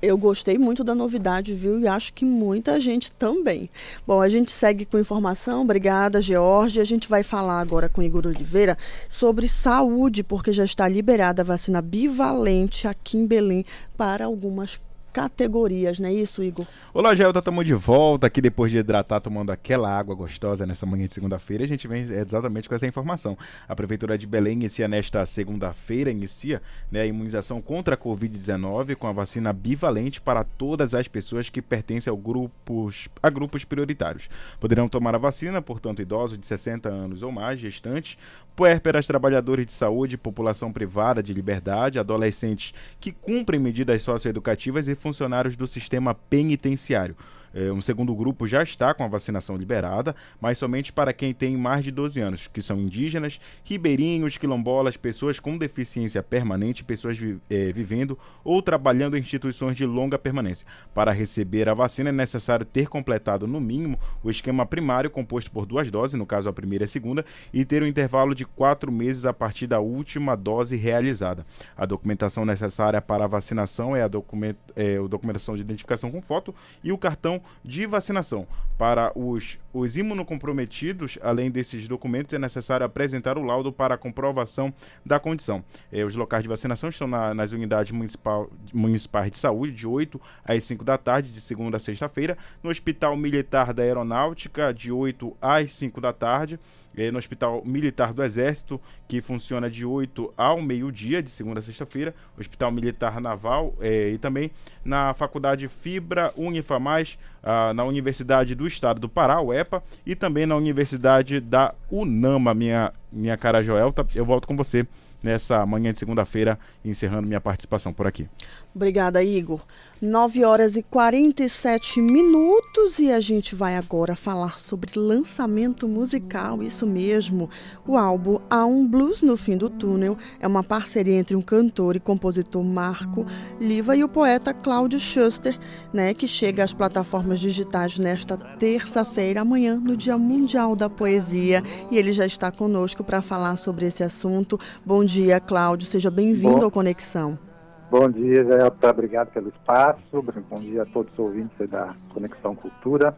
Eu gostei muito da novidade, viu? E acho que muita gente também. Bom, a gente segue com informação. Obrigada, George. A gente vai falar agora com Igor Oliveira sobre saúde, porque já está liberada a vacina bivalente aqui em Belém para algumas categorias, não é isso, Igor? Olá, Gelda, estamos de volta aqui depois de hidratar, tomando aquela água gostosa nessa manhã de segunda-feira. A gente vem exatamente com essa informação. A Prefeitura de Belém inicia nesta segunda-feira, inicia né, a imunização contra a Covid-19 com a vacina bivalente para todas as pessoas que pertencem ao grupos, a grupos prioritários. Poderão tomar a vacina, portanto, idosos de 60 anos ou mais, gestantes, puérperas, trabalhadores de saúde, população privada de liberdade, adolescentes que cumprem medidas socioeducativas e funcionários do sistema penitenciário. É, um segundo grupo já está com a vacinação liberada, mas somente para quem tem mais de 12 anos, que são indígenas, ribeirinhos, quilombolas, pessoas com deficiência permanente, pessoas vi, é, vivendo ou trabalhando em instituições de longa permanência. Para receber a vacina é necessário ter completado, no mínimo, o esquema primário composto por duas doses, no caso a primeira e a segunda, e ter um intervalo de quatro meses a partir da última dose realizada. A documentação necessária para a vacinação é a document, é, a documentação de identificação com foto e o cartão de vacinação. Para os, os imunocomprometidos, além desses documentos, é necessário apresentar o laudo para comprovação da condição. É, os locais de vacinação estão na, nas unidades municipal, municipais de saúde, de 8 às 5 da tarde, de segunda a sexta-feira, no Hospital Militar da Aeronáutica, de 8 às 5 da tarde é, no Hospital Militar do Exército, que funciona de 8 ao meio-dia, de segunda a sexta-feira, Hospital Militar Naval é, e também na Faculdade Fibra Unifamais, ah, na Universidade do do Estado do Pará, o EPA, e também na Universidade da UNAMA, minha, minha cara Joelta. Eu volto com você nessa manhã de segunda-feira, encerrando minha participação por aqui. Obrigada, Igor. 9 horas e 47 minutos e a gente vai agora falar sobre lançamento musical, isso mesmo. O álbum Há um Blues no Fim do Túnel é uma parceria entre um cantor e compositor Marco Liva e o poeta Cláudio Schuster, né, que chega às plataformas digitais nesta terça-feira, amanhã, no Dia Mundial da Poesia, e ele já está conosco para falar sobre esse assunto. Bom dia, Cláudio, seja bem-vindo ao Conexão. Bom dia, Jael. Obrigado pelo espaço. Bom dia a todos os ouvintes da Conexão Cultura.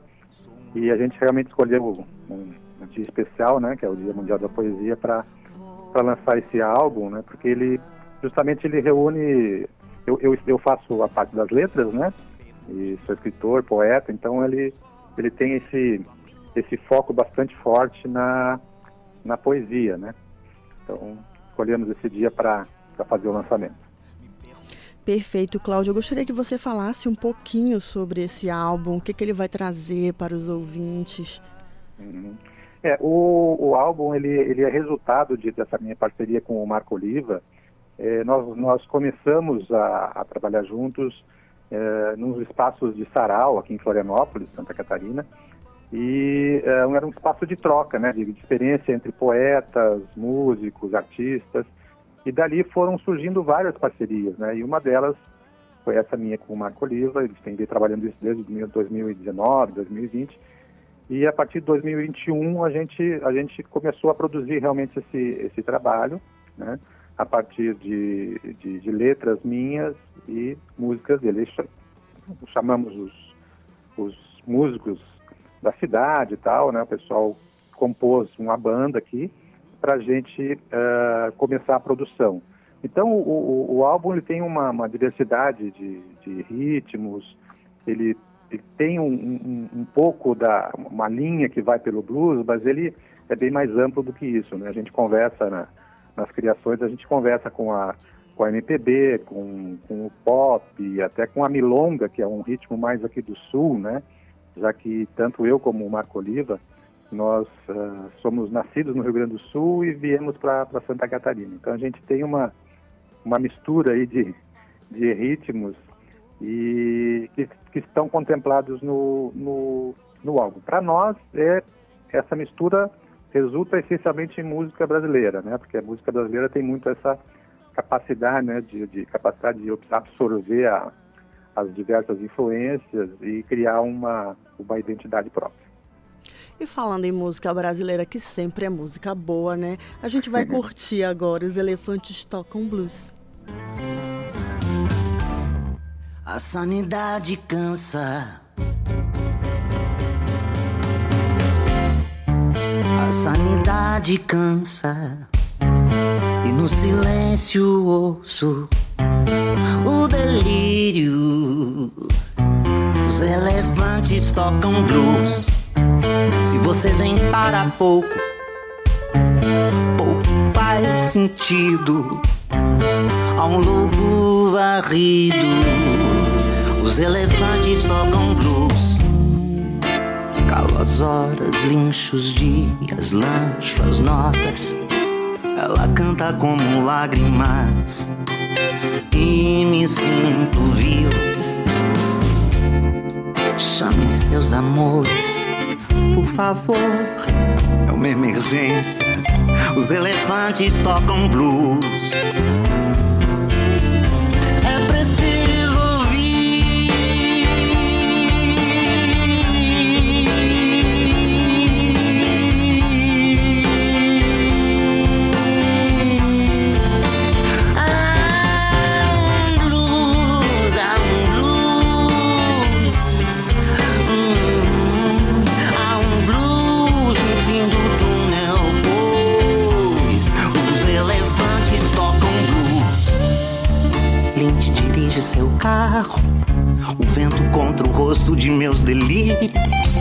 E a gente realmente escolheu um, um dia especial, né, que é o Dia Mundial da Poesia, para lançar esse álbum, né, porque ele justamente ele reúne. Eu, eu, eu faço a parte das letras, né, e sou escritor, poeta, então ele, ele tem esse, esse foco bastante forte na, na poesia, né. Então escolhemos esse dia para fazer o lançamento. Perfeito, Cláudio. Eu gostaria que você falasse um pouquinho sobre esse álbum, o que, que ele vai trazer para os ouvintes. Uhum. É, o, o álbum ele, ele é resultado de, dessa minha parceria com o Marco Oliva. É, nós, nós começamos a, a trabalhar juntos é, nos espaços de Sarau, aqui em Florianópolis, Santa Catarina, e é, era um espaço de troca, né, de, de experiência entre poetas, músicos, artistas. E dali foram surgindo várias parcerias, né? E uma delas foi essa minha com o Marco Oliva, eles têm vindo trabalhando isso desde 2019, 2020. E a partir de 2021 a gente a gente começou a produzir realmente esse esse trabalho, né? A partir de, de, de letras minhas e músicas dele. Chamamos os, os músicos da cidade e tal, né? O pessoal compôs uma banda aqui para a gente uh, começar a produção. Então, o, o, o álbum ele tem uma, uma diversidade de, de, ritmos, ele, ele tem um, um, um, pouco da uma linha que vai pelo blues, mas ele é bem mais amplo do que isso. Né? A gente conversa na, nas criações, a gente conversa com a com a MPB, com, com o pop, até com a milonga, que é um ritmo mais aqui do sul, né? Já que tanto eu como o Marco Oliva, nós uh, somos nascidos no Rio Grande do Sul e viemos para Santa Catarina. Então a gente tem uma, uma mistura aí de, de ritmos e que, que estão contemplados no, no, no álbum. Para nós, é, essa mistura resulta essencialmente em música brasileira, né? Porque a música brasileira tem muito essa capacidade, né, de, de capacidade de absorver a, as diversas influências e criar uma, uma identidade própria. E falando em música brasileira, que sempre é música boa, né? A gente vai curtir agora Os Elefantes Tocam Blues. A sanidade cansa. A sanidade cansa. E no silêncio ouço o delírio. Os elefantes tocam blues. Se você vem para pouco, pouco faz sentido. Há um lobo varrido, os elefantes tocam blues. Calo as horas, lincho os dias, lancho as notas. Ela canta como lágrimas e me sinto vivo. Chame seus amores por favor, é uma emergência. Os elefantes tocam blues. Meus delírios.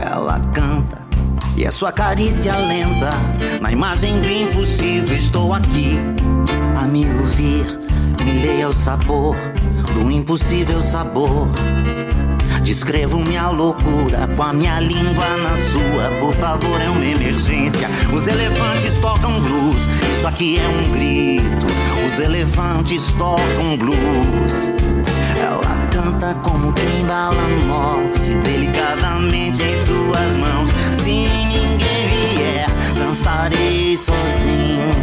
Ela canta e a sua carícia lenta, na imagem do impossível estou aqui a me ouvir. Me leia o sabor do impossível sabor Descrevo minha loucura com a minha língua na sua. Por favor, é uma emergência. Os elefantes tocam blues. Isso aqui é um grito. Os elefantes tocam blues. Canta como quem bala a morte, delicadamente em suas mãos. Se ninguém vier, dançarei sozinho.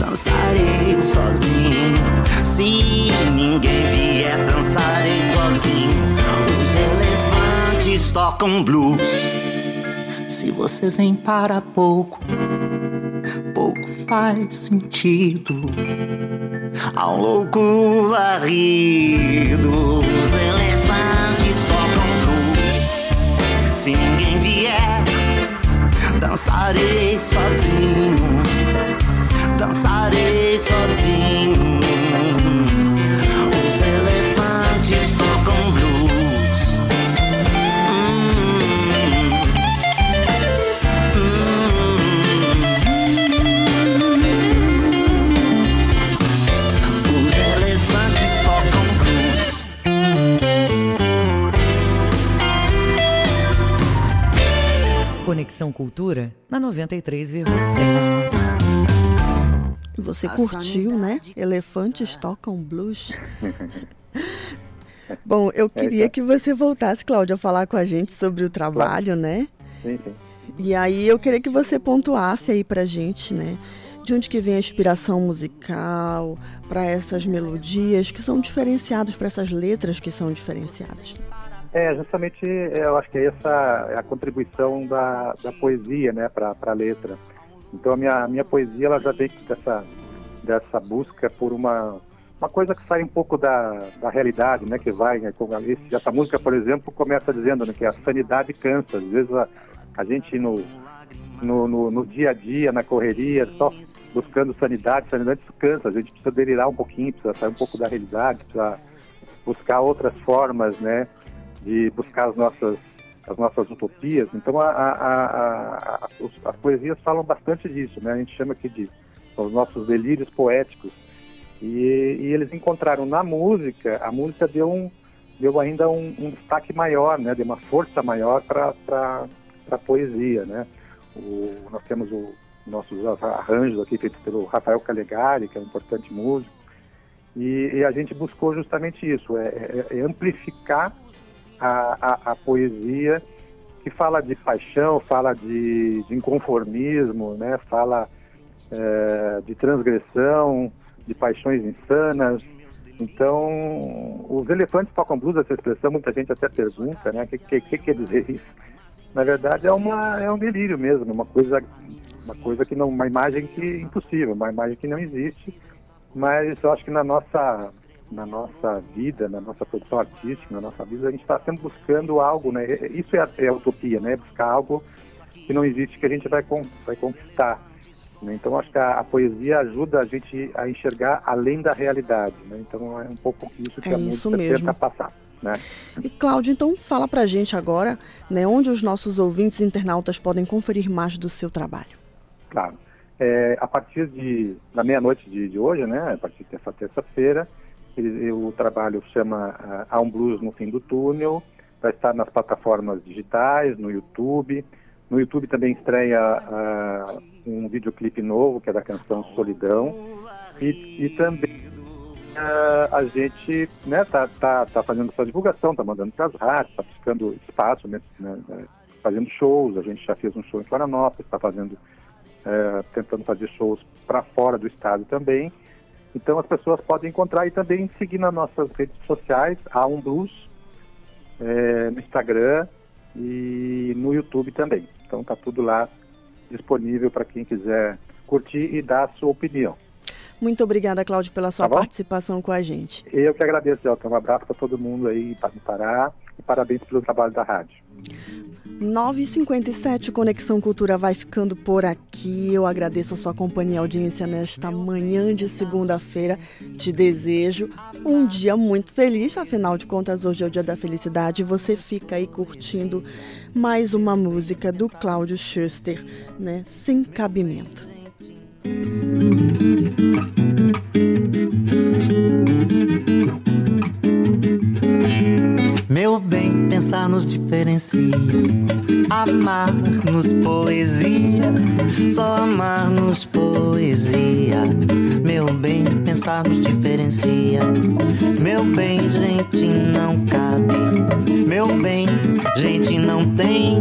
Dançarei sozinho. Se ninguém vier, dançarei sozinho. Os elefantes tocam blues. Se você vem para pouco, pouco faz sentido. Ao louco varrido, os elefantes tocam blues. Se ninguém vier, dançarei sozinho. Dançarei sozinho. Conexão Cultura na 93,7. Você curtiu, né? Elefantes tocam blues. Bom, eu queria que você voltasse, Cláudia, a falar com a gente sobre o trabalho, né? Sim, sim. E aí eu queria que você pontuasse aí pra gente, né? De onde que vem a inspiração musical para essas melodias que são diferenciadas, para essas letras que são diferenciadas. É, justamente, é, eu acho que essa é a contribuição da, da poesia, né, para a letra. Então, a minha, a minha poesia, ela já vem dessa, dessa busca por uma, uma coisa que sai um pouco da, da realidade, né, que vai, né, essa música, por exemplo, começa dizendo né, que a sanidade cansa. Às vezes a, a gente no, no, no, no dia a dia, na correria, só buscando sanidade, sanidade isso cansa. A gente precisa delirar um pouquinho, precisa sair um pouco da realidade, precisa buscar outras formas, né, de buscar as nossas as nossas utopias. Então a, a, a, as poesias falam bastante disso, né? A gente chama aqui de os nossos delírios poéticos. E, e eles encontraram na música, a música deu um deu ainda um, um destaque maior, né? Deu uma força maior para a poesia, né? O, nós temos o nossos arranjos aqui feitos pelo Rafael Calegari, que é um importante músico. E, e a gente buscou justamente isso, é, é- é amplificar a, a, a poesia que fala de paixão, fala de, de inconformismo, né? fala é, de transgressão, de paixões insanas. Então, os elefantes tocam blues, essa expressão, muita gente até pergunta, né? O que, que, que quer dizer isso? Na verdade, é, uma, é um delírio mesmo, uma coisa, uma coisa que não, uma imagem que é impossível, uma imagem que não existe. Mas eu acho que na nossa, na nossa vida, na nossa produção artística, na nossa vida, a gente está sempre buscando algo, né? Isso é a, é a utopia, né? Buscar algo que não existe que a gente vai, con- vai conquistar. né? Então acho que a, a poesia ajuda a gente a enxergar além da realidade, né? Então é um pouco isso que É a música mesmo. tenta passar, né? E Cláudio, então fala pra gente agora, né, onde os nossos ouvintes internautas podem conferir mais do seu trabalho. Claro. É, a partir de, da meia-noite de, de hoje, né, a partir dessa terça-feira, o trabalho chama ah, Há um Blues no Fim do Túnel, vai estar nas plataformas digitais, no YouTube. No YouTube também estreia ah, um videoclipe novo, que é da canção Solidão. E, e também ah, a gente né, tá, tá, tá fazendo essa divulgação, tá mandando para as rádios, tá buscando espaço, né, né, né, fazendo shows. A gente já fez um show em Florianópolis, está fazendo é, tentando fazer shows para fora do estado também. Então as pessoas podem encontrar e também seguir nas nossas redes sociais, há um blues, é, no Instagram e no YouTube também. Então tá tudo lá disponível para quem quiser curtir e dar a sua opinião. Muito obrigada, Cláudio, pela sua Tá participação com a gente. Eu que agradeço, Elton. Um abraço para todo mundo aí para parar e parabéns pelo trabalho da rádio. 9h57, Conexão Cultura vai ficando por aqui. Eu agradeço a sua companhia e audiência nesta manhã de segunda-feira. Te desejo um dia muito feliz. Afinal de contas, hoje é o dia da felicidade. Você fica aí curtindo mais uma música do Cláudio Schuster, né? Sem cabimento. Pensar nos diferencia. Amar-nos poesia, só amar-nos poesia. Meu bem, pensar nos diferencia. Meu bem, gente, não cabe. Meu bem, gente, não tem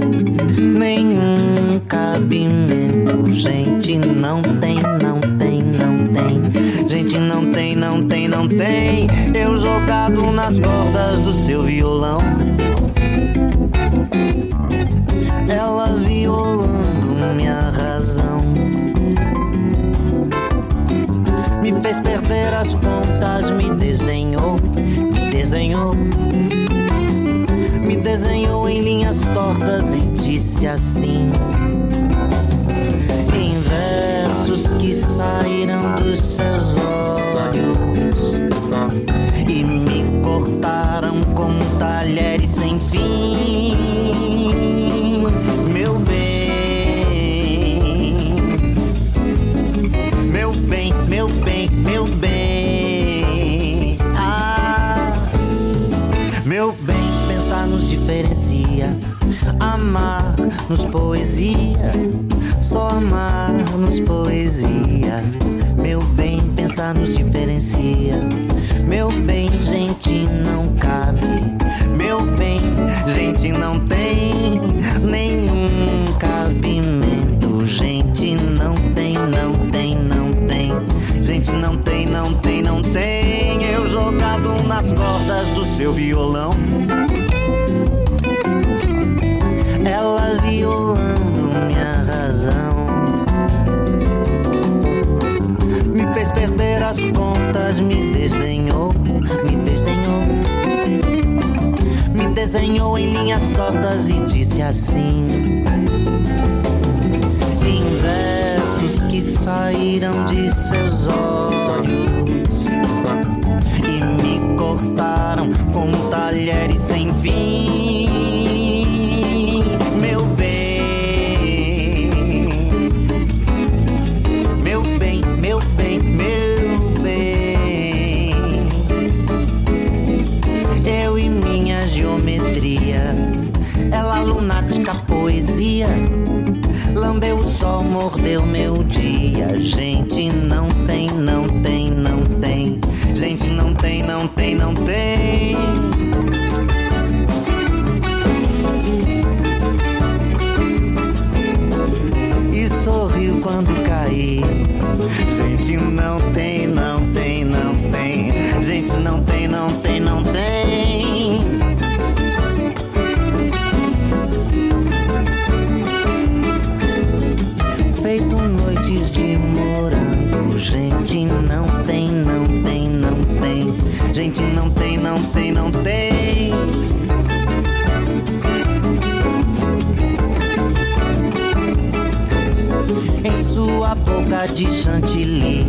nenhum cabimento. Gente, não tem, não tem, não tem. Gente, não tem, não tem, não tem. Eu jogado nas seu violão. Amar nos poesia, só amar nos poesia. Meu bem, pensar nos diferencia. Meu bem, gente, não cabe. Meu bem, gente, não tem nenhum cabimento. Gente, não tem, não tem, não tem. Gente, não tem, não tem, não tem. Eu jogado nas cordas do seu violão. Desenhou em linhas tortas e disse assim: Em versos que saíram de seus olhos mordeu meu dia. Boca de chantilly. Gente,